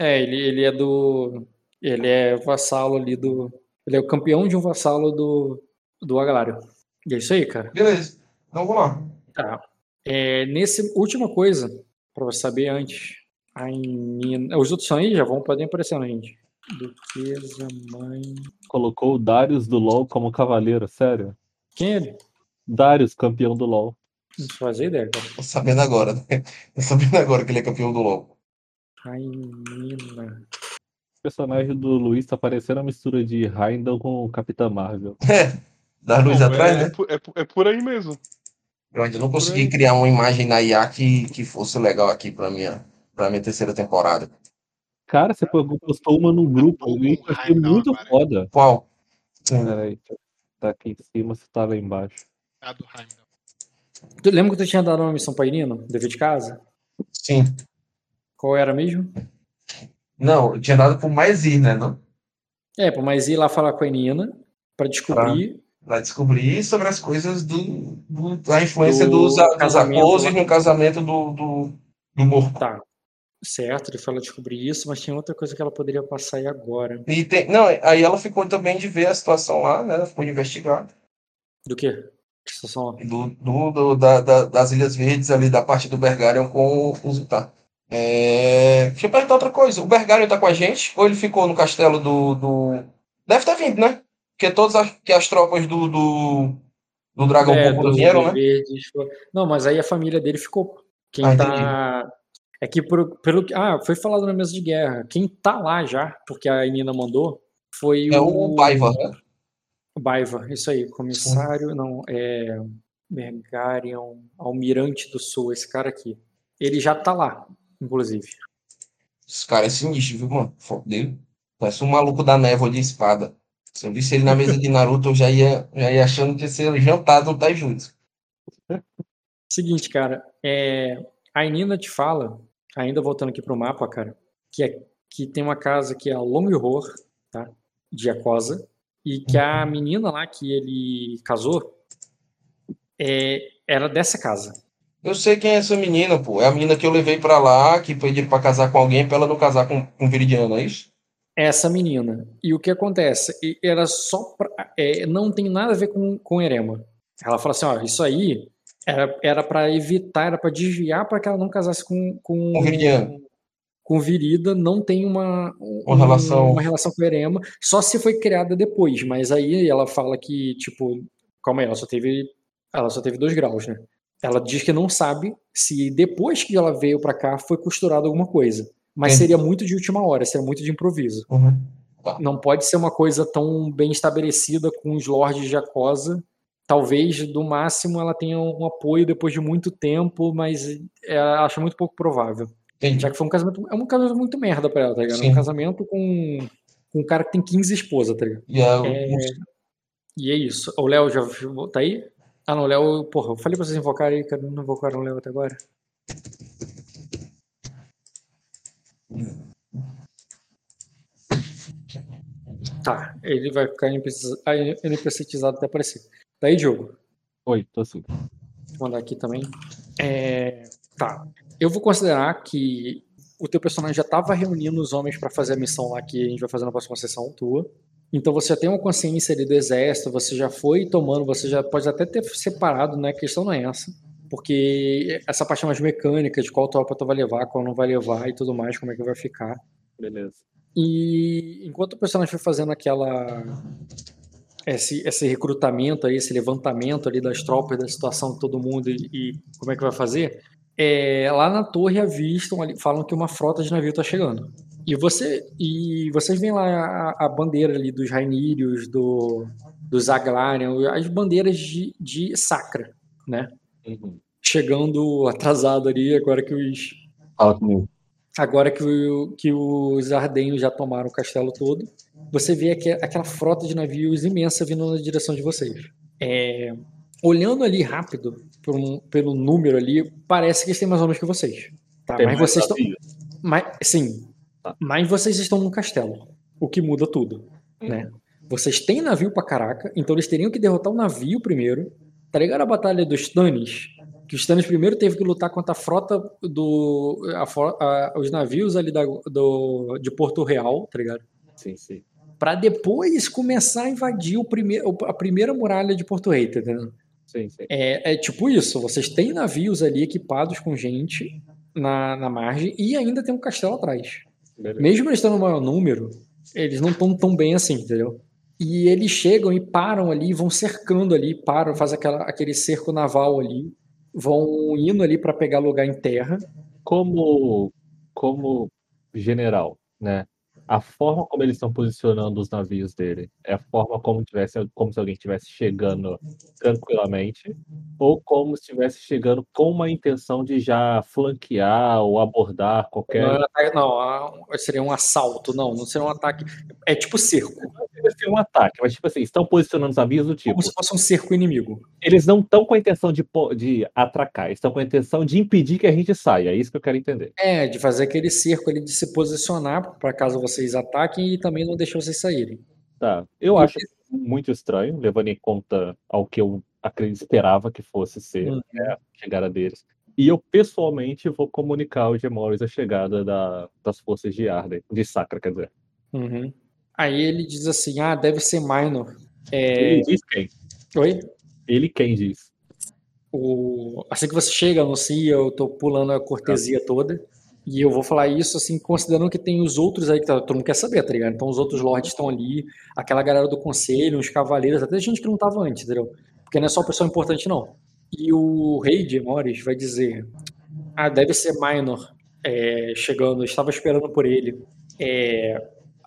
É, ele, ele é do. Ele é vassalo ali do. Ele é o campeão de um vassalo do, do Aglário. E é isso aí, cara. Beleza. Então vamos lá. Tá. É, nesse última coisa, pra você saber antes. A Nina. Os outros são aí? Já vão, podem aparecer, né, gente? Duquesa, mãe. Colocou o Darius do LoL como cavaleiro, sério? Quem é ele? Darius, campeão do LoL. Não fazia ideia, cara. Tô sabendo agora. né? [LAUGHS] Tô sabendo agora que ele é campeão do LoL. Rainina. O personagem do Luiz tá parecendo a mistura de Heimdall com o Capitã Marvel. [LAUGHS] É. Luzes Bom, atrás, é, né? é, é é por aí mesmo. Eu ainda não consegui criar uma imagem na IA que, que fosse legal aqui pra minha, pra minha terceira temporada. Cara, você postou uma no grupo O eu achei muito foda. Qual? Peraí, tá aqui em cima, você tá lá embaixo. A do Heimdall. Tu lembra que tu tinha dado uma missão pra Irina? Dever de casa? Sim. Qual era mesmo? Não, eu tinha dado pro mais ir, né? Não? É, pô, mas ir lá falar com a Nina pra descobrir. Pra descobrir sobre as coisas do, do- da influência Do dos, dos no casamento do, do, do morto. Tá. Certo, ele falou descobrir isso, mas tinha outra coisa que ela poderia passar aí agora. E tem, não, aí ela ficou também de ver a situação lá, né? Ela ficou de investigar. Do quê? Que situação? Do, do, do- da, da- das Ilhas Verdes ali, da parte do Bergarion com o Zutar. É... Deixa eu perguntar outra coisa. O Bergarion tá com a gente? Ou ele ficou no castelo do. do... Deve ter vindo, né? Porque todas as, que as tropas do, do, do Dragão É, Púrpura vieram, né? verdes, Não, mas aí a família dele ficou. Quem Ah, tá. É que por- pelo que. Ah, foi falado na mesa de guerra. Quem tá lá já, porque a Nina mandou, foi É o Paiva, né? O Baiva, isso aí, comissário, não, é Bergarion, Almirante do Sul, esse cara aqui. Ele já tá lá, inclusive. Esse cara é sinistro, viu, mano? Foto dele. Parece um maluco da névoa de espada. Se eu visse ele na mesa de Naruto, eu já ia, já ia achando que ia ser jantado no Taijutsu. Seguinte, cara, é, a Nina te fala, ainda voltando aqui pro mapa, cara, que, é, que tem uma casa que é a Longhor, tá? De Acosa, e que a menina lá que ele casou é, era dessa casa. Eu sei quem é essa menina, pô. É a menina que eu levei pra lá, que pediu pra casar com alguém, pra ela não casar com, com Viridiano, é isso? Essa menina. E o que acontece? E Era só pra, é, não tem nada a ver com, com Erema. Ela fala assim, ó, isso aí era era para evitar, era para desviar para que ela não casasse com com, Com com Virida, não tem uma Uma relação. uma relação com Erema, só se foi criada depois, mas aí ela fala que tipo, calma aí, ela só teve ela só teve dois graus, né? Ela diz que não sabe se depois que ela veio para cá foi costurado alguma coisa. Mas Entendi. seria muito de última hora, seria muito de improviso. Uhum. Não pode ser uma coisa tão bem estabelecida com os lords de Acosa. Talvez, do máximo, ela tenha um apoio depois de muito tempo, mas é, acho muito pouco provável. Entendi. Já que foi um casamento. É um casamento muito merda pra ela, tá ligado? É Sim. um casamento com, com um cara que tem 15 esposas, tá ligado? E a, É, E é isso. O Léo já tá aí? Ah, não, o Léo. Porra, eu falei pra vocês invocarem aí, cara. Não invocaram o Léo até agora. Tá, ele vai ficar ah, NPCizado até aparecer. Tá aí, Diogo? Oi, tô assim. Vou mandar aqui também. É, tá. Eu vou considerar que o teu personagem já estava reunindo os homens para fazer a missão lá que a gente vai fazer na próxima sessão tua. Então você já tem uma consciência ali do exército, você já foi tomando, você já pode até ter separado, né? A questão não é essa. Porque essa parte mais mecânica de qual tropa tu vai levar, qual não vai levar e tudo mais, como é que vai ficar. Beleza. E enquanto o personagem foi fazendo aquela. Esse, esse recrutamento aí, esse levantamento ali das tropas, da situação de todo mundo e, e como é que vai fazer, é, lá na torre avistam, ali, falam que uma frota de navio está chegando. E, você, e vocês veem lá a, a bandeira ali dos Rainírios, do, dos Aglarian, as bandeiras de, de Sacra, né? Uhum. Chegando atrasado ali, agora que os, Fala comigo. agora que, o- que os ardenhos já tomaram o castelo todo, você vê aque- aquela frota de navios imensa vindo na direção de vocês. É, olhando ali rápido, por um- pelo número ali, parece que eles têm mais homens que vocês. Tá? Mas vocês estão. Mas, sim, Tá. mas vocês estão num castelo, o que muda tudo. Né? Vocês têm navio pra caraca, então eles teriam que derrotar o navio primeiro. Tá ligado a batalha dos Stannis? Que Stannis primeiro teve que lutar contra a frota do. a a- os navios ali da, do, de Porto Real, tá ligado? Sim, sim. Pra depois começar a invadir o primeiro, a primeira muralha de Porto Rei, tá entendendo? Sim, sim. É, é tipo isso, vocês têm navios ali equipados com gente na, na margem e ainda tem um castelo atrás. Beleza. Mesmo eles estando no maior número, eles não estão tão bem assim, entendeu? E eles chegam e param ali, vão cercando ali, param, fazem aquela, aquele cerco naval ali, vão indo ali para pegar lugar em terra. Como, como general, né? A forma como eles estão posicionando os navios dele é a forma como tivesse, como se alguém estivesse chegando tranquilamente, ou como se estivesse chegando com uma intenção de já flanquear ou abordar qualquer. Não, é não, ah, seria um assalto, não, não seria um ataque. É tipo cerco, Deve ser um ataque, mas tipo assim, estão posicionando os navios do tipo. como se fosse um cerco inimigo. Eles não estão com a intenção de, de atracar, eles estão com a intenção de impedir que a gente saia. É isso que eu quero entender. É, de fazer aquele cerco ali, de se posicionar para caso vocês ataquem e também não deixar vocês saírem. Tá. Eu acho muito estranho, levando em conta ao que eu esperava que fosse ser Uhum. né, a chegada deles. E eu, pessoalmente, vou comunicar ao Gemores a chegada da- das forças de Arden, de Sacra, quer dizer. Uhum. Aí ele diz assim: ah, deve ser minor. É... Ele diz quem? Oi? Ele quem diz. O... Assim que você chega, anuncia, eu tô pulando a cortesia toda. E eu vou falar isso, assim, considerando que tem os outros aí que tá, todo mundo quer saber, tá ligado? Então os outros lords estão ali, aquela galera do conselho, os cavaleiros, até gente que não tava antes, entendeu? Porque não é só pessoa importante, não. E o rei de Morris vai dizer: Ah, deve ser Minor é, chegando, eu estava esperando por ele. É,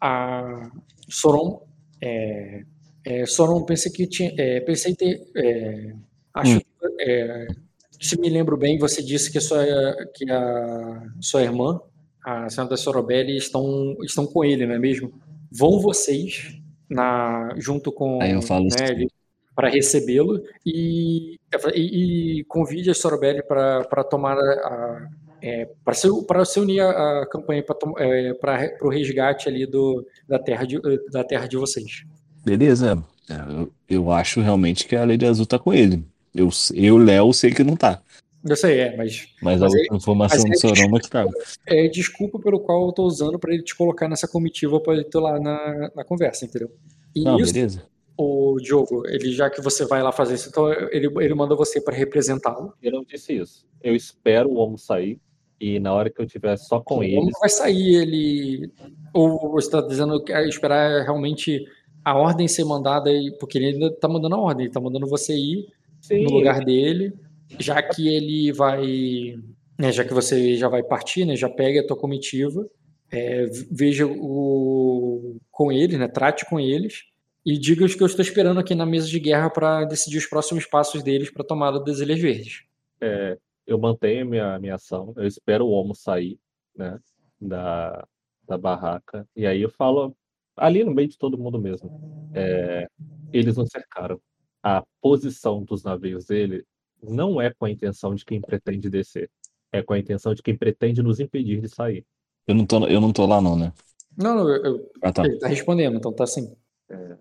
a Soron. É, é, Soron, pensei que tinha. é, pensei em ter. é, acho que. É, se me lembro bem, você disse que a sua, que a sua irmã, a senhora Sorobelli, estão, estão com ele, não é mesmo? Vão vocês na, junto com Aí eu falo né, assim. para recebê-lo e, e, e convide a Sorobelli para tomar a, é, para se, se unir à, à campanha para o resgate ali do, da, terra de, da terra de vocês. Beleza. É, Eu, eu acho realmente que a Lady Azul tá com ele. Eu, eu Léo, sei que não tá. Eu sei, é, mas Mas, Mas a aí- informação mas do Soroma que tá. é desculpa pelo qual eu tô usando para ele te colocar nessa comitiva para ele estar lá na, na conversa, entendeu? E Não, isso, beleza. o Diogo, ele já que você vai lá fazer isso, então ele, ele manda você para representá-lo. Eu não disse isso. Eu espero o homem sair e na hora que eu tiver só com O homem eles, não vai sair, ele. Ou você está dizendo que é esperar realmente a ordem ser mandada, porque ele ainda tá mandando a ordem, ele tá mandando você ir sim, no lugar dele, já que ele vai. né, já que você já vai partir, né, já pega a tua comitiva, é, veja o, com eles, né, trate com eles, e diga os que eu estou esperando aqui na mesa de guerra para decidir os próximos passos deles para tomada das Ilhas Verdes. é, eu mantenho a minha, minha ação, eu espero o homo sair, né, da, da barraca, e aí eu falo ali no meio de todo mundo mesmo. É, eles nos cercaram. A posição dos navios dele não é com a intenção de quem pretende descer, é com a intenção de quem pretende nos impedir de sair. Eu não tô, eu não tô lá, não, né? Não, não, eu, Ah, tá. Ele tá respondendo, então tá assim.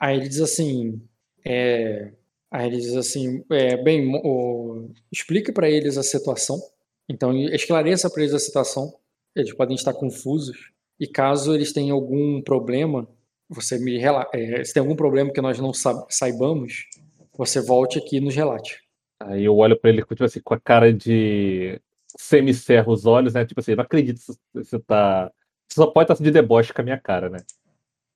Aí ele diz assim, é, aí ele diz assim, é, bem, o- explica para eles a situação. Então esclareça para eles a situação. Eles podem estar confusos e caso eles tenham algum problema, você me rela- é, se tem algum problema que nós não sa- saibamos, você volte aqui e nos relate. Aí eu olho pra ele tipo assim, com a cara de semicerra os olhos, né? Tipo assim, não acredito que você tá. Você só pode estar de deboche com a minha cara, né?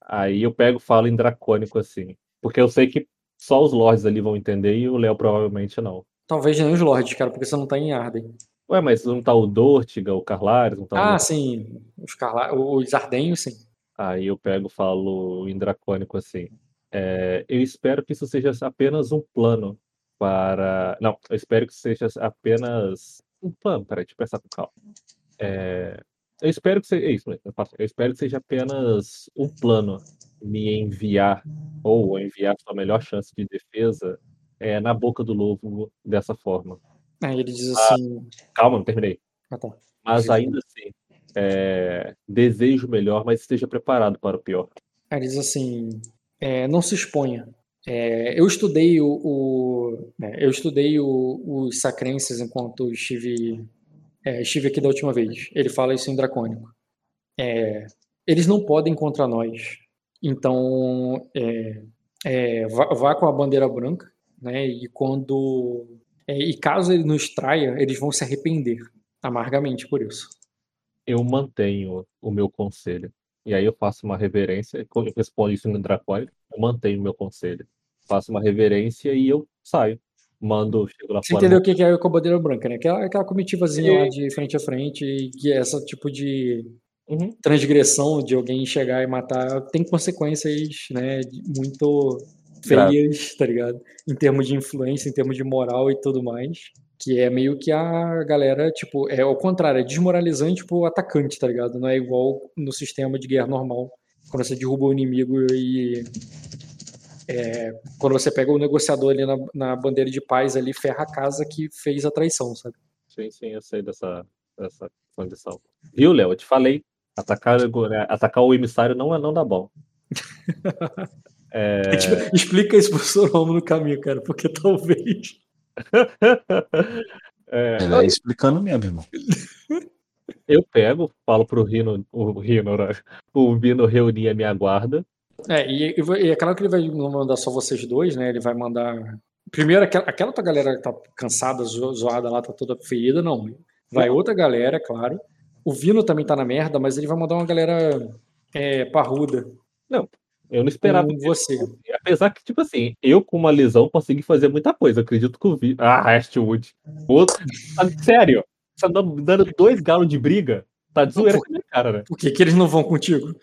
Aí eu pego e falo em dracônico assim. Porque eu sei que só os lords ali vão entender e o Léo provavelmente não. Talvez nem os lords, cara, porque você não tá em Arden. Ué, mas não tá o Dortiga, o Carlares, não tá o- Ah, sim, os, Carla... os Ardenhos, sim. Aí eu pego e falo em dracônico assim. É, eu espero que isso seja apenas um plano para. Não, eu espero que seja apenas um plano. Peraí, deixa eu pensar com calma. É, eu espero que seja. É isso, eu faço. Eu espero que seja apenas um plano me enviar, ou enviar sua melhor chance de defesa é, na boca do lobo dessa forma. Aí ele diz assim. Calma, não terminei. Ah, tá. Mas ainda assim, é, desejo melhor, mas esteja preparado para o pior. Aí ele diz assim: é, não se exponha. É, eu estudei o, o né, eu estudei o, os sacrenses enquanto estive é, estive aqui da última vez. Ele fala isso em dracônico. É, eles não podem contra nós. Então é, é, vá, vá, com a bandeira branca, né? E quando e caso ele nos traia, eles vão se arrepender amargamente por isso. Eu mantenho o meu conselho. E aí eu faço uma reverência, eu respondo isso no dracônico, eu mantenho o meu conselho faço uma reverência e eu saio. Mando, chego lá Você fora. entendeu o que é com a bandeira branca, né? Aquela, aquela comitivazinha e... lá de frente a frente, que é esse tipo de uhum. transgressão de alguém chegar e matar tem consequências, né, muito feias, tá ligado? Em termos de influência, em termos de moral e tudo mais. Que é meio que a galera, tipo, é ao contrário, é desmoralizante pro atacante, tá ligado? Não é igual no sistema de guerra normal, quando você derruba o inimigo e é, quando você pega o negociador ali na, na, bandeira de paz ali, ferra a casa que fez a traição, sabe? Sim, sim, eu sei dessa, dessa condição. Viu, Léo? Eu te falei, atacar, né, atacar o emissário não, é, não dá bom. [LAUGHS] é... Tipo, explica isso pro Soromo no caminho, cara, porque talvez... [LAUGHS] é... Ele é explicando mesmo, irmão. [LAUGHS] Eu pego, falo pro Rino, o Rino, né? o Vino reunir a minha guarda, é, e, e é claro que ele vai mandar só vocês dois, né? Ele vai mandar. Primeiro, aquela, aquela tua galera que tá cansada, zoada lá, tá toda ferida, não. Vai outra galera, claro. O Vino também tá na merda, mas ele vai mandar uma galera é, parruda. Não, eu não esperava você. Apesar que, tipo assim, eu com uma lesão consegui fazer muita coisa. acredito que o Vino. Ah, Astwood. Outro. Sério, você tá dando dois galos de briga? Tá de zoeira com a minha cara, né? Por que, que eles não vão contigo?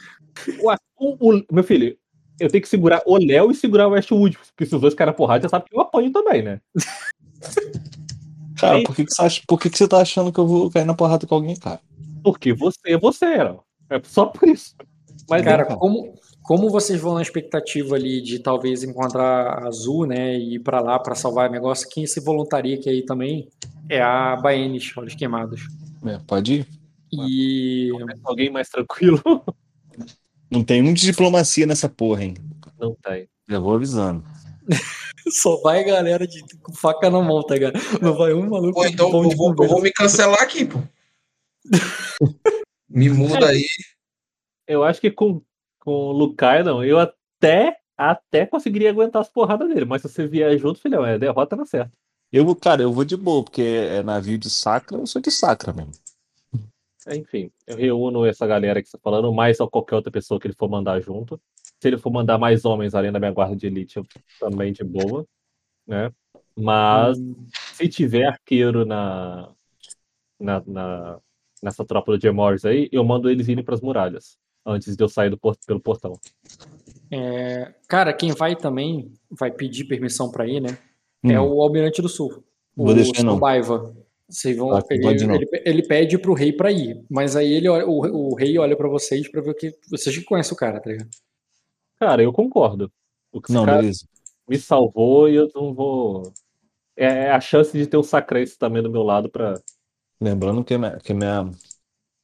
O, o, meu filho, eu tenho que segurar o Léo e segurar o Westwood. Porque se os dois caras porrada, já sabe que eu apanho também, né? Cara, por que, que, você acha, por que, que você tá achando que eu vou cair na porrada com alguém, cara? Porque você é você, era. É só por isso. Mas, cara, é, como, como vocês vão na expectativa ali de talvez encontrar a Azul, né, e ir pra lá pra salvar o negócio, quem se voluntaria aqui aí também é a Baenis, Olhos Queimados. É, pode ir. E. Alguém mais tranquilo? [LAUGHS] Não tem muita diplomacia nessa porra, hein? Não tem. Já vou avisando. [LAUGHS] Só vai galera de com faca na mão, tá ligado? Não vai um maluco. Pô, então eu vou, eu vou, me cancelar aqui, pô. [LAUGHS] me muda aí. Eu acho que com, com o Lukai, não, eu até, até conseguiria aguentar as porradas dele, mas se você vier junto, filhão, é derrota na certa. Eu, cara, eu vou de boa, porque é navio de sacra, eu sou de sacra mesmo. Enfim, eu reúno essa galera que você tá falando, mais ou qualquer outra pessoa que ele for mandar junto. Se ele for mandar mais homens além da minha guarda de elite, eu também de boa, né? Mas hum. se tiver arqueiro na, na, na nessa tropa de Emors aí, eu mando eles irem para as muralhas antes de eu sair do port pelo portão. É, cara, quem vai também vai pedir permissão para ir, né? É hum. É o Almirante do Sul. Vou o deixar não. Baiva. Vocês vão, ele, ele, ele, pede pro rei para ir, mas aí ele olha, o, o rei olha para vocês para ver o que. Vocês que conhecem o cara, tá ligado? Cara, eu concordo. O que não, beleza. Me salvou e eu não vou. É, é a chance de ter o Sacrense também do meu lado para. Lembrando que, minha, que, minha,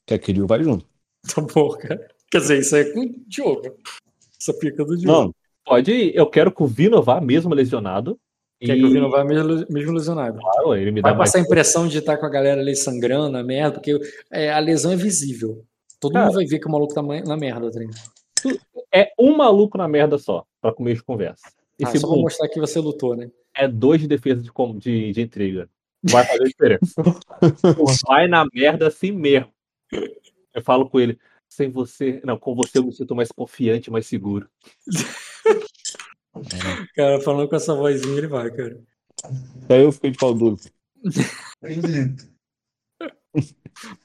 que a Kiryu vai junto. [LAUGHS] Tá bom, cara. Quer dizer, isso é com o Diogo. Essa pica do Diogo. Não, pode ir. Eu quero que o Vino vá mesmo lesionado. Quer e... que o Vino vá mesmo, mesmo lesionado. Claro, ele me Vai dá passar a impressão de estar com a galera ali sangrando, a merda, porque é, a lesão é visível. Todo Cara, mundo vai ver que o maluco tá na merda, tá É um maluco na merda só, pra comer de conversa. Ah, só pra mostrar que você lutou, né? É dois de defesa de, de, de intriga. Vai fazer diferença. [LAUGHS] vai na merda assim mesmo. Eu falo com ele, sem você. Não, com você eu me sinto mais confiante, mais seguro. Cara, falando com essa vozinha, ele vai, cara. Daí eu fiquei de pau duro. [LAUGHS]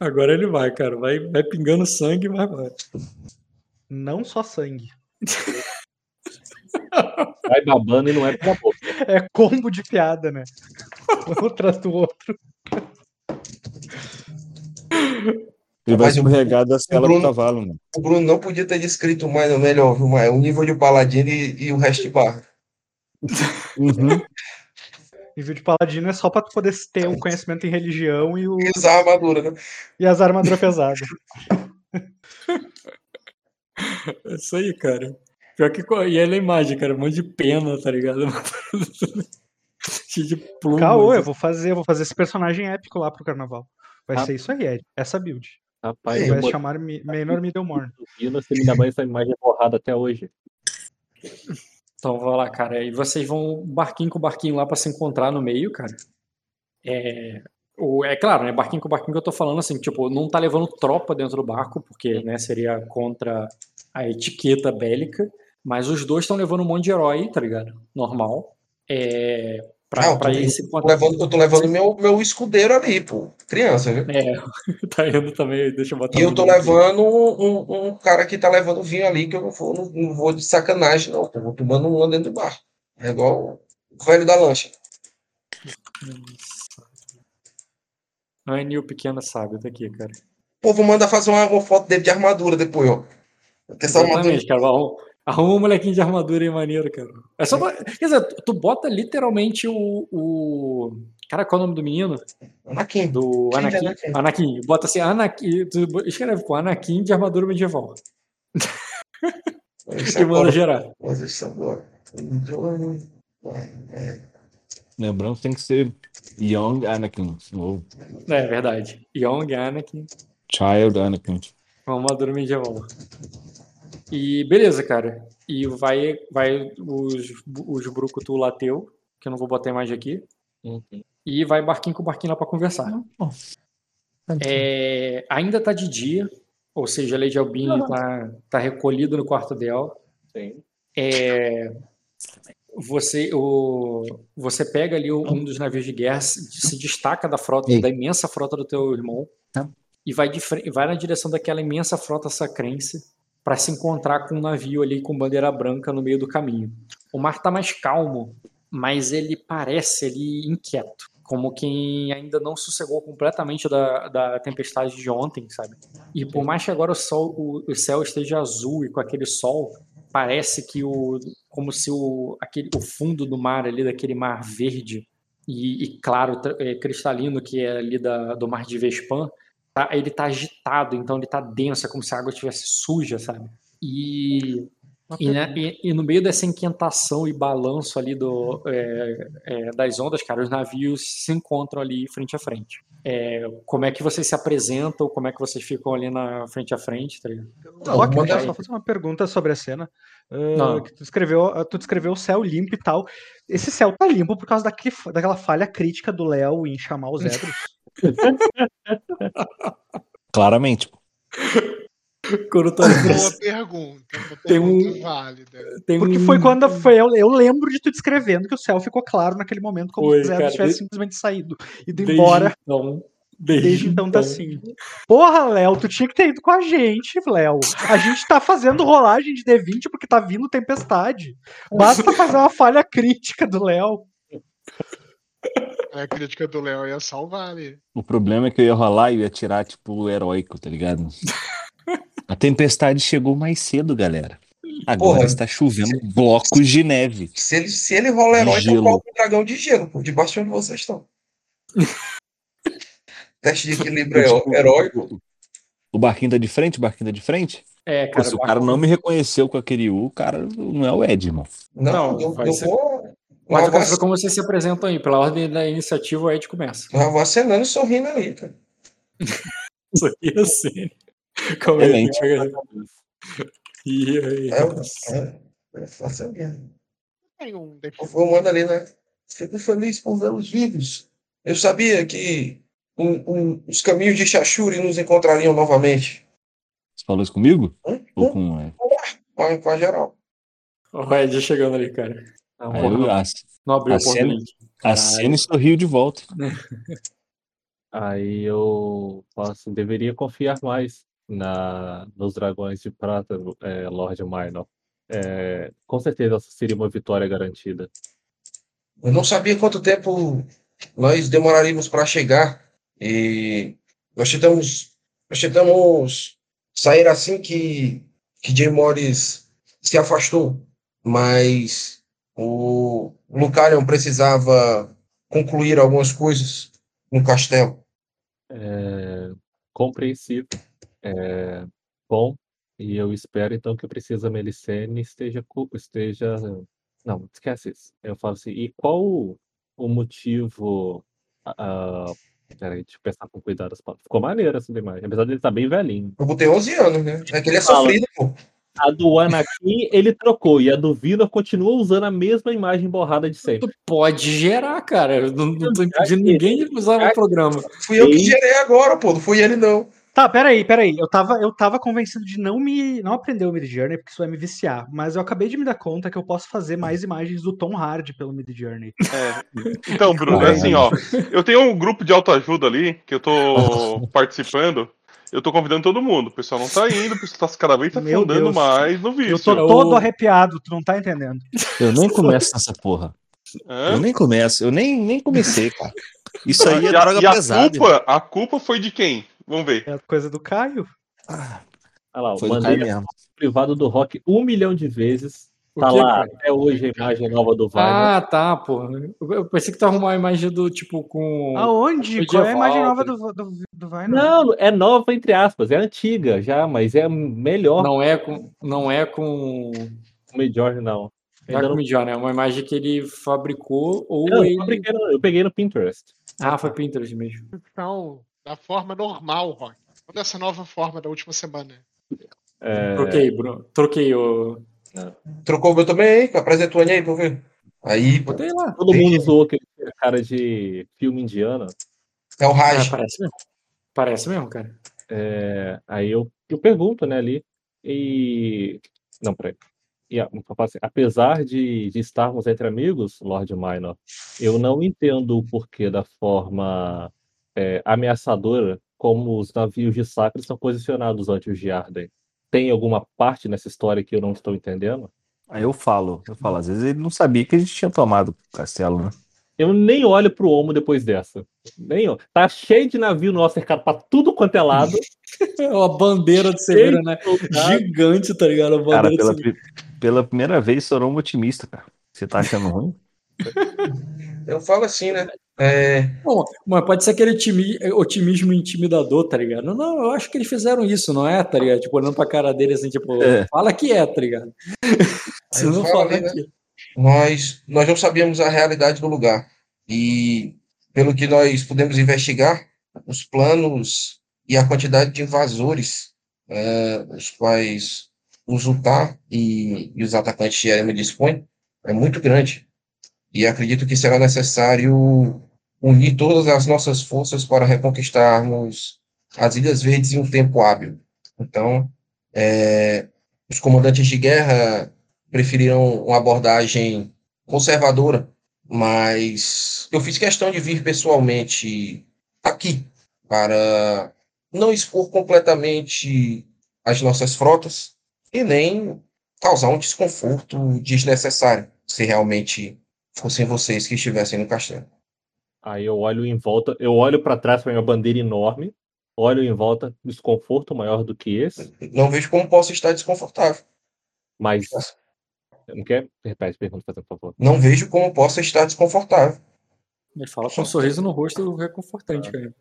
Agora ele vai, cara. Vai, vai pingando sangue, mas vai. Não só sangue. [LAUGHS] Vai babando e não é pela boca. É combo de piada, né? [LAUGHS] Um atrás do outro. Ele vai escorregar da cela do cavalo, mano. O Bruno não podia ter descrito mais, não, melhor, viu, mais o nível de paladino e, e o resto de barra. Uhum. [LAUGHS] nível de paladino é só pra tu poder ter um conhecimento em religião e o. E usar a armadura, né? E as armaduras pesadas. [LAUGHS] É isso aí, cara. Pior que. E ela é imagem, cara. Um monte de pena, tá ligado? [LAUGHS] Cheio de plumas. Caô, eu vou fazer, eu vou fazer esse personagem épico lá pro carnaval. Vai Ah. ser isso aí, Ed. Essa build. Rapaz, Sim, eu Vai botei chamar Mi- Menor Middlemore. você me dá mais essa imagem borrada até hoje. Então, vai lá, cara. E vocês vão barquinho com barquinho lá pra se encontrar no meio, cara. É, o, é claro, né? Barquinho com barquinho que eu tô falando assim, tipo, não tá levando tropa dentro do barco, porque, né, seria contra a etiqueta bélica. Mas os dois estão levando um monte de herói, tá ligado? Normal. É, pra, Não, pra tô- ir se Tô levando, eu tô levando meu, meu escudeiro ali, pô. Criança, viu? É, [LAUGHS] tá indo também, deixa eu botar E eu tô levando um, um- cara que tá levando vinho ali, que eu não vou, não, não vou de sacanagem, não. pô. Vou tomando um dentro do bar. É igual o velho da lancha. Anne, o pequeno sábio, tá aqui, cara. Pô, vou mandar fazer uma, uma foto dele de armadura depois, ó. Essa armadura. Cara. Arruma, arruma um molequinho de armadura aí maneiro, cara. É só pra- Quer dizer, tu- bota literalmente o. o... Cara, qual é o nome do menino? Anakin. Do Sim, Anakin. Anakin. Anakin. Bota assim, Anakin. Tu escreve com Anakin de armadura medieval. Isso E manda agora. gerar. É, Lembrando que tem que ser Young Anakin. Ou É verdade. Young Anakin. Child Anakin. Com armadura medieval. E beleza, cara. E vai, vai os, os Brucutu lá teu, que eu não vou botar a imagem aqui. Uhum. E vai barquinho com barquinho lá pra conversar. É, ainda tá de dia, ou seja, a Lady Albini tá, tá recolhida no quarto dela. Sim. É, você, o, você pega ali o- um dos navios de guerra, se, destaca da frota, Ei. da imensa frota do teu irmão, Tá. e vai, de, vai na direção daquela imensa frota sacrense para se encontrar com um navio ali com bandeira branca no meio do caminho. O mar tá mais calmo, mas ele parece ali inquieto, como quem ainda não sossegou completamente da, da tempestade de ontem, sabe? E por mais que agora o, sol, o, o céu esteja azul e com aquele sol, parece que o como se o, aquele, o fundo do mar ali, daquele mar verde e, e claro, é, cristalino que é ali da, do mar de Vespan, tá, ele tá agitado, então ele tá denso, é como se a água estivesse suja, sabe? E, e, né, e- e no meio dessa inquietação e balanço ali do, é, é, das ondas, cara, os navios se encontram ali frente a frente. É, como é que vocês se apresentam, como é que vocês ficam ali na frente a frente, tá ligado? Não, Rock, deixa eu aí. só fazer uma pergunta sobre a cena. Não. que tu descreveu, ah, tu descreveu o céu limpo e tal. Esse céu tá limpo por causa daquele, daquela falha crítica do Léo em chamar os [LAUGHS] Edros. [LAUGHS] Claramente. Quando tá Boa [LAUGHS] pergunta. Uma Tem um- válida. tem Porque um- foi quando foi. Eu, eu lembro de tu descrevendo que o céu ficou claro naquele momento, como Foi, se cara, tivessem desde- simplesmente saído, ido desde embora. Então, desde, Desde então tá assim. Porra, Léo, tu tinha que ter ido com a gente, Léo. A gente tá fazendo rolagem de D20 porque tá vindo tempestade. Basta [LAUGHS] fazer uma falha crítica do Léo. A crítica do Léo ia salvar ali. O problema é que eu ia rolar e eu ia tirar, tipo, o heróico, tá ligado? [LAUGHS] A tempestade chegou mais cedo, galera. Agora Porra. está chovendo blocos de neve. Se ele, se ele rola herói, Gelo. então coloca um dragão de gelo, por debaixo de onde vocês estão. [LAUGHS] Teste de equilíbrio é Tipo, heróico. O barquinho tá de frente, o barquinho tá de frente. É, Pô, cara, se o cara não me reconheceu com aquele U, o cara não é o Ed, irmão. Não, Não, eu, eu ser- vou. Mas Eu quero como vocês se apresentam aí. Pela ordem da iniciativa, o Ed começa. eu vou acenando e sorrindo ali, cara. Isso aqui é assim. Como é que E aí? É, é, é fácil mesmo. Tem Eu vou mando ali, né? Fico feliz por vê-los vivos. Eu sabia que um- um- os caminhos de Xaxuri nos encontrariam novamente. Você falou isso comigo? Hum? Ou com. é, Com a, com a geral. O Ed chegando ali, cara. Não, [LAUGHS] Aí eu, a, não abriu a cena- link. a cena e sorriu de volta. Aí eu posso, deveria confiar mais na, nos dragões de prata, é, Lord Minor. É, com certeza essa seria uma vitória garantida. Eu não sabia quanto tempo nós demoraríamos para chegar. E nós tentamos, nós tentamos sair assim que, que Jay Morris se afastou. Mas o Lucarion precisava concluir algumas coisas no castelo. É, compreensível. É, bom, E eu espero então que a princesa Melicene esteja. esteja... Não, esquece isso. Eu falo assim, e qual o o motivo. ah, peraí, deixa eu pensar com cuidado as palavras. Ficou maneiro essa imagem, apesar dele estar bem velhinho. Eu botei 11 anos, né? É que ele é sofrido, pô. A do Anakin ele trocou, e a do Vino continua usando a mesma imagem borrada de sempre. Tu pode gerar, cara. Eu não, não tô impedindo ninguém de usar o programa. Fui eu que gerei agora, pô. Não fui ele, não. Tá, peraí, peraí. Eu tava, eu tava convencido de não me não aprender o Mid Journey, porque isso vai me viciar. Mas eu acabei de me dar conta que eu posso fazer mais imagens do Tom Hardy pelo Mid Journey. É. Então, Bruno, é assim, ó. Eu tenho um grupo de autoajuda ali que eu tô [LAUGHS] participando. Eu tô convidando todo mundo. O pessoal não tá indo, o pessoal tá cada vez tá [LAUGHS] Meu afundando Deus. mais no Eu vício. tô Eu- todo arrepiado, tu não tá entendendo. Eu nem começo nessa porra. Hã? Eu nem começo, eu nem, nem comecei, cara. Isso aí é e a, droga e a pesada. culpa, a culpa foi de quem? Vamos ver. É coisa do Caio. Ah, Olha lá, eu Foi Caio mesmo. privado do rock um milhão de vezes. O Tá lá cara? até hoje a imagem nova do Wagner. Ah, tá, pô. Eu eu pensei que tu arrumou uma imagem do tipo com. Aonde? medieval, Qual é a imagem nova do, do, do Vai? Não, é nova entre aspas, é antiga já, mas é melhor Não é com. Não é com. o Midjourney, não. Não é com não- Midjourney, é uma imagem que ele fabricou ou Não, eu, ele. fabriquei no- eu peguei no Pinterest. Ah, foi Pinterest mesmo. Então, da forma normal, Rock. Não dessa nova forma da última semana. É, Troquei, Bruno. Troquei o. Trocou o meu também, hein? Apresenta o aí pra eu ver. Aí, pô. Botei lá. todo mundo zoou que ele tinha cara de filme indiano. É o Ah, Raj. parece mesmo. Parece mesmo, cara. É, aí eu, eu pergunto, né, ali, e... Não, peraí. E, assim, apesar de, de estarmos entre amigos, Lord Minor, eu não entendo o porquê da forma é, ameaçadora como os navios de Sacra são posicionados ante os de Arden. Tem alguma parte nessa história que eu não estou entendendo? Aí eu falo, eu falo, às vezes ele não sabia que a gente tinha tomado o castelo, né? Eu nem olho pro Omo depois dessa. Nem olho. Tá cheio de navio nosso cercado pra tudo quanto é lado. [LAUGHS] A bandeira de Severa, né? Gigante, tá ligado? A Cara, pela, de Severa. pri- pela primeira vez um otimista, cara. Você tá achando ruim? [LAUGHS] Eu falo assim, né? É, Bom, mas pode ser aquele timi- otimismo intimidador, tá ligado? Não, eu acho que eles fizeram isso, não é, tá ligado? Tipo, olhando pra cara dele assim, tipo, É. fala que é, tá ligado? [LAUGHS] Se não fala ali, né? que nós, nós não sabíamos a realidade do lugar. E pelo que nós pudemos investigar, os planos e a quantidade de invasores, eh, os quais o Zutar e, e os atacantes de Erema dispõem, é muito grande. E acredito que será necessário unir todas as nossas forças para reconquistarmos as Ilhas Verdes em um tempo hábil. Então, eh, os comandantes de guerra preferiram uma abordagem conservadora, mas eu fiz questão de vir pessoalmente aqui para não expor completamente as nossas frotas e nem causar um desconforto desnecessário, se realmente fossem vocês que estivessem no castelo. Aí eu olho em volta, eu olho pra trás pra minha bandeira enorme, olho em volta, desconforto maior do que esse, Não vejo como posso estar desconfortável. mas. Não quer? Repete a pergunta, por favor. Não vejo como possa estar desconfortável. ele fala com um sorriso no rosto reconfortante, cara.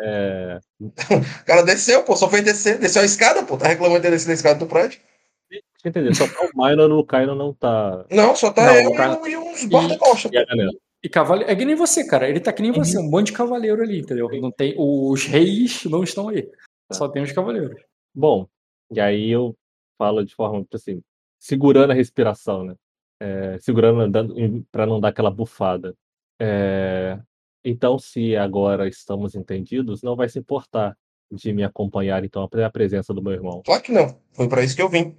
É, [LAUGHS] O cara desceu, pô, só foi descer, desceu a escada, pô, tá reclamando de descer a escada do prédio. Deixa eu entender, só tá o Minor, o Caio não tá. Não, só tá Não, eu tá- e uns guarda-costas. E a galera. E cavaleiro, é que nem você, cara. Ele tá que nem você, um monte de cavaleiro ali, entendeu? Não tem, os reis não estão aí. Só tem os cavaleiros. Bom, e aí eu falo de forma assim, segurando a respiração, né? É, segurando para não dar aquela bufada. É, então, se agora estamos entendidos, não vai se importar de me acompanhar então até a presença do meu irmão. Claro que não. Foi para isso que eu vim.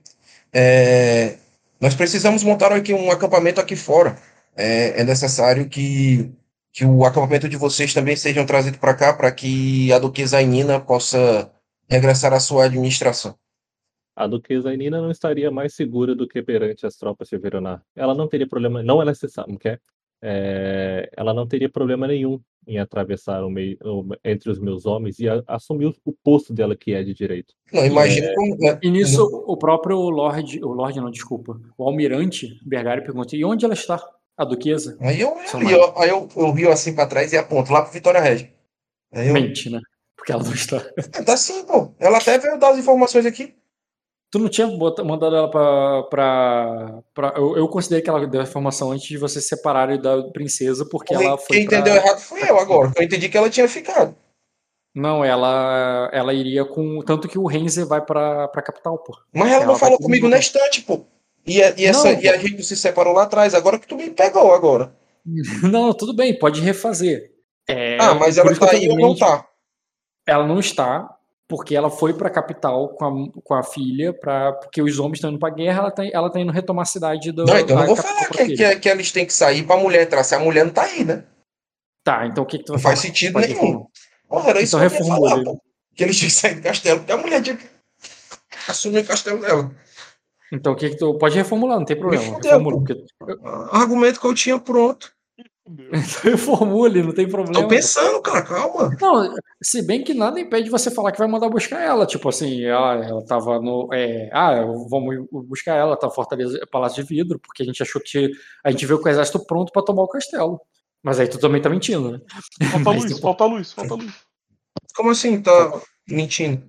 É, nós precisamos montar aqui um acampamento aqui fora. É, é necessário que, que o acampamento de vocês também sejam trazido para cá para que a duquesa Inina possa regressar à sua administração. A duquesa Inina não estaria mais segura do que perante as tropas de Veronar. Ela não teria problema, não é necessário, não quer? É, ela não teria problema nenhum em atravessar o meio, o- entre os meus homens e a- assumir o, posto dela que é de direito. Não, imagino como. né, E nisso, o próprio Lorde, o Lorde não, desculpa, o Almirante Bergari pergunta, e onde ela está? A duquesa? Aí eu, eu, eu, aí eu, eu rio assim para trás e aponto lá para Vitória Regia. Aí eu, Mente, né? Porque ela não está. É, tá sim, pô. Ela até veio dar as informações aqui. Tu não tinha mandado ela pra. pra, pra- eu, eu considerei que ela deu a informação antes de vocês se separarem da princesa, porque ela foi. Quem pra- entendeu errado fui eu agora, que eu entendi que ela tinha ficado. Não, ela, ela iria com. Tanto que o Renzer vai pra, pra capital, pô. Mas ela, Ela não falou com- comigo na estante, pô. E, a- e essa, Não, e a gente se separou lá atrás, agora que tu me pegou agora. [LAUGHS] Não, tudo bem, pode refazer. É, ah, mas ela tá tô aí ou não dizendo, tá? Ela não está, porque ela foi pra capital com a, com a filha, pra, porque os homens estão indo pra guerra, ela tá, ela tá indo retomar a cidade do. Não, então eu a não vou falar que, que, que eles têm que sair pra mulher entrar, se a mulher não tá aí, né? Tá, então o que, que tu vai Não faz sentido Pode nenhum. Porra, era isso Então que eu ia reformula falar, ele. pô. Que eles tinham que sair do castelo, porque a mulher tinha que assumir o castelo dela. Então o que, que tu. Pode reformular, não tem problema. Reformula, porque. Argumento que eu tinha pronto. [LAUGHS] Reformule, não tem problema. Tô pensando, cara, calma. Não, se bem que nada impede você falar que vai mandar buscar ela. Tipo assim, ela, ela tava no. é, ah, vamos buscar ela, tá Fortaleza, Palácio de Vidro, porque a gente achou que. A gente veio com o exército pronto pra tomar o castelo. Mas aí tu também tá mentindo, né? Falta [LAUGHS] Mas luz, tem- falta luz, falta luz. Como assim, tá mentindo?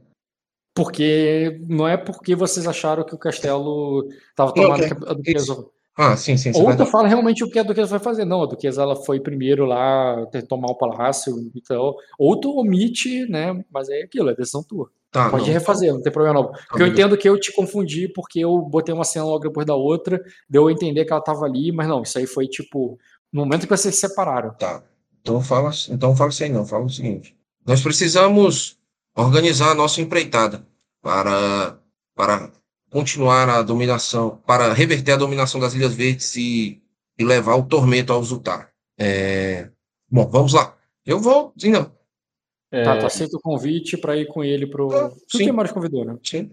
Porque não é porque vocês acharam que o castelo tava Não, tomado que a Duquesa. Ah, sim, sim, é Ou tu fala realmente o que a Duquesa vai fazer. Não, a Duquesa ela foi primeiro lá tomar o palácio, então. Ou tu omite, né? Mas é aquilo, é decisão tua. Tá, Pode não. refazer, não tem problema não. Porque eu entendo que eu te confundi porque eu botei uma cena logo depois da outra, deu a entender que ela tava ali, mas não, isso aí foi tipo no momento que vocês se separaram. Tá. Então fala, então fala isso aí não, fala o seguinte. Nós precisamos organizar a nossa empreitada para, para continuar a dominação, para reverter a dominação das Ilhas Verdes e, e levar o tormento ao Zutar. É, Bom, vamos lá. Eu vou, sim, não. É, Tá, tu aceita o convite pra ir com ele pro. Ah, Tu que mais convidou, né? Sim.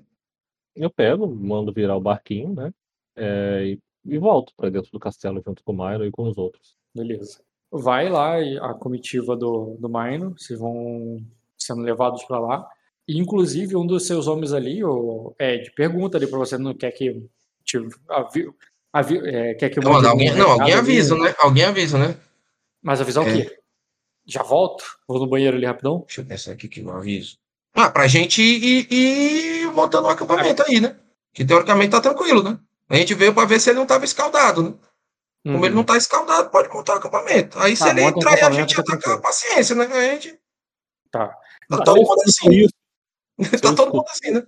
Eu pego, mando virar o barquinho, né? é, e, e volto pra dentro do castelo junto com o Milo e com os outros. Beleza. Vai lá e a comitiva do, do Maino, vocês vão sendo levados pra lá. E, inclusive, um dos seus homens ali, o Ed, pergunta ali pra você, não quer que te avi, avi, é, quer que eu Não, alguém, não, alguém ali? avisa, né? Alguém avisa, né? Mas avisar É. o quê? Já volto? Vou no banheiro ali rapidão? Deixa eu pensar aqui que eu aviso. Ah, pra gente ir, ir, montando o acampamento aí, né? Que teoricamente tá tranquilo, né? A gente veio pra ver se ele não tava escaldado, né? Como Uhum. ele não tá escaldado, pode montar o acampamento. Aí se Tá, ele monta o entrar e a gente tá atacar, tranquilo. paciência, né? A gente. Tá. Tá Então, todo mundo assim. Isso [LAUGHS] tá todo mundo assim, né?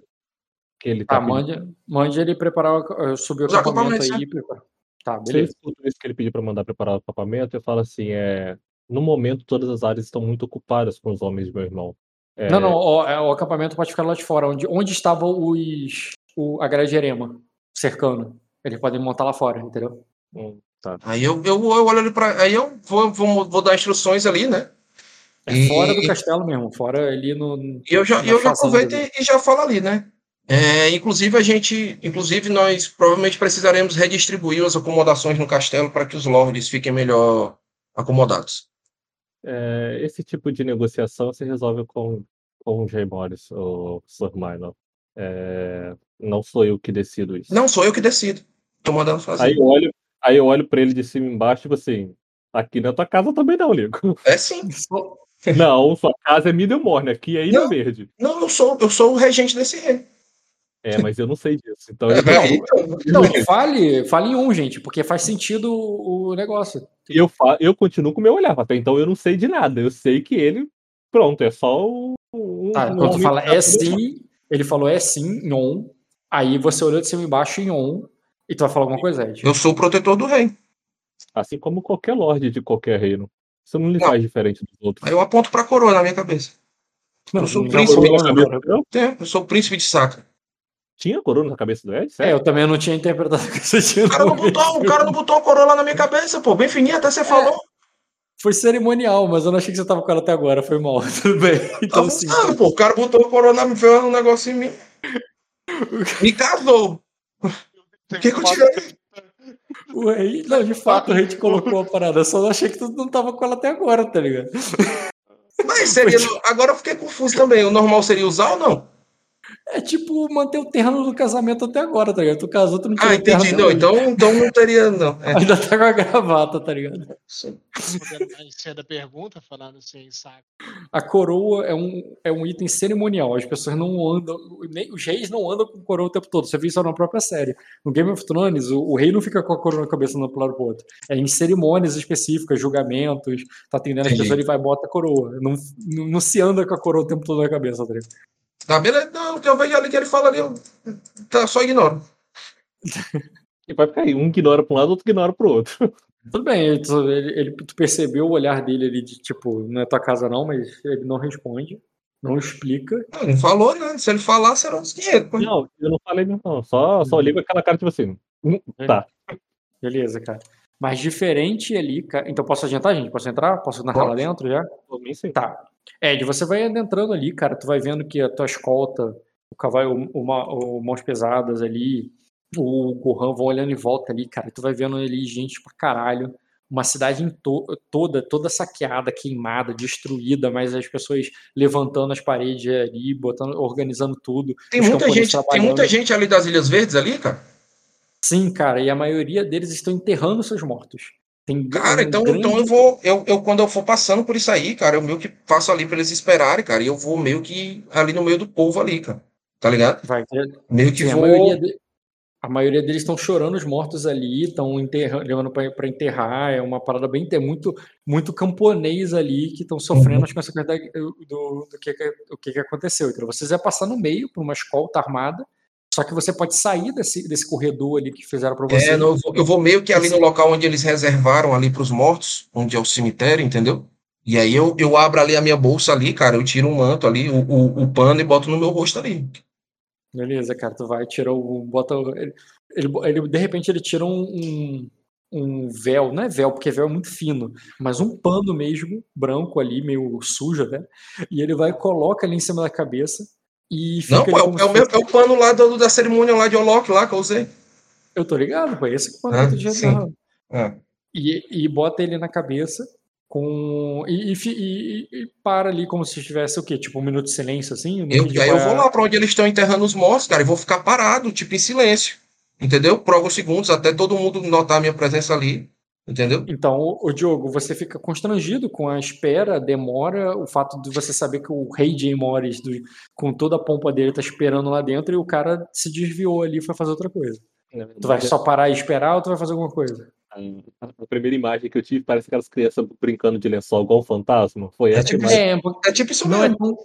que ele Tá, pedindo. mande, mande ele preparar, o- subir o acampamento aí. e preparar. Tá, beleza. escuto isso que ele pediu pra mandar preparar o acampamento, eu falo assim, é... No momento, todas as áreas estão muito ocupadas com os homens de meu irmão. É, Não, não, o, é, o acampamento pode ficar lá de fora, onde, onde estavam os. O, a grade de Erema, cercando. Eles podem montar lá fora, entendeu? hum, tá. Aí eu, eu, eu olho ali pra. Aí eu vou, vou, vou dar instruções ali, né? É E- fora do castelo mesmo, fora ali no. E eu já, eu já aproveito e, e já falo ali, né? É, inclusive a gente, inclusive nós provavelmente precisaremos redistribuir as acomodações no castelo para que os lords fiquem melhor acomodados. É, esse tipo de negociação se resolve com, com o Jay Morris, o Sir Minor. É, não sou eu que decido isso. Não sou eu que decido. Tô mandando fazer. Aí eu olho, aí eu olho pra ele de cima e embaixo, tipo assim, aqui na tua casa também não, Lico. É sim. [LAUGHS] [LAUGHS] Não, sua casa é Middlemorne, aqui é Ilha Não. Verde. Não, eu sou, eu sou o regente desse rei. É, mas eu não sei disso. Então eu, É, então, Então, fale, fale em um, gente, porque faz sentido o o negócio. eu, fa- eu continuo com o meu olhar. Até então eu não sei de nada. Eu sei que ele, pronto, é só um. um- Tá, um quando tu fala tá é sim, ele falou é sim, em on. Aí você olhou de cima e embaixo em on. E tu vai falar alguma coisa, Ed? eu sou o protetor do rei. Assim como qualquer lorde de qualquer reino. Isso não lhe Não. faz diferente dos outros. Aí eu aponto pra coroa na minha cabeça. Não, eu sou o ninguém príncipe. não, cara. Eu É, eu sou o príncipe de Sacra. tinha coroa na cabeça do Ed? É, eu também não tinha interpretado o que você tinha. O cara não botou, o cara não botou a coroa lá na minha cabeça, pô. Bem fininha, até você falou. Foi cerimonial, mas eu não achei que você tava com ela até agora. Foi mal. [LAUGHS] Tudo bem. Tá Então sim. funcionando, pô. O cara botou a coroa na fez um negócio em mim. [LAUGHS] Me casou. O que que eu tirei? O rei, não, de fato, o rei te colocou a parada. Eu só achei que tu não tava com ela até agora, tá ligado? Mas seria. [LAUGHS] Agora eu fiquei confuso também. O normal seria usar ou não? É tipo manter o terno do casamento até agora, tá ligado? Tu casou, tu não Ah, o terno entendi. Não, então, então não teria, não. É. Ainda tá com a gravata, tá ligado? Respondendo mais cedo a pergunta, falando assim, sabe? A coroa é um, é um item cerimonial. As pessoas não andam. Nem, os reis não andam com coroa o tempo todo. Você viu isso na própria série. No Game of Thrones, o, o rei não fica com a coroa na cabeça andando pro lado pro outro. É em cerimônias específicas, julgamentos, tá atendendo as pessoas, ele vai e bota a coroa. Não, não, não se anda com a coroa o tempo todo na cabeça, tá ligado? Tá, beleza. Não, que eu vejo ali que ele fala ali, eu tá, só ignoro. E vai ficar aí, um ignora pra um lado, outro ignora pro outro. Tudo bem, ele, tu- ele- tu percebeu o olhar dele ali de tipo, não é tua casa não, mas ele não responde, não explica. Não, não falou, né? Se ele falar, será uns 500. pô. Não, eu não falei não. Só, só olhei com aquela cara tipo assim. hum, Tá. Beleza, cara. Mas diferente ali, cara. Então posso adiantar, gente? Posso entrar? Posso narrar lá Pode. dentro já? Por mim, sim. Tá. Ed, você vai adentrando ali, cara. Tu vai vendo que a tua escolta, o cavalo, o, Ma- o Mãos Pesadas ali, o Gohan vão olhando em volta ali, cara. Tu vai vendo ali gente pra caralho. Uma cidade em to- toda, toda saqueada, queimada, destruída, mas as pessoas levantando as paredes ali, botando, organizando tudo. Tem muita gente, tem muita gente ali das Ilhas Verdes ali, cara. Sim, cara, e a maioria deles estão enterrando seus mortos. Tem Cara, um então, grande- então eu vou, eu, eu quando eu for passando por isso aí, cara, eu meio que passo ali pra eles esperarem, cara, e eu vou meio que ali no meio do povo ali, cara. Tá ligado? Vai ter- Meio que Sim, a vou. maioria, de- a maioria deles estão chorando os mortos ali, estão enterrando, levando para enterrar. É uma parada bem. Tem muito, muito camponês ali que estão sofrendo Uhum. as consequências da- do, do que, que- o que, que aconteceu. Então, vocês é passar no meio por uma escolta armada, só que você pode sair desse, desse corredor ali que fizeram para você. É, não, eu, vou, eu vou meio que ali no local onde eles reservaram ali pros mortos, onde é o cemitério, entendeu? E aí eu, eu abro ali a minha bolsa ali, cara, eu tiro um manto ali, o, o, o pano e boto no meu rosto ali. Beleza, cara, tu vai, tira o. Bota. Ele, ele, ele- de repente ele tira um, um, um véu, não é véu, porque véu é muito fino, mas um pano mesmo, branco ali, meio sujo, né? E ele vai e coloca ali em cima da cabeça e fica Não, pô, é, o- é fosse- é o pano lá do- da cerimônia lá de Olok lá que eu usei. Eu tô ligado, pô, esse que é o pano Ah, dizendo. Ah, E, e bota ele na cabeça com. E, e e- para ali como se tivesse o quê? Tipo um minuto de silêncio, assim? eu, aí eu vou lá pra onde eles estão enterrando os mortos, cara, e vou ficar parado, tipo, em silêncio. Entendeu? Por alguns segundos, até todo mundo notar a minha presença ali. Entendeu? Então, o Diogo, você fica constrangido com a espera, a demora, o fato de você saber que o rei Jay Morris, do- com toda a pompa dele, tá esperando lá dentro e o cara se desviou ali e foi fazer outra coisa. Tu vai só parar e esperar ou tu vai fazer alguma coisa? A, primeira imagem que eu tive parece aquelas crianças brincando de lençol igual um fantasma. Foi essa tipo imagem. É, É tipo isso não é mesmo. tão,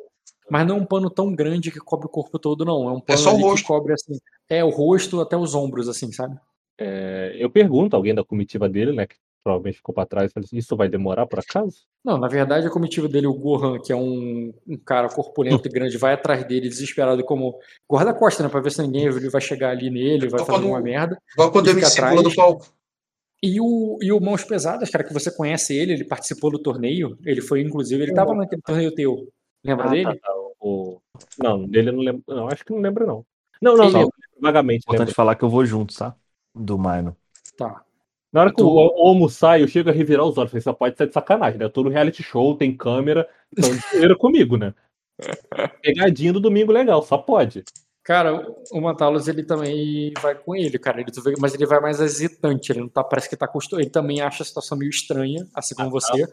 mas não é um pano tão grande que cobre o corpo todo, não. É um pano só o ali rosto. que cobre assim. É o rosto até os ombros, assim, sabe? É, eu pergunto a alguém da comitiva dele, né? Que provavelmente ficou pra trás, falei assim, isso vai demorar por acaso? Não, na verdade, a comitiva dele, o Gohan, que é um, um cara corpulento e grande, vai atrás dele, desesperado, como guarda-costa, né? Pra ver se ninguém vai chegar ali nele, vai fazer quando- alguma merda. Igual quando E eu me atrás. do palco. E o, e o Mãos Pesadas, cara, que você conhece ele, ele participou do torneio. Ele foi, inclusive, ele tava naquele torneio teu. Lembra Ah, dele? tá, tá, o- Não, dele eu não lembro. Não, acho que não lembro, não. Não, não, Ele- não. Vagamente Importante lembro. falar que eu vou junto, tá? Do Mino. Tá. Na hora que Tu- o Omo sai, eu chego a revirar os olhos. Falei, só pode ser de sacanagem, né? Eu tô no reality show, tem câmera, então dinheiro comigo, né? [LAUGHS] Pegadinha do domingo legal, só pode. Cara, o Matalos, ele também vai com ele, cara. Ele, mas ele vai mais hesitante. Ele não tá, parece que tá acostumado. Ele também acha a situação meio estranha, assim como você.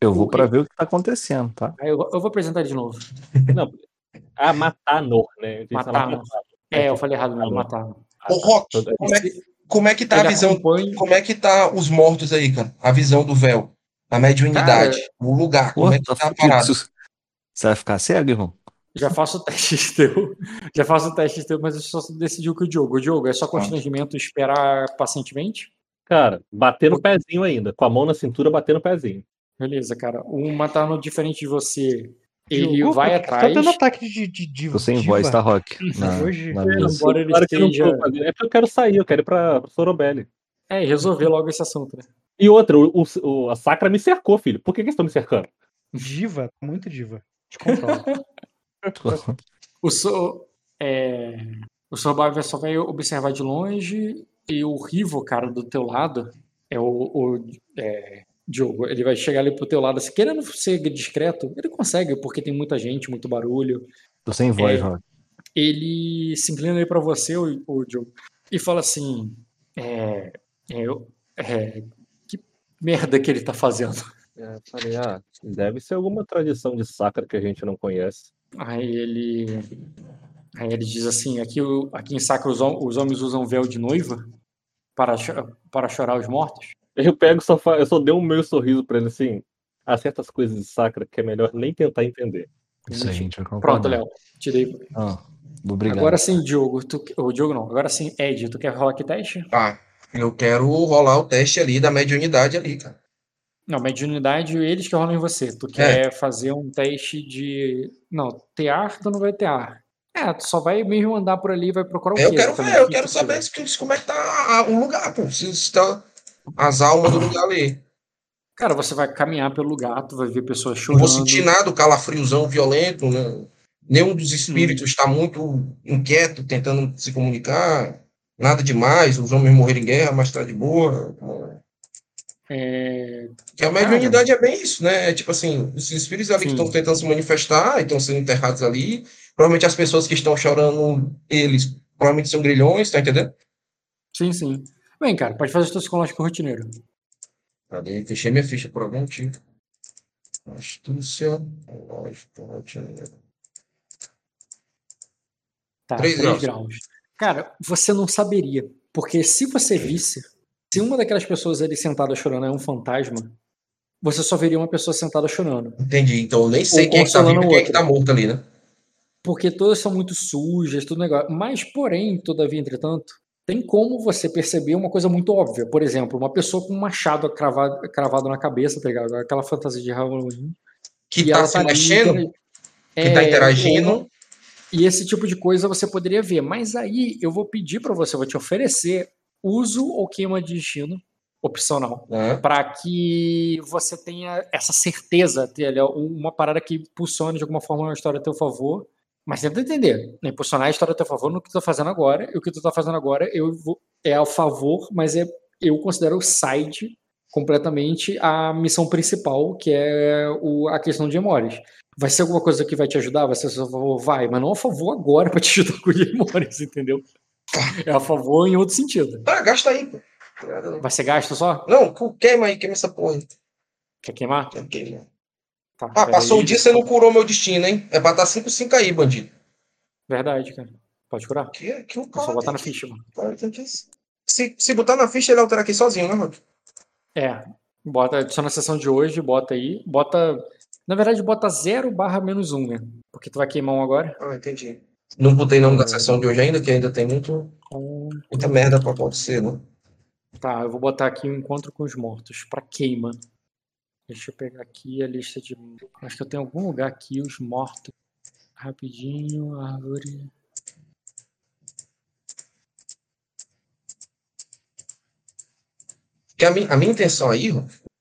Eu vou pra ver o que tá acontecendo, tá? Aí eu, eu vou apresentar ele de novo. Não, ah, Matanor, né? Matanor. É, eu falei errado mesmo, Matanor. Ô, Rock, como é, como é que tá a visão? acompanha. Como é que tá os mortos aí, cara? A visão do véu. A mediunidade. o lugar. Como é que tá tá a parada? Você vai ficar cego, irmão? Já faço o teste teu. Já faço o teste teu, mas eu só decidiu com o Diogo. O Diogo, é só constrangimento esperar pacientemente? Cara, bater no pezinho ainda. Com a mão na cintura, bater no pezinho. Beleza, cara. O Matano, diferente de você, ele Diogo, vai que que atrás. Tá dando ataque de, de, de Tô sem voz, tá, Rock? Na, Hoje- na É, embora ele Claro que esteja. fazendo. É porque eu quero sair, eu quero ir pra, pra Sorobelli. É, e resolver logo esse assunto, né? E outra, o, o- a Sacra me cercou, filho. Por que, que eles estão me cercando? Diva, muito diva. Te controla. [LAUGHS] [LAUGHS] O so, é, o Survivor só vai observar de longe e o Rivo, cara, do teu lado, é o, o é, Diogo. Ele vai chegar ali pro teu lado, assim, querendo ser discreto. Ele consegue, porque tem muita gente, muito barulho. Tô sem voz, É. Rock. ele se inclina aí pra você, o, o Diogo, e fala assim: é, eu, é, que merda que ele tá fazendo. É, falei, ah, deve ser alguma tradição de sacra que a gente não conhece. Aí ele, aí ele diz assim: aqui, aqui em Sacra os, os homens usam véu de noiva para, para chorar os mortos. Eu pego só fa- eu só dei um meio sorriso pra ele assim. Há certas coisas de sacra que é melhor nem tentar entender. Isso aí, a gente vai Pronto. Léo, te dei. Ah, obrigado. Agora sim, Diogo, tu, o Diogo não, agora sim, Ed, tu quer rolar que teste? Tá. Eu quero rolar o teste ali da mediunidade ali, cara. Não, mediunidade, eles que rolam em você. Tu quer fazer um teste de. Não, tear, tu não vai tear. É, tu só vai mesmo andar por ali e vai procurar o Eu quê? quero ver, eu O que quero saber se- como é que tá o lugar, pô. Se está as almas do lugar ali. Cara, você vai caminhar pelo lugar, tu vai ver pessoas Não chorando. vou sentir nada, o calafriozão violento, né? Nenhum dos espíritos está muito inquieto, tentando se comunicar. Nada demais, os homens morreram em guerra, mas tá de boa. É, Que a mediunidade é bem isso, né? É tipo assim, os espíritos ali que Sim. estão tentando se manifestar e estão sendo enterrados ali. Provavelmente as pessoas que estão chorando, eles provavelmente são grilhões, tá entendendo? Sim, sim. Bem, cara, pode fazer o teu psicológico rotineiro. Cadê? Fechei minha ficha por algum motivo. Astúcia, lógico, rotineiro. Tá, Três 3 graus. graus. Cara, você não saberia. Porque se você visse, se uma daquelas pessoas ali sentada chorando é um fantasma, você só veria uma pessoa sentada chorando. Entendi. Então eu nem sei Ou quem é que tá vivo e o quem é que tá morto ali, né? Porque todas são muito sujas, tudo negócio. Mas, porém, todavia, entretanto, tem como você perceber uma coisa muito óbvia. Por exemplo, uma pessoa com um machado cravado, cravado na cabeça, tá ligado? Aquela fantasia de Halloween. Que tá se ali mexendo, que tá É, interagindo. ou- E esse tipo de coisa você poderia ver. Mas aí eu vou pedir pra você, vou te oferecer uso ou queima de destino opcional. né? Para que você tenha essa certeza, uma parada que impulsione de alguma forma uma história a teu favor. Mas tenta entender, né? impulsionar a história a teu favor no que tu tá fazendo agora. E o que tu tá fazendo agora eu vou- é a favor, mas é, eu considero o side completamente a missão principal, que é o, a questão de memórias. Vai ser alguma coisa que vai te ajudar? Vai ser a seu favor? Vai, mas não a favor agora pra te ajudar com as memórias, entendeu? É a favor em outro sentido. Tá, gasta aí. Vai ser gasto só? Não, queima aí, queima essa porra aí. Quer queimar? Tá, Ah, passou peraí. o dia, você não curou meu destino, hein? É pra dar 5-5 aí, bandido. Verdade, cara. Pode curar? Que, que É cara só botar na que- ficha, mano. que- Se, se botar na ficha, ele altera aqui sozinho, né, Rod? É. Bota, só na sessão de hoje, bota aí. Bota. Na verdade, bota 0 barra menos 1, né? Porque tu vai queimar um agora. Ah, entendi. Não botei nome da sessão de hoje ainda, que ainda tem muito, Um, muita merda pra acontecer, né? Tá, eu vou botar aqui o encontro com os mortos. Pra queima. Deixa eu pegar aqui a lista de. Acho que eu tenho algum lugar aqui, os mortos. Rapidinho, árvore. A, mi- a minha intenção aí,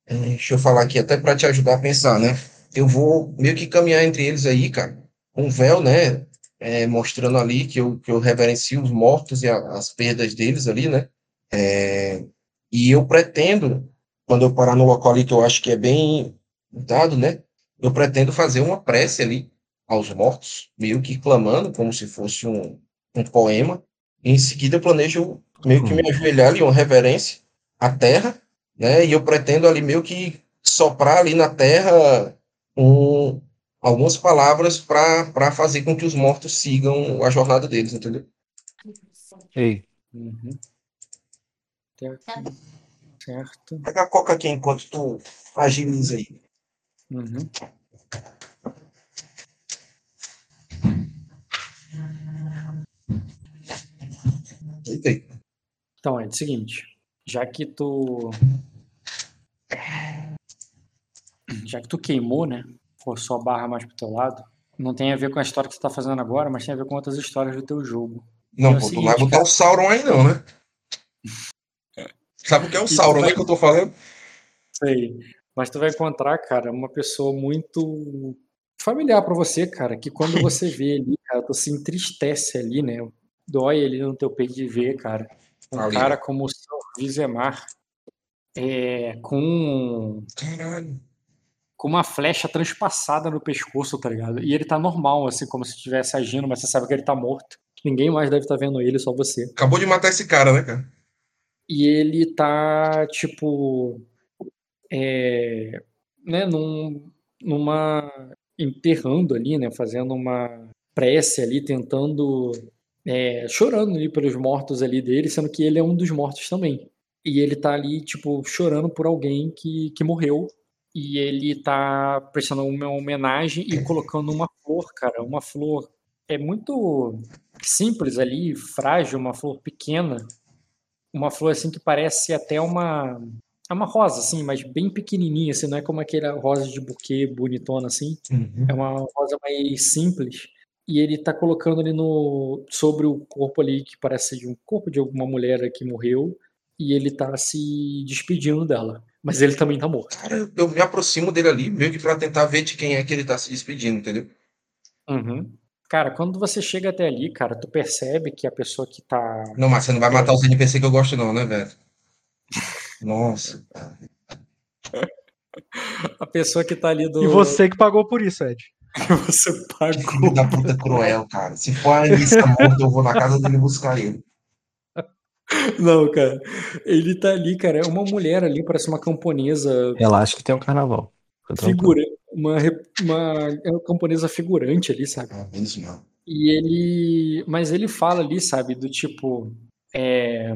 é, deixa eu falar aqui até para te ajudar a pensar, né? Eu vou meio que caminhar entre eles aí, cara, um véu, né? é, mostrando ali que eu, que eu reverencio os mortos e a- as perdas deles ali, né? É, e eu pretendo, quando eu parar no local ali que eu acho que é bem dado, né? Eu pretendo fazer uma prece ali aos mortos, meio que clamando, como se fosse um, um poema. E em seguida eu planejo meio que me ajoelhar ali, uma reverência à terra, né? E eu pretendo ali meio que soprar ali na terra um, algumas palavras para fazer com que os mortos sigam a jornada deles, entendeu? Ei, Uhum. Aqui. Certo. Pega a coca aqui enquanto tu agiliza aí. Uhum. Então, é o seguinte, já que tu já que tu queimou, né, forçou a barra mais pro teu lado, não tem a ver com a história que tu tá fazendo agora, mas tem a ver com outras histórias do teu jogo. Não, É pô, tu seguinte, vai botar cara. o Sauron aí não, né? Sabe o que é o Sauron, vai- né, que eu tô falando? Sei. Mas tu vai encontrar, cara, uma pessoa muito familiar pra você, cara, que quando você vê ali, cara, tu se entristece ali, né? Dói ali no teu peito de ver, cara. Um Ali, cara né? como o seu Vizemar, é, com Caralho. com uma flecha transpassada no pescoço, tá ligado? E ele tá normal, assim, como se estivesse agindo, mas você sabe que ele tá morto. Ninguém mais deve estar vendo ele, só você. Acabou de matar esse cara, né, cara? E ele tá, tipo. É, né, num, numa. enterrando ali, né? Fazendo uma prece ali, tentando. é, chorando ali pelos mortos ali dele, sendo que ele é um dos mortos também. E ele tá ali, tipo, chorando por alguém que, que morreu. E ele tá prestando uma homenagem e colocando uma flor, cara. Uma flor. É muito simples ali, frágil, uma flor pequena. Uma flor assim que parece até uma. É uma rosa, assim, mas bem pequenininha, assim, não é como aquela rosa de buquê bonitona, assim. Uhum. É uma rosa mais simples. E ele tá colocando ali no sobre o corpo ali que parece de um corpo de alguma mulher que morreu e ele tá se despedindo dela. Mas ele também tá morto. Cara, eu me aproximo dele ali, meio que pra tentar ver de quem é que ele tá se despedindo, entendeu? Uhum. Cara, quando você chega até ali, cara, tu percebe que a pessoa que tá. Não, mas você não vai matar os NPC que eu gosto, não, né, velho? Nossa, cara. [LAUGHS] A pessoa que tá ali do. E você que pagou por isso, Ed. [LAUGHS] você Que pagou. filho da puta cruel, cara. Se for a [LAUGHS] Anissa morta, eu vou na casa dele buscar ele. Não, cara. Ele tá ali, cara. É uma mulher ali, parece uma camponesa Relaxa que tem um carnaval. Figura. Uma, é uma camponesa figurante ali, sabe? Ah, mesmo. E ele. Mas ele fala ali, sabe, do tipo. É,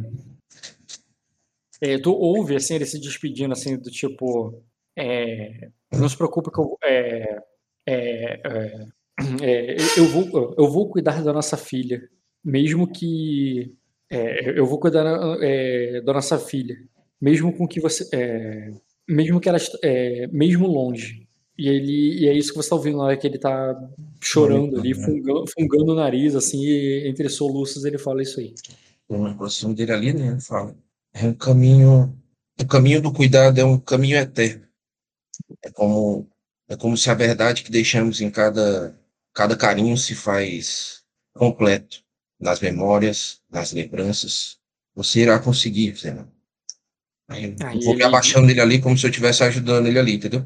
é, tu ouve assim, ele se despedindo, assim, do tipo. é, não se preocupe que eu. é, é, eu, vou, eu vou cuidar da nossa filha. Mesmo que. eu vou cuidar da nossa filha. Mesmo com que você. mesmo que ela. é, mesmo longe. E, ele, e é isso que você tá ouvindo na hora que ele tá chorando ali, fungando, fungando o nariz, assim, e entre soluços ele fala isso aí. Eu me aproximo dele ali, né? Ele fala. É um caminho. O caminho do cuidado é um caminho eterno. É como, é como se a verdade que deixamos em cada, cada carinho se faz completo. Nas memórias, nas lembranças. Você irá conseguir. Aí eu Aí vou me abaixando ele ali como se eu estivesse ajudando ele ali, entendeu?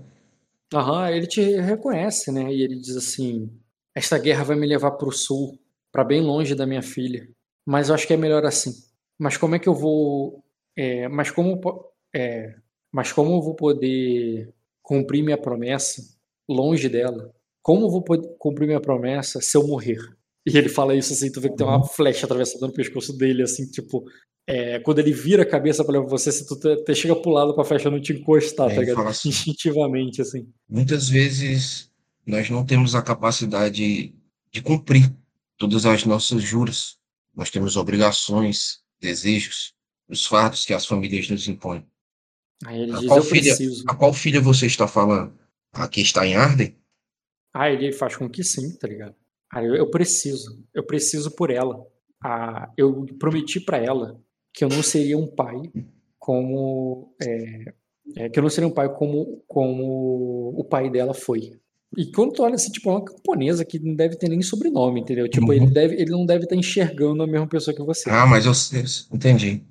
Aham, ele te reconhece, né? E ele diz assim: Esta guerra vai me levar para o sul, para bem longe da minha filha. Mas eu acho que é melhor assim. Mas como é que eu vou. é, mas como. é, mas como eu vou poder cumprir minha promessa longe dela? Como eu vou poder cumprir minha promessa se eu morrer? E ele fala isso assim, tu vê que tem uma flecha atravessada no pescoço dele, assim, tipo. é, quando ele vira a cabeça pra você, se tu te- até chega pro lado pra flecha não te encostar, É, tá ligado? assim. Instintivamente, assim. Muitas vezes nós não temos a capacidade de cumprir todas as nossas juras. Nós temos obrigações, desejos, os fardos que as famílias nos impõem. Aí ele A diz, qual eu filha- preciso. A qual filha você está falando? A que está em Arden? Ah, ele faz com que sim, tá ligado? Ah, eu, eu preciso. Eu preciso por ela. Ah, eu prometi pra ela que eu não seria um pai como. é, é, que eu não seria um pai como, como o pai dela foi. E quando tu olha assim, tipo, é uma camponesa que não deve ter nem sobrenome, entendeu? Tipo, Uhum. ele, deve, ele não deve estar enxergando a mesma pessoa que você. Ah, mas eu, eu entendi.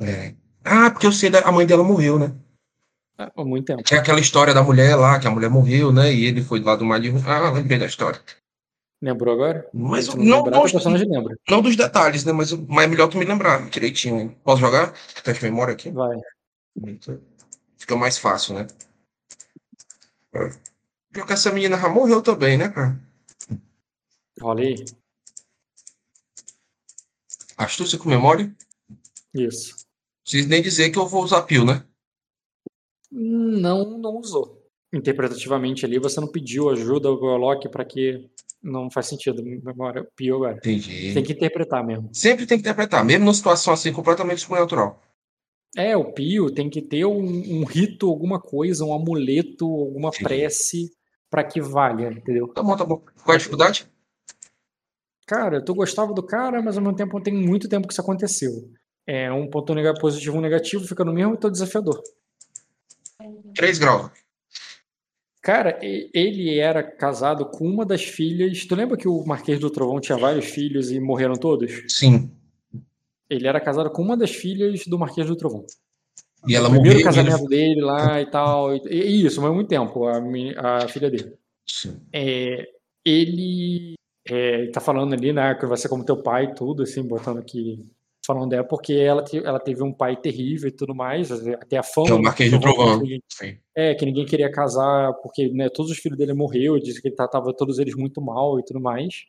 É. Ah, porque eu sei, da- a mãe dela morreu, né? Há muito tempo. Tinha aquela história da mulher lá, que a mulher morreu, né? E ele foi lá do mar de... Ah, lembrei da história. Lembrou agora? Mas não, não não, lembrar, personagem lembra. não dos detalhes, né? Mas, mas é melhor tu me lembrar direitinho. hein? Posso jogar? Teste de memória aqui? Vai. Fica mais fácil, né? Pior que essa menina já morreu também, né, cara? Rola aí. Astúcia com memória? Isso. Preciso nem dizer que eu vou usar pio, né? Não, não usou. Interpretativamente ali, você não pediu ajuda ao Gorlock para que não faz sentido. Memória pio agora. Entendi. Tem que interpretar mesmo. Sempre tem que interpretar, mesmo numa situação assim completamente sobrenatural. É, o pio tem que ter um, um rito, alguma coisa, um amuleto, alguma Sim. prece para que valha, entendeu? Tá bom, tá bom. Qual é a dificuldade? Cara, tu gostava do cara, mas ao mesmo tempo tem muito tempo que isso aconteceu. É um ponto positivo, um negativo, fica no mesmo e teu desafiador. 3 graus. Cara, ele era casado com uma das filhas. Tu lembra que o Marquês do Trovão tinha vários filhos e morreram todos? Sim. Ele era casado com uma das filhas do Marquês do Trovão. E ela o primeiro morreu. e ele- casamento dele lá e tal. E, e isso, mas muito tempo, a, meni- a filha dele. Sim. É, ele é, tá falando ali, né, que vai ser como teu pai e tudo, assim, botando aqui, falando dela, porque ela, te- ela teve um pai terrível e tudo mais, até a fama. Que é o Marquês de Sim. É, que ninguém queria casar, porque né, todos os filhos dele morreu, disse que ele tratava todos eles muito mal e tudo mais.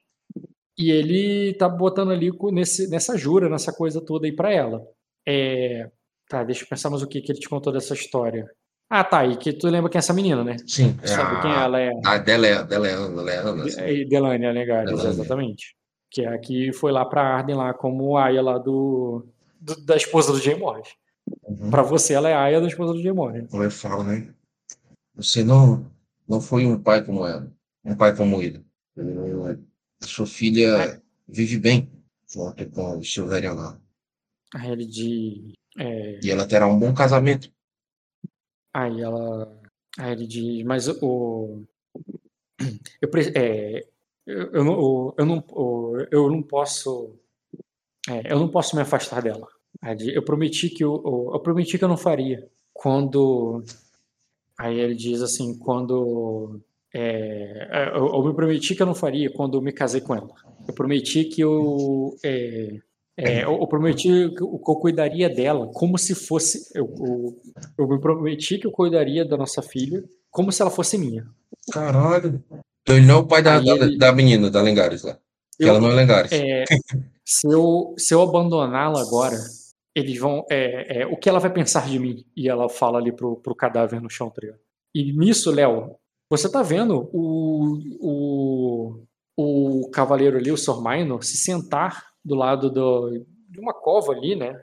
E ele tá botando ali nesse, nessa jura, nessa coisa toda aí pra ela. É, tá, deixa eu pensar mais o que, que ele te contou dessa história. Ah, tá, e que tu lembra quem é essa menina, né? Sim. Sabe quem a, ela é? a Dele, Dele, Dele, De- é Delane Alegares, Delane. exatamente. Que é a que foi lá pra Arden lá como aia lá do, do- da esposa do Jay Morris. Uhum. Pra você, ela é aia da esposa do Jay Morris. Como eu falo, né? Você não, não foi um pai como ela, um pai como ele. Sua filha vive bem com com o Silvéria lá. Aí ele diz. é, E ela terá um bom casamento. Aí ela. Aí ele diz, mas o. Eu, pre- é, eu, eu não, eu, não, eu não posso. é, eu não posso me afastar dela. Diz, eu prometi que eu, eu prometi que eu não faria. Quando. Aí ele diz assim, quando. é, eu, eu me prometi que eu não faria quando eu me casei com ela. Eu prometi que eu. é, é, eu, eu prometi que eu, que eu cuidaria dela como se fosse. Eu, eu, eu me prometi que eu cuidaria da nossa filha como se ela fosse minha. Caralho. Então ele não é o pai da, ele- da menina, da Lengares lá. Eu- ela não é Lengares. É, se eu, se eu abandoná-la agora, eles vão. É, é, o que ela vai pensar de mim? E ela fala ali pro, pro cadáver no chão, tá ligado? E nisso, Léo, você tá vendo o, o, o cavaleiro ali, o Sr. Minor, se sentar do lado do, de uma cova ali, né?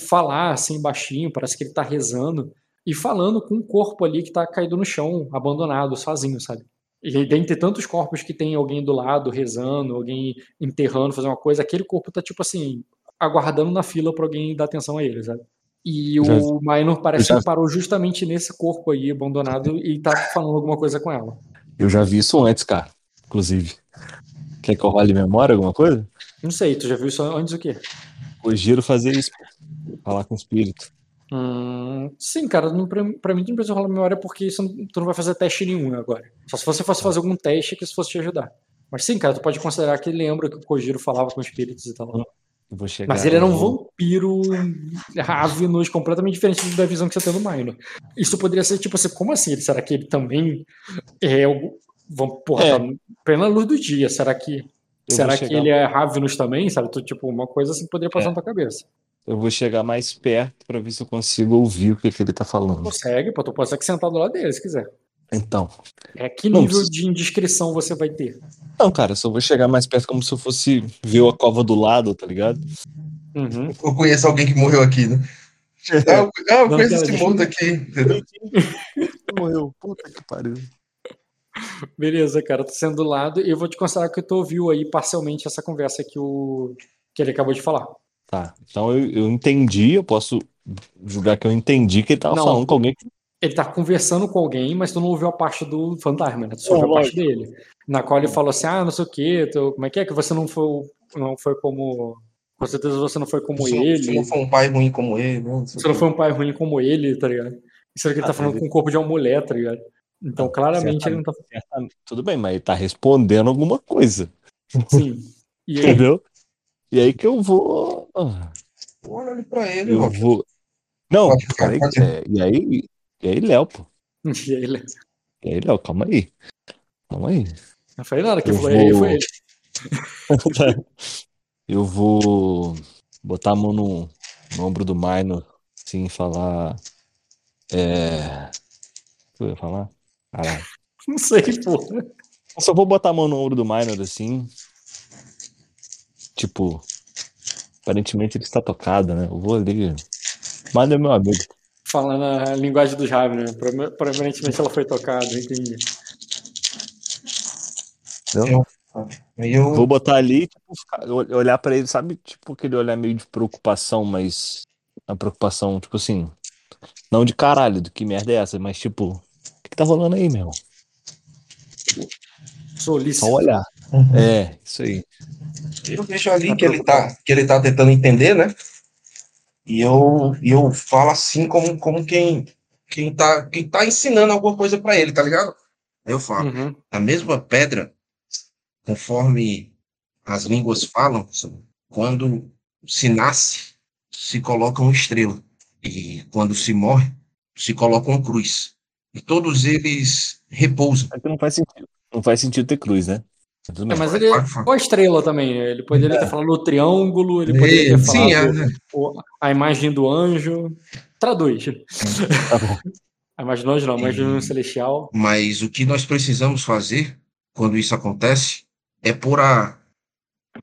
Falar assim baixinho, parece que ele tá rezando. E falando com um corpo ali que tá caído no chão, abandonado, sozinho, sabe? E dentre tantos corpos que tem alguém do lado rezando, alguém enterrando, fazendo uma coisa, aquele corpo tá tipo assim, aguardando na fila pra alguém dar atenção a ele, sabe? E Já- o Minor parece já- que parou justamente nesse corpo aí, abandonado, e tá falando alguma coisa com ela. Eu já vi isso antes, cara. Inclusive. Quer que eu role memória, alguma coisa? Não sei, tu já viu isso antes o quê? O giro fazer isso. Falar com o espírito. Hum, sim, cara, não, pra, pra mim não precisa rolar memória porque isso não- tu não vai fazer teste nenhum agora. Só se você fosse fazer algum teste que isso fosse te ajudar. Mas sim, cara, tu pode considerar que ele lembra que o Kojiro falava com espíritos e tal. Chegar. Mas ele era um vampiro Ravenous completamente diferente da visão que você tem do Minor. Isso poderia ser tipo assim, como assim? Será que ele também é o. Porra, É. tá plena luz do dia. Será que. eu será que ele é Ravenous também? Sabe? Tu, tipo, uma coisa assim poderia passar É. na tua cabeça. Eu vou chegar mais perto pra ver se eu consigo ouvir o que, que ele tá falando. Consegue, pô, tu consegue sentar do lado dele se quiser. Então. É que Não, nível precisa- de indiscrição você vai ter? Não, cara, eu só vou chegar mais perto como se eu fosse ver a cova do lado, tá ligado? Uhum. Eu conheço alguém que morreu aqui, né? Ah, eu, ah, eu Não, conheço cara, esse mundo aqui. entendeu? Morreu. Puta que pariu. Beleza, cara, tô sendo do lado e eu vou te considerar que tu ouviu aí parcialmente essa conversa que, o... que ele acabou de falar. Tá. Então eu, eu entendi, eu posso julgar que eu entendi que ele tava Não. falando com alguém. Ele tá conversando com alguém, mas tu não ouviu a parte do fantasma, né? Tu só ouviu a parte dele. Na qual ele falou assim: ah, não sei o quê, tu- como é que é que você não foi, não foi como. Com certeza você não foi como Se, ele. se não for um pai ruim como ele, não Você não foi um pai ruim como ele, tá ligado? Isso é que ele tá Ah, falando com o corpo de uma mulher, tá ligado? Então, claramente ele não tá. Tudo bem, mas ele tá respondendo alguma coisa. Sim. E aí, [LAUGHS] Entendeu? E aí que eu vou. Olha ali pra ele, Eu Rock. vou. Não, Pode ficar, peraí, pode. é, e aí, e aí, Léo, pô. [LAUGHS] e aí ele. E aí, Léo, calma aí. Calma aí. Não falei nada, que Eu foi, vou- foi [LAUGHS] ele. Eu vou botar a mão no, no ombro do Minor, assim, falar. É. O que eu ia falar? Caralho. [LAUGHS] Não sei, pô. Eu só vou botar a mão no ombro do Minor, assim. Tipo. Aparentemente ele está tocado, né? Eu vou ali. Minor é meu amigo. Falando a linguagem dos Raven, né? Provavelmente ela foi tocada, entendi. Entendeu? Eu, Vou botar ali, tipo, olhar pra ele, sabe? Tipo, aquele olhar meio de preocupação, mas. A preocupação, tipo assim. Não de caralho, do que merda é essa, mas tipo. O que, que tá rolando aí, meu? Solícito. Só olhar. Uhum. É, isso aí. eu vejo ali que ele, tá, que ele tá tentando entender, né? E eu, e eu falo assim como, como quem, quem, tá, quem tá ensinando alguma coisa para ele, tá ligado? Eu falo, Uhum. a mesma pedra, conforme as línguas falam, quando se nasce, se coloca uma estrela. E quando se morre, se coloca uma cruz. E todos eles repousam. É que não faz sentido. Não faz sentido ter cruz, né? Mas tudo É, mas ele ou a estrela também, né? Ele poderia ter falado o triângulo, ele poderia ter É, sim, falado é. o- a imagem do anjo. Traduz. Tá bom. [LAUGHS] A imagem do anjo não, a imagem do E- celestial. Mas o que nós precisamos fazer quando isso acontece é pôr a,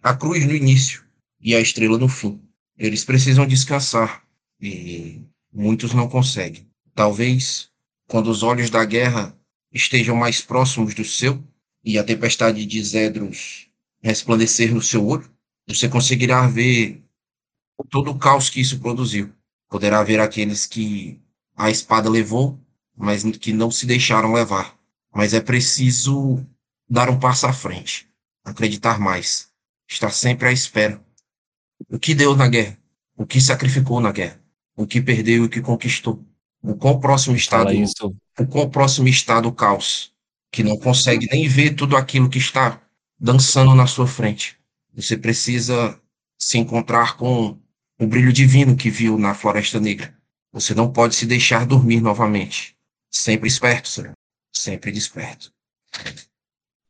a cruz no início e a estrela no fim. Eles precisam descansar e muitos não conseguem. Talvez quando os olhos da guerra estejam mais próximos do seu e a tempestade de Zedros resplandecer no seu olho, você conseguirá ver todo o caos que isso produziu. Poderá ver aqueles que a espada levou, mas que não se deixaram levar. Mas é preciso dar um passo à frente, acreditar mais, estar sempre à espera. O que deu na guerra? O que sacrificou na guerra? O que perdeu e o que conquistou? O quão próximo está Fala do, isso. o quão próximo está do caos, que não consegue nem ver tudo aquilo que está dançando na sua frente. Você precisa se encontrar com o brilho divino que viu na Floresta Negra. Você não pode se deixar dormir novamente. Sempre esperto, senhor. Sempre desperto.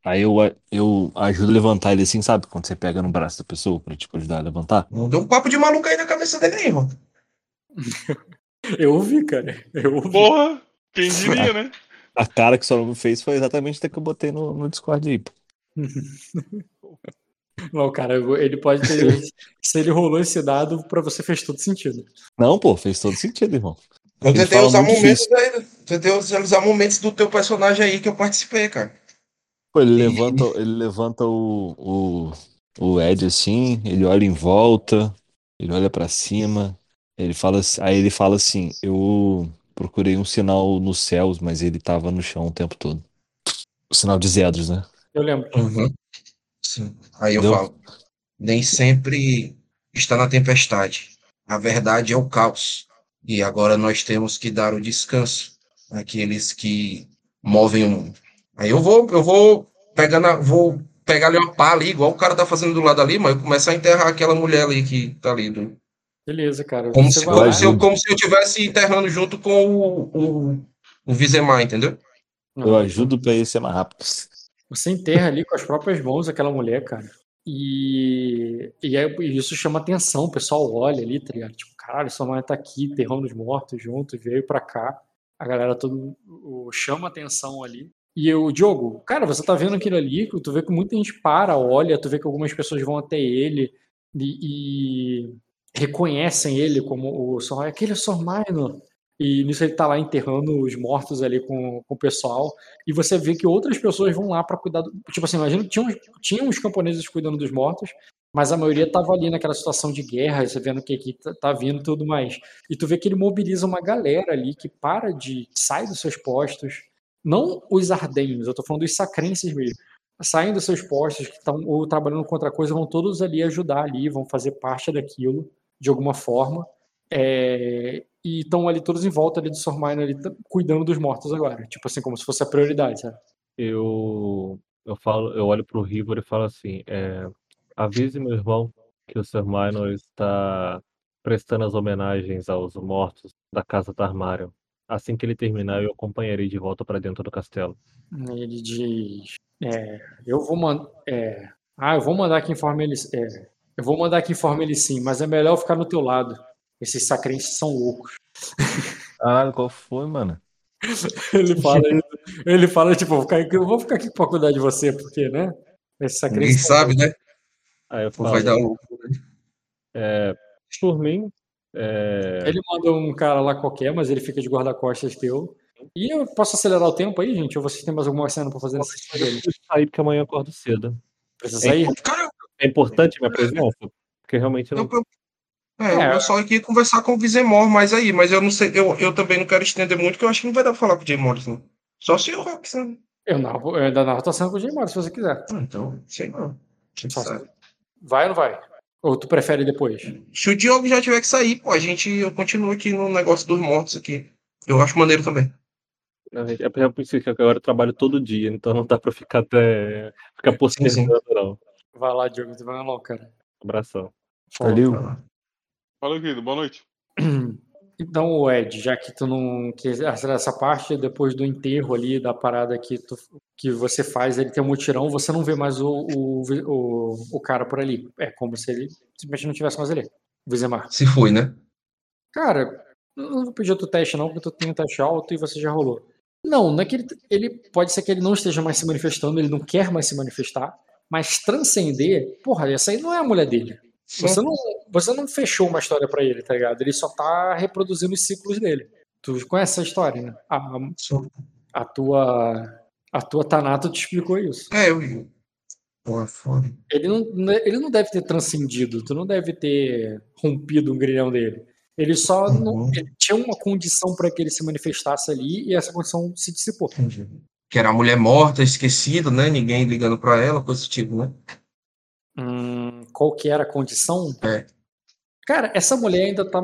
Aí eu, eu ajudo a levantar ele assim, sabe? Quando você pega no braço da pessoa pra tipo, ajudar a levantar. Não deu um papo de maluco aí na cabeça dele, aí, irmão. [LAUGHS] Eu ouvi, cara. Eu ouvi. Porra! Quem diria, né? A cara que o Solomon fez foi exatamente a que eu botei no, no Discord aí. pô. [LAUGHS] Não, cara, ele pode ter. se ele rolou esse dado, pra você fez todo sentido. Não, pô, fez todo sentido, irmão. Eu Ele tentei usar momentos aí, tentei usar momentos do teu personagem aí que eu participei, cara. Pô, ele levanta, ele levanta o, o, o Ed assim, ele olha em volta, ele olha pra cima, ele fala, assim- aí ele fala assim, eu procurei um sinal nos céus, mas ele tava no chão o tempo todo. O sinal de Zedros, né? Eu lembro. Uhum. Sim. Aí eu falo, nem sempre está na tempestade. A verdade é o caos. E agora nós temos que dar o descanso àqueles que movem o mundo. Aí eu vou, eu vou pegar na, vou pegar ali uma pá ali, igual o cara tá fazendo do lado ali, mas eu começo a enterrar aquela mulher ali que tá ali. do- Beleza, cara. Como, se, como, se eu, como se eu estivesse enterrando junto com o, o, o Vizemar, entendeu? Eu ajudo pra ele ser mais rápido. Você enterra ali com as próprias mãos aquela mulher, cara. E, e, é- e isso chama atenção, o pessoal olha ali, tá ligado? Tipo, caralho, sua mãe tá aqui enterrando os mortos junto, veio pra cá. A galera todo chama atenção ali. E o Diogo, cara, você tá vendo aquilo ali, tu vê que muita gente para, olha, tu vê que algumas pessoas vão até ele e, e reconhecem ele como o Sor, aquele Sor Minor. E nisso ele tá lá enterrando os mortos ali com, com o pessoal e você vê que outras pessoas vão lá para cuidar do... Tipo assim, imagina que tinha, tinha uns camponeses cuidando dos mortos, mas a maioria tava ali naquela situação de guerra, você vendo que aqui tá, tá vindo e tudo mais. E tu vê que ele mobiliza uma galera ali que para de... sai dos seus postos, não os ardenhos, eu tô falando dos sacrenses mesmo. Saem dos seus postos, que estão ou trabalhando com outra coisa, vão todos ali ajudar ali, vão fazer parte daquilo, de alguma forma. É, e estão ali todos em volta ali do Sor Minor ali, cuidando dos mortos agora. Tipo assim, como se fosse a prioridade, sabe? Eu, eu falo, eu olho pro Rivor e falo assim, é, avise meu irmão que o Sr. Minor está prestando as homenagens aos mortos da casa Tarmarion. Assim que ele terminar, eu acompanharei de volta para dentro do castelo. Ele diz: é, Eu vou mandar. ah, eu vou mandar que informe ele. é, eu vou mandar que informe ele sim, mas é melhor eu ficar no teu lado. Esses sacrenses são loucos. Caralho, qual foi, mano? Ele fala, ele fala tipo, eu vou ficar aqui- eu vou ficar aqui pra cuidar de você, porque, né? Esses Ninguém sabe, né? Aí eu falo, Vai dar louco. é, por mim, é, Ele manda um cara lá qualquer, mas ele fica de guarda-costas teu. E eu posso acelerar o tempo aí, gente? Ou vocês têm mais alguma cena pra fazer nessa história dele? preciso sair porque amanhã eu acordo cedo. Precisa sair? Cara, É importante minha presença? Porque realmente não eu, é, É. eu só aqui conversar com o Vizemor mais aí, mas eu não sei, eu, eu também não quero estender muito, porque eu acho que não vai dar pra falar com o Jay Morrison. Só se o Roxanne. Eu, narro, eu ainda narro cena com o Jay Morris, se você quiser. Ah, então, sei não. Sabe? Vai ou não vai? Ou tu prefere depois? Se o Diogo já tiver que sair, pô, a gente eu continuo aqui no negócio dos mortos aqui. Eu acho maneiro também. Não, É porque eu pensei que agora eu trabalho todo dia, então não dá pra ficar até. ficar postergando, não. Vai lá, Diogo, tu vai lá, cara. Abração. Valeu. Valeu, querido. Boa noite. [CLEARS THROAT] Então, Ed, já que tu não. Que essa parte, depois do enterro ali, da parada que, tu, que você faz, ele tem um mutirão, você não vê mais o, o, o, o cara por ali. É como se ele simplesmente não tivesse mais ali. O Vizemar. Se foi, né? Cara, eu não vou pedir outro teste, não, porque tu tem um teste alto e você já rolou. Não, não é que ele, ele. Pode ser que ele não esteja mais se manifestando, ele não quer mais se manifestar, mas transcender, porra, essa aí não é a mulher dele. Você não, você não fechou uma história pra ele, tá ligado? Ele só tá reproduzindo os ciclos dele. Tu conhece essa história, né? A, Só- a tua. A tua Tanato te explicou isso. É, eu. Porra, foda. Ele não, ele não deve ter transcendido, tu não deve ter rompido um grilhão dele. Ele só não, Uhum. ele tinha uma condição para que ele se manifestasse ali e essa condição se dissipou. Entendi. Que era a mulher morta, esquecida, né? Ninguém ligando pra ela, coisa do tipo, né? Hum, qual que era a condição? É. Cara, essa mulher ainda tá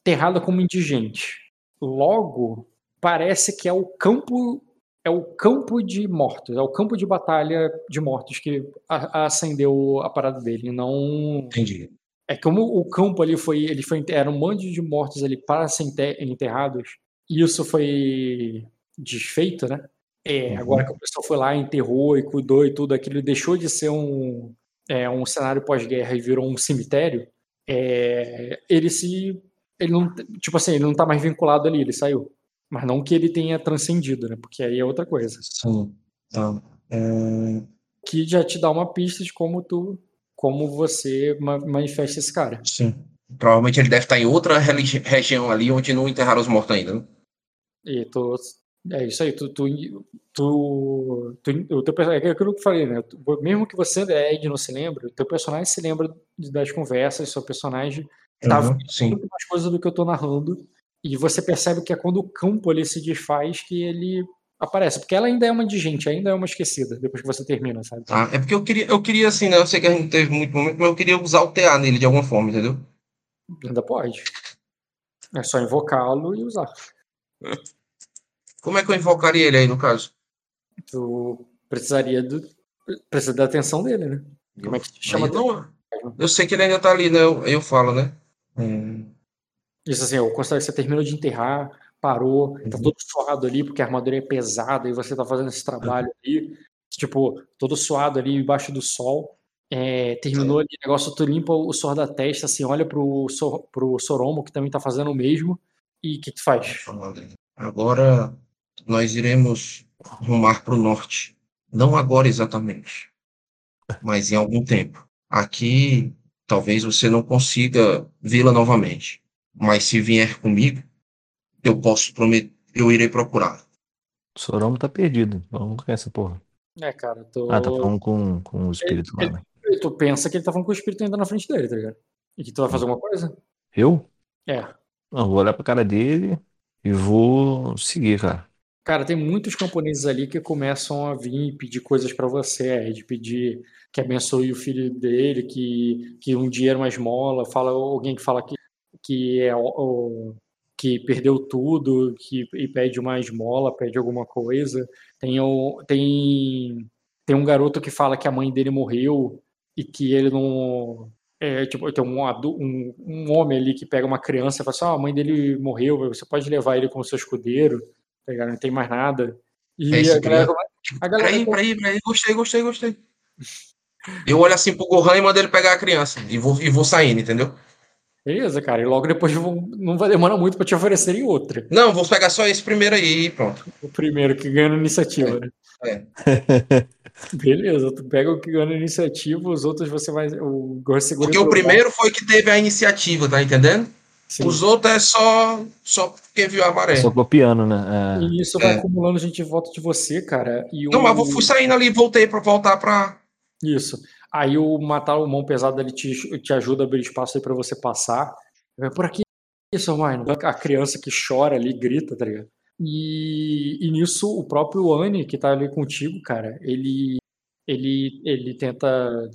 enterrada como indigente. Logo, parece que é o campo é o campo de mortos, é o campo de batalha de mortos que a- acendeu a parada dele, não Entendi. É como o campo ali foi, ele foi era um monte de mortos ali para ser enter- enterrados. E isso foi desfeito, né? É, Uhum. agora que o pessoal foi lá, enterrou e cuidou e tudo aquilo, deixou de ser um, é, um cenário pós-guerra e virou um cemitério. é, ele se, ele não, tipo assim, ele não tá mais vinculado ali, ele saiu. Mas não que ele tenha transcendido, né? Porque aí é outra coisa. Sim. Tá. É, Que já te dá uma pista de como tu, como você ma- manifesta esse cara. sim. Provavelmente ele deve estar em outra região ali onde não enterraram os mortos ainda, né? E tu, é isso aí, tu, tu, tu, tu- o teu personagem, é aquilo que eu falei, né? Mesmo que você, Ed, não se lembre, o teu personagem se lembra das conversas, seu personagem tá Uhum, sim. muito mais coisas do que eu tô narrando, e você percebe que é quando o campo ali se desfaz que ele aparece, porque ela ainda é uma indigente, ainda é uma esquecida, depois que você termina, sabe? Tá? É porque eu queria, eu queria assim, né? Eu sei que a gente não teve muito momento, mas eu queria usar o TA nele de alguma forma, entendeu? Ainda pode. É só invocá-lo e usar. [LAUGHS] Como é que eu invocaria ele aí, no caso? Tu precisaria do. Precisa da atenção dele, né? Como é que chama? Aí não, eu sei que ele ainda tá ali, né? Eu, eu falo, né? Hum, Isso assim, eu considero que você terminou de enterrar, parou, tá Uhum. todo suado ali, porque a armadura é pesada e você tá fazendo esse trabalho ali, tipo, todo suado ali embaixo do sol. É, terminou ali, o negócio, tu limpa o suor da testa, assim, olha pro, pro Soromo, que também tá fazendo o mesmo, e o que tu faz? Agora nós iremos rumar para o norte. Não agora exatamente, mas em algum tempo. Aqui, talvez você não consiga vê-la novamente, mas se vier comigo, eu posso prometer, eu irei procurar. Soromo tá perdido. Vamos com essa porra. É, cara, tu, Ah, tá falando com, com o espírito lá, ele- né? tu pensa que ele tá falando com o espírito ainda na frente dele, tá ligado? E que tu vai fazer alguma coisa? Eu? É. Não, vou olhar pra cara dele e vou seguir, cara. Cara, tem muitos camponeses ali que começam a vir e pedir coisas pra você, de pedir que abençoe o filho dele, que, que um dia era uma esmola, fala alguém que fala que, que é o- que perdeu tudo, que e pede uma esmola, pede alguma coisa. Tem tem tem um garoto que fala que a mãe dele morreu e que ele não é, tipo, tem um, um, um homem ali que pega uma criança e fala assim, "Ah, a mãe dele morreu, você pode levar ele como seu escudeiro tá ligado? Não tem mais nada. E É a galera, a galera Peraí, peraí, peraí, gostei, gostei, gostei. Eu olho assim pro Gohan e mando ele pegar a criança. E vou, e vou saindo, entendeu? beleza, cara. E logo depois vão- não vai demorar muito pra te oferecerem outra. Não, vou pegar só esse primeiro aí e pronto. O primeiro que ganha na iniciativa, né? É. [LAUGHS] Beleza, tu pega o que ganha na iniciativa, os outros você vai. O Gohan segura Porque o primeiro foi que teve a iniciativa, tá entendendo? Sim. Os outros é só, só porque viu a maré. Só copiando, né? É. E isso vai É. acumulando gente em volta de você, cara. E Não, o... mas eu fui saindo ali e voltei pra voltar pra. Isso. Aí o matar o mão pesado ele te, te ajuda a abrir espaço aí pra você passar. É por aqui, isso, mano. A criança que chora ali, grita, tá ligado? E, e nisso o próprio Anne, que tá ali contigo, cara, ele ele ele tenta,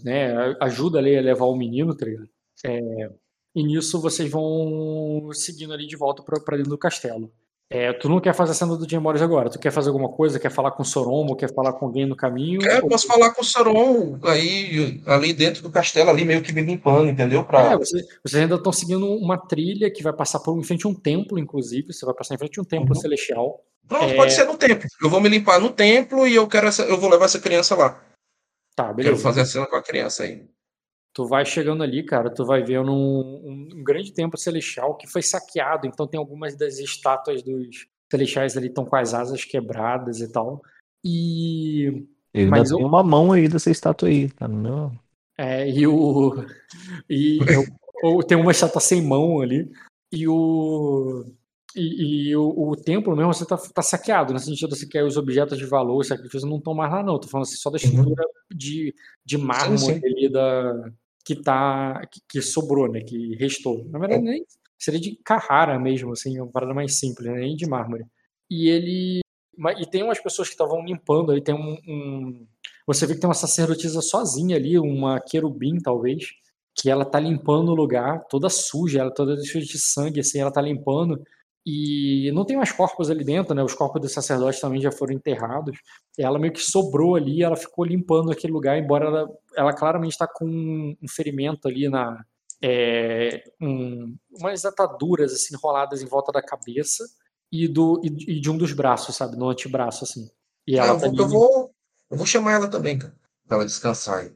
né, ajuda ali a levar o menino, tá ligado? É, e nisso vocês vão seguindo ali de volta pra, pra dentro do castelo. É, tu não quer fazer a cena do Jim Morris agora? Tu quer fazer alguma coisa? Quer falar com o Soromo? Quer falar com alguém no caminho? É, Ou- posso falar com o Saron aí, ali dentro do castelo, ali meio que me limpando, entendeu? Pra... É, você- vocês ainda estão seguindo uma trilha que vai passar por em frente a um templo, inclusive. Você vai passar em frente a um templo Uhum. celestial. Pronto, é- pode ser no templo. Eu vou me limpar no templo e eu quero essa, eu vou levar essa criança lá. Tá, Quero beleza. fazer a cena com a criança aí. Tu vai chegando ali, cara, tu vai ver um, um- grande templo celestial que foi saqueado, então tem algumas das estátuas dos celestiais ali estão com as asas quebradas e tal. E, Ele Mas tem uma mão aí dessa estátua aí, tá no meu. é, e o. E eu- ou tem uma estátua sem mão ali. E o. E, e o, o templo mesmo você tá, tá saqueado, no sentido assim, que os objetos de valor, os sacrifícios não estão mais lá, não. Tô falando assim, só da estrutura de, de mármore sim. ali da, que tá. Que, que sobrou, né? Que restou. Na verdade, nem seria de Carrara mesmo, assim, uma parada mais simples, né, nem de mármore. E ele. E tem umas pessoas que estavam limpando ali, tem um- um você vê que tem uma sacerdotisa sozinha ali, uma querubim, talvez, que ela tá limpando o lugar, toda suja, ela toda cheia de sangue, assim, ela tá limpando. E não tem mais corpos ali dentro, né? Os corpos dos sacerdotes também já foram enterrados. Ela meio que sobrou ali, ela ficou limpando aquele lugar, embora ela, ela claramente está com um ferimento ali na. É, um, umas ataduras assim, enroladas em volta da cabeça e, do, e, e de um dos braços, sabe? No antebraço, assim. E Ah, ela eu, tá vou, ali eu, vou, eu vou chamar ela também, cara. Pra ela descansar aí.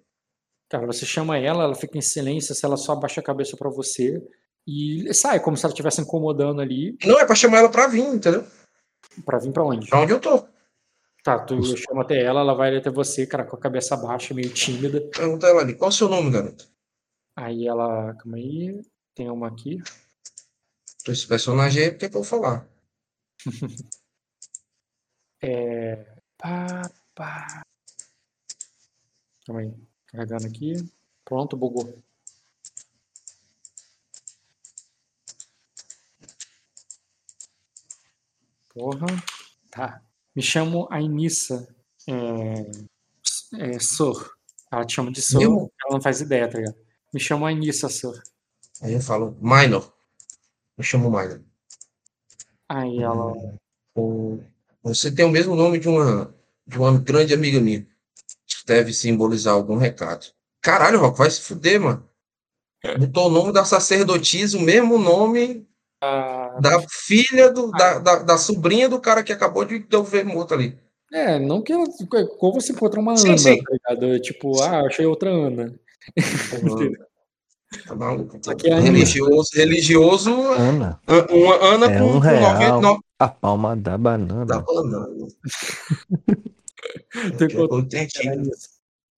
Cara, você chama ela, ela fica em silêncio, se ela só abaixa a cabeça pra você e sai, como se ela estivesse incomodando ali, Não, é pra chamar ela pra vir, entendeu? pra vir pra onde? Pra onde eu tô. Tá, tu chama até ela, ela vai até você, cara, com a cabeça baixa, meio tímida. Pergunta ela ali, qual é o seu nome, garoto? Aí ela, calma aí, tem uma aqui. Esse personagem aí, é que eu falar? [LAUGHS] É. Pá, pá. Calma aí, carregando aqui. Pronto, bugou. Porra. Tá. Me chamo Ainissa. É, é, Sor. Ela te chama de Sor. Meu? Ela não faz ideia, tá ligado? Me chamo Ainissa, Sor. Aí eu falo, Minor. Eu chamo Minor. Aí ela. O- Você tem o mesmo nome de uma, de uma grande amiga minha. Deve simbolizar algum recado. Caralho, Rock, vai se fuder, mano. Botou o nome da sacerdotisa, o mesmo nome Ah, da filha, do, da, da, da sobrinha do cara que acabou de devolver morto ali. É, não que ela. Como você encontra uma Sim, Ana, sim. tá ligado? Tipo, ah, achei outra Ana. [LAUGHS] Tá maluco? É religioso, religioso, Ana, uma Ana É com, um com real. 99 a palma da banana. da banana. Entendi. Era Anissa.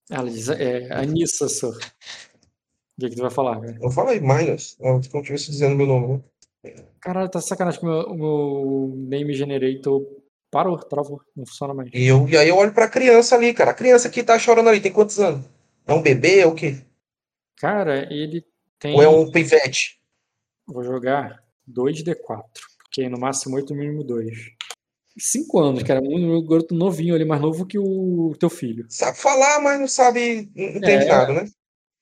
Ela diz, é, Anissa, só. O que, que tu vai falar, cara? Eu falei Minus, eu estivesse dizendo meu nome. Caralho, tá sacanagem que o meu, name generator parou, travou, não funciona mais. E, eu, e aí eu olho pra criança ali, cara. A criança que tá chorando ali, tem quantos anos? É um bebê? É o quê? Cara, ele tem. Ou é um pivete? Vou jogar 2D4, porque no máximo 8, no mínimo 2. 5 anos, cara. Um garoto novinho ali, mais novo que o teu filho. Sabe falar, mas não sabe, não entende É. nada, né?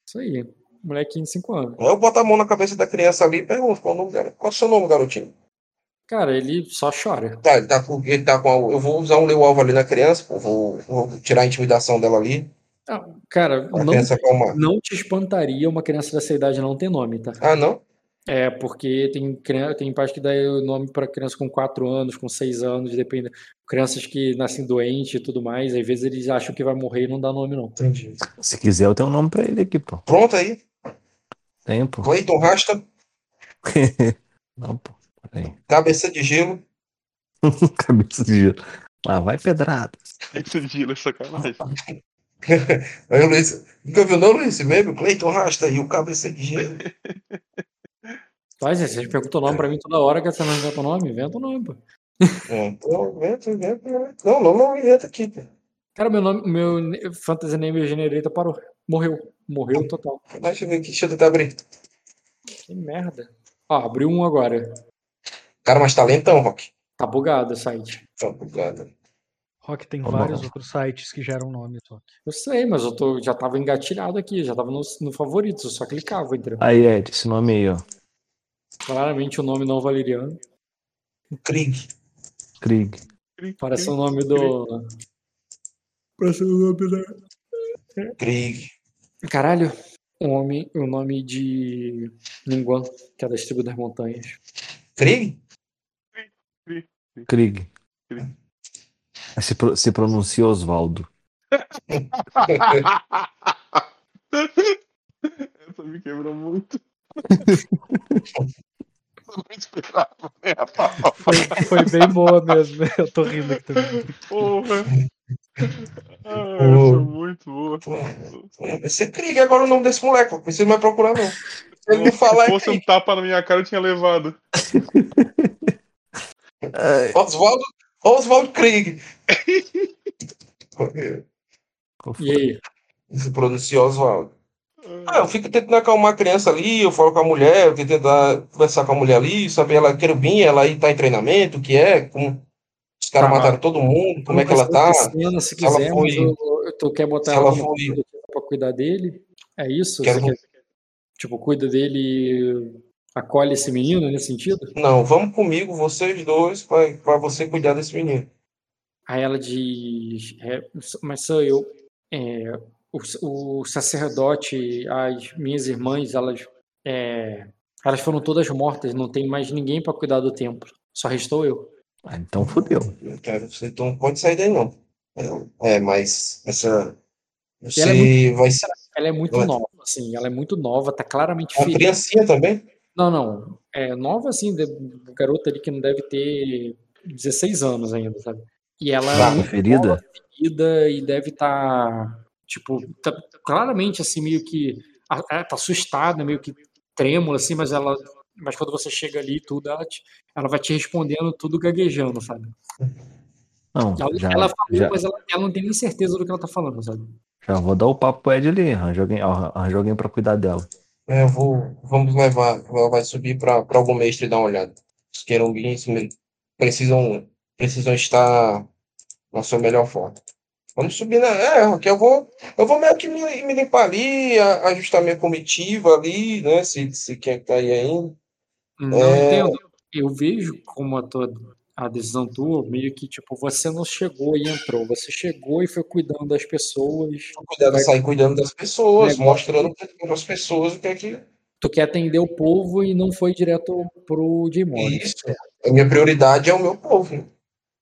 Isso aí. Molequinho de 5 anos. Eu boto a mão na cabeça da criança ali e pergunto qual, o nome dela. qual é o seu nome, garotinho? Cara, ele só chora. Tá, ele tá com. Ele tá com a- eu vou usar um leu alvo ali na criança, pô, vou, vou tirar a intimidação dela ali. Ah, Cara, não, não te espantaria uma criança dessa idade não ter nome, tá? Ah, não? É, porque tem, tem pais que dão o nome para criança com 4 anos, com 6 anos, depende. Crianças que nascem doentes e tudo mais, às vezes eles acham que vai morrer e não dá nome, não. Entendi. Se quiser, eu tenho um nome pra ele aqui, pô. Pronto aí. Tempo. Cleiton Rasta, [LAUGHS] Não, pô. Cabeça de gelo. [LAUGHS] Cabeça de gelo. Lá vai pedrada. Esse gelo é sacanagem. [LAUGHS] Aí o Luiz. Nunca viu, não, Luiz? Mesmo? Cleiton Rasta e o cabeça de gelo. Mas vocês perguntam o nome pra mim toda hora, que você não inventa o nome? Inventa o nome, pô. É, então, inventa, inventa, inventa. Não, não, não inventa aqui. pô. Cara, meu nome, meu Fantasy Name Generator parou. Morreu. Morreu total. Deixa eu ver aqui, deixa eu tentar abrir. Que merda. Ó, abriu um agora. Cara, mas tá lentão, Rock. Tá bugado o site. Tá bugado. Rock tem Ô, vários não. outros sites que geram nomes, Rock. Eu sei, mas eu tô, já tava engatilhado aqui, já tava no, no favoritos, eu só clicava, entendeu? Aí, Ed, esse nome aí, ó. Claramente o nome não valeriano. Krieg. Krieg. Parece o nome do. Parece o nome da. Krieg. Caralho, o nome, o nome de Ninguan, que é das tribos das montanhas. Krieg? Krieg. Se, pro- se pronuncia Osvaldo. [LAUGHS] Essa me quebrou muito. Eu não esperava pau. Foi, foi bem boa mesmo. Eu tô rindo aqui também. Porra. Ah, [LAUGHS] é muito boa. Vai ser Krieg agora o nome desse moleque. Não precisa mais procurar, não. Se ele não falar, Se é fosse um Krieg. tapa na minha cara, eu tinha levado. Oswaldo, Oswald Krieg. E aí? Se pronuncia Oswaldo. Ah, eu fico tentando acalmar a criança ali, eu falo com a mulher, eu tento tentar conversar com a mulher ali, saber ela querubim, ela aí tá em treinamento, o que é, como os caras Tá. mataram todo mundo, como é que ela tá. se Se ela quiser, foi- mas eu, tu quer botar ela ela foi- pra cuidar dele? É isso? Quero- quer, tipo, cuida dele e acolhe esse menino nesse sentido? Não, vamos comigo, vocês dois, pra, pra você cuidar desse menino. Aí ela diz, é, mas sou eu. É, o, o sacerdote, as minhas irmãs, elas, é, elas foram todas mortas, não tem mais ninguém para cuidar do templo. Só restou eu. Ah, então fodeu. Não quero, você não pode sair daí, não. É, mas essa. Você ela é vai ser Ela é muito Ela- nova, assim, ela é muito nova, tá claramente uma ferida. criancinha também? Não, não, é nova assim, de, garota ali que não deve ter 16 anos ainda, sabe? E ela é Tá. muito Ferida? ferida e deve estar, tipo, tá claramente assim, meio que ela tá assustada, meio que trêmula, assim, mas ela. Mas quando você chega ali e tudo, ela, te- ela vai te respondendo tudo gaguejando, sabe? Não, Ela, já, ela falou, já, mas ela, ela não tem nem certeza do que ela tá falando, sabe? já vou dar o papo pro Ed ali. Arranja alguém, arranja alguém pra cuidar dela. É, eu vou. Vamos levar. Ela vai subir para algum mestre dar uma olhada. Os querubins precisam, precisam estar na sua melhor forma. Vamos subir na. É, que eu vou. Eu vou meio que me, me limpar ali, a- ajustar minha comitiva ali, né? Se, se quer que tá aí ainda. Não É. entendo. Eu vejo como a tua a decisão tua, meio que tipo, você não chegou e entrou, você chegou e foi cuidando das pessoas. Cuidado, Vai- sair cuidando das pessoas, mostrando para as pessoas o que é que. Tu quer atender o povo e não foi direto pro Morris. Isso. A minha prioridade é o meu povo.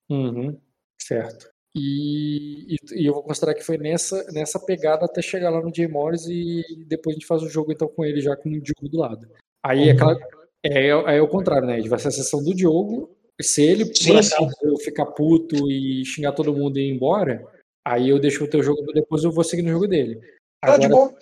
Uhum, certo. E, e, e eu vou considerar que foi nessa, nessa pegada até chegar lá no Jay Morris e depois a gente faz o jogo então com ele já com o Diogo do lado. Aí é, aquela, é, é, o contrário, né? Vai ser a sessão do Diogo. Se ele por Sim, acaso ficar puto e xingar todo mundo e ir embora, aí eu deixo o teu jogo depois eu vou seguir no jogo dele. Tá de Agora, boa.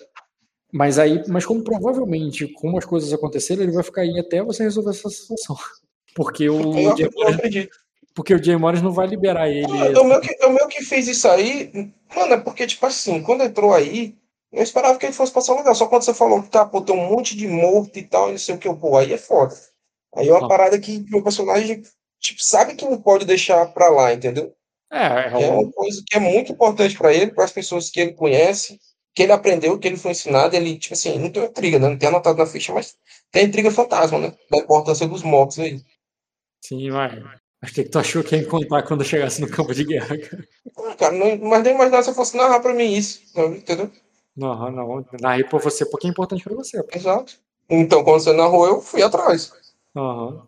mas aí, mas como provavelmente, como as coisas aconteceram, ele vai ficar aí até você resolver essa situação. [LAUGHS] Porque o Eu, Jay eu Morris, acredito. porque o Jay Morris não vai liberar ele. Ah, O meu, que, o meu que fez isso aí, mano, é porque, tipo assim, quando entrou aí, eu esperava que ele fosse passar legal. Só quando você falou que tá, pô, tem um monte de morto e tal, e não sei o que, pô, aí é foda. Aí é uma Ah. parada que meu personagem, tipo, sabe que não pode deixar pra lá, entendeu? É, é Que é um, uma coisa que é muito importante pra ele, para as pessoas que ele conhece, que ele aprendeu, que ele foi ensinado, ele, tipo assim, não tem intriga, né? Não tem anotado na ficha, mas tem intriga fantasma, né? Da importância dos mortos aí. sim, vai. Mas o que que tu achou que ia encontrar quando chegasse no campo de guerra, cara? Ah, Cara, não, mas nem imaginava se eu fosse narrar pra mim isso, entendeu? Não, não. Narrei pra você porque é importante pra você. Exato. Então, quando você narrou, eu fui atrás. Aham.